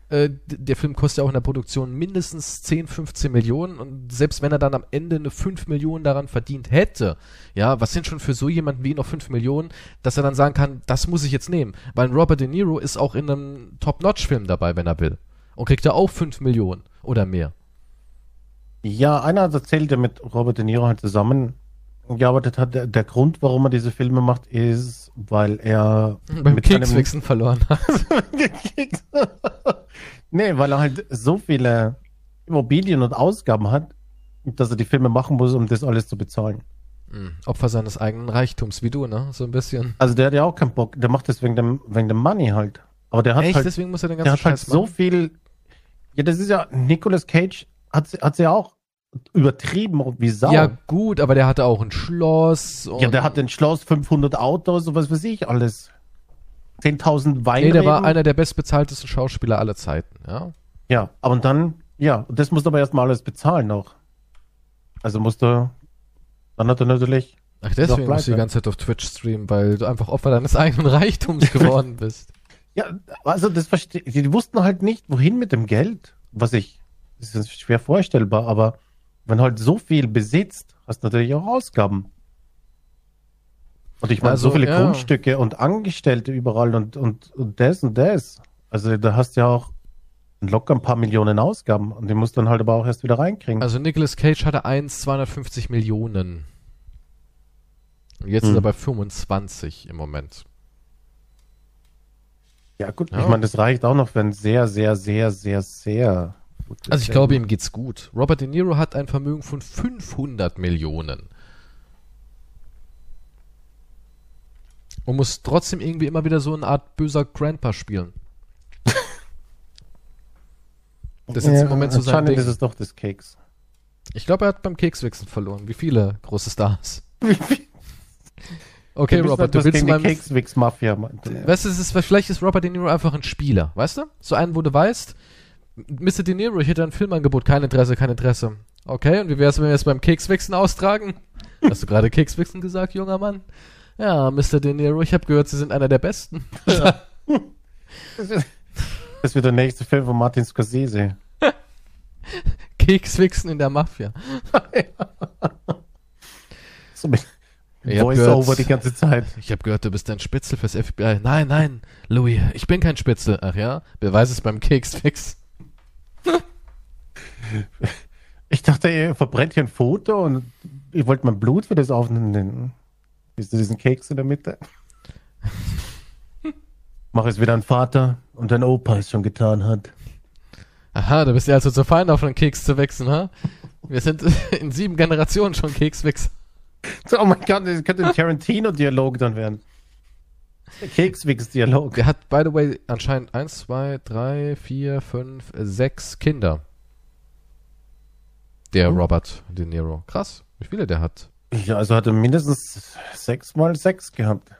Äh, der Film kostet ja auch in der Produktion mindestens 10, 15 Millionen und selbst wenn er dann am Ende eine 5 Millionen daran verdient hätte, ja, was sind schon für so jemanden wie ihn noch 5 Millionen, dass er dann sagen kann, das muss ich jetzt nehmen. Weil Robert De Niro ist auch in einem Top-Notch-Film dabei, wenn er will. Und kriegt er auch 5 Millionen oder mehr. Ja, einer erzählt, der mit Robert De Niro halt zusammengearbeitet hat. Der, der Grund, warum er diese Filme macht, ist, weil er (laughs) Beim mit seinem- Kekswichsen verloren hat. (laughs) nee, weil er halt so viele Immobilien und Ausgaben hat, dass er die Filme machen muss, um das alles zu bezahlen. Hm, Opfer seines eigenen Reichtums, wie du, ne? So ein bisschen. Also der hat ja auch keinen Bock, der macht das wegen dem, wegen dem Money halt. Aber der hat Echt? halt, Deswegen muss er den der ganzen hat halt Scheiß so machen? viel. Ja, das ist ja, Nicolas Cage hat hat ja auch übertrieben und wie Sau. Ja, gut, aber der hatte auch ein Schloss. Und Ja, der hat den Schloss, 500 Autos und was weiß ich alles. 10.000 Weine. Nee, der war einer der bestbezahltesten Schauspieler aller Zeiten, ja. Ja, aber dann, ja, und das musst du aber erstmal alles bezahlen auch. Also musst du, dann hat er natürlich, Ach, deswegen musst du die ganze Zeit auf Twitch streamen, weil du einfach Opfer deines (laughs) eigenen Reichtums (laughs) geworden bist. ja, also das verstehe die wussten halt nicht, wohin mit dem Geld, was ich, das ist schwer vorstellbar, aber wenn du halt so viel besitzt, hast du natürlich auch Ausgaben. Und ich meine, so Also, viele ja. Grundstücke und Angestellte überall und, und, und das und das. Also da hast du ja auch locker ein paar Millionen Ausgaben und die musst du dann halt aber auch erst wieder reinkriegen. Also Nicolas Cage hatte 1, 250 Millionen. Und jetzt Hm. ist er bei 25 im Moment. ja gut, Ja. ich meine, das reicht auch noch für ein sehr, sehr, sehr, sehr, sehr gutes Also ich glaube, ihm geht's gut. Robert De Niro hat ein Vermögen von 500 Millionen. Und muss trotzdem irgendwie immer wieder so eine Art böser Grandpa spielen. (laughs) Das ist jetzt im Moment so sein Ding. ist es doch des Keks. Ich glaube, er hat beim Kekswichsen verloren. Wie viele große Stars. (laughs) Okay, Robert, du etwas willst meinem... Kekswix-Mafia machen. Weißt du, es ist, vielleicht ist Robert De Niro einfach ein Spieler, weißt du? So einen, wo du weißt, Mr. De Niro, ich hätte ein Filmangebot, kein Interesse, kein Interesse. Okay, und wie wär's, wenn wir es beim Kekswichsen austragen? (laughs) Hast du gerade Kekswichsen gesagt, junger Mann? Ja, Mr. De Niro, ich habe gehört, Sie sind einer der Besten. Das (laughs) wird- Das wird der nächste Film von Martin Scorsese. (laughs) Kekswichsen in der Mafia. So mit Voice-Over die ganze Zeit. Ich habe gehört, du bist ein Spitzel fürs FBI. Nein, nein, Louis, ich bin kein Spitzel. Ach ja, beweis es beim Keksfix. Ich dachte, ihr verbrennt hier ein Foto und ihr wollt mein Blut für das aufnehmen. Siehst du diesen Keks in der Mitte? Mach es wieder ein Vater und dein Opa es schon getan hat. Aha, du bist ja also zu fein auf einen Keks zu wechseln, ha? Wir sind (laughs) in sieben Generationen schon Kekswichs. So, oh mein Gott, das könnte ein Tarantino-Dialog dann werden. Der Kekswix-Dialog. Der hat, by the way, anscheinend eins, zwei, drei, vier, fünf, sechs Kinder. Der Hm. Robert De Niro. Krass, wie viele der hat. Ja, also hat er mindestens sechs mal sechs gehabt.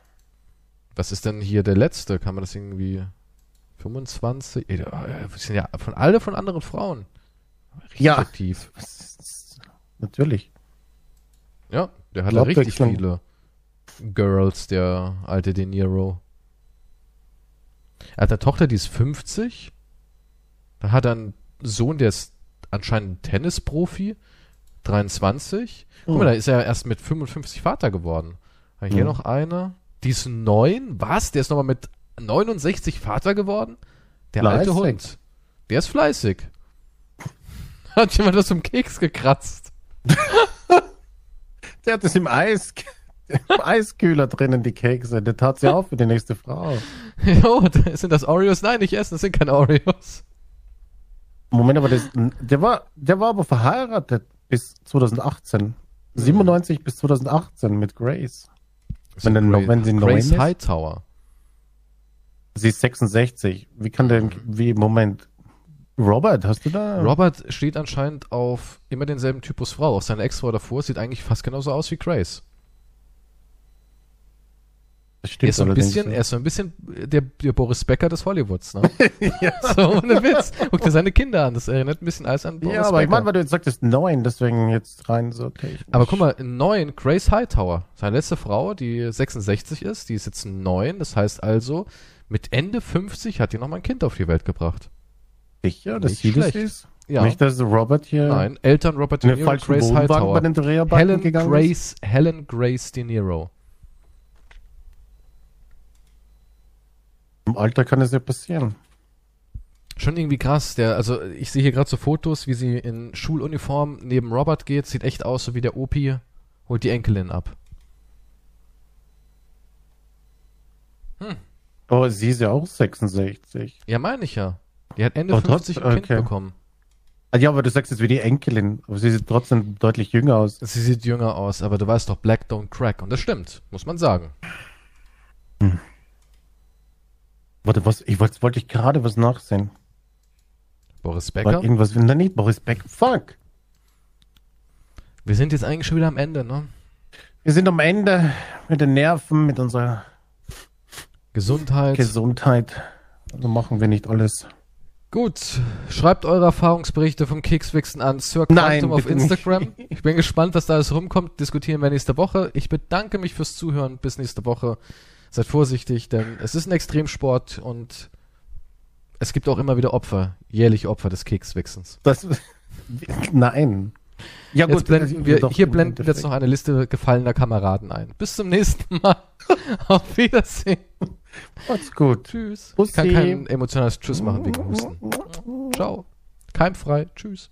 Was ist denn hier der letzte? Kann man das irgendwie 25? Äh, Das sind ja von alle von anderen Frauen. Richtig Ja. aktiv. Natürlich. Ja, der hat ja richtig viele Girls, der alte De Niro. Er hat eine Tochter, die ist 50. Da hat er einen Sohn, der ist anscheinend Tennisprofi, 23. Guck mal, Oh. da ist er erst mit 55 Vater geworden. Hier Hm. noch eine. Die ist neun. Was? Der ist nochmal mit 69 Vater geworden? Der alte Fleißig. Hund. Der ist fleißig. (laughs) Hat jemand das im Keks gekratzt? (laughs) Der hat es im Eis, im Eiskühler drinnen, die Kekse. Der tat sie auf für die nächste Frau. (laughs) Jo, sind das Oreos? Nein, nicht essen, das sind keine Oreos. Moment, aber das, der war, der war aber verheiratet bis 2018. 97 bis 2018 mit Grace. Wenn denn noch- wenn sie neun Grace ist? Hightower. Sie ist 66. Wie kann denn, wie, Moment. Robert, hast du da? Robert steht anscheinend auf immer denselben Typus Frau. Auch seine Ex-Frau davor sieht eigentlich fast genauso aus wie Grace. Das Er stimmt ist so ein bisschen, ja. er ist so ein bisschen der, der Boris Becker des Hollywoods, ne? (laughs) So, ohne Witz. Guck dir seine Kinder an. Das erinnert ein bisschen alles an Boris Ja, aber ich Becker. meine, weil du jetzt sagtest neun, deswegen jetzt rein so technisch. aber guck mal, neun, Grace Hightower, seine letzte Frau, die 66 ist, die ist jetzt neun. Das heißt also, mit Ende 50 hat die noch mal ein Kind auf die Welt gebracht. Sicher, dass sie das ist? Ja. Nicht, dass Robert hier Nein, Eltern Robert De Niro, Grace bei Hightower. Helen? Grace, Helen Grace De Niro. Im Alter kann es ja passieren. Schon irgendwie krass. Der, also ich sehe hier gerade so Fotos, wie sie in Schuluniform neben Robert geht. Sieht echt aus, so wie der Opi holt die Enkelin ab. Hm. Oh, sie ist ja auch 66. Ja, meine ich ja. Die hat Ende Oh, 50 ein trotz- Kind okay. bekommen. Ah, Ja, aber du sagst jetzt wie die Enkelin. Aber sie sieht trotzdem deutlich jünger aus. Sie sieht jünger aus, aber du weißt doch, Black don't crack. Und das stimmt, muss man sagen. Warte, was? Ich wollte wollte ich gerade was nachsehen. Boris War Becker. irgendwas, nein, nicht Boris Beck. Fuck. Wir sind jetzt eigentlich schon wieder am Ende, ne? Wir sind am Ende mit den Nerven, mit unserer Gesundheit. Gesundheit. Also machen wir nicht alles. Gut, schreibt eure Erfahrungsberichte vom Kekswichsen an Sir Nein, auf bitte nicht. Instagram. Ich bin gespannt, was da alles rumkommt. Diskutieren wir nächste Woche. Ich bedanke mich fürs Zuhören. Bis nächste Woche. Seid vorsichtig, denn es ist ein Extremsport und es gibt auch immer wieder Opfer, jährlich Opfer des Kekswichsens. Das, nein. Ja Jetzt blenden wir, doch, hier blenden wir jetzt noch eine Liste gefallener Kameraden ein. Bis zum nächsten Mal. (laughs) Auf Wiedersehen. Macht's gut. Tschüss. Bussi. Ich kann kein emotionales Tschüss machen wegen Husten. (laughs) Ciao. Keimfrei. Tschüss.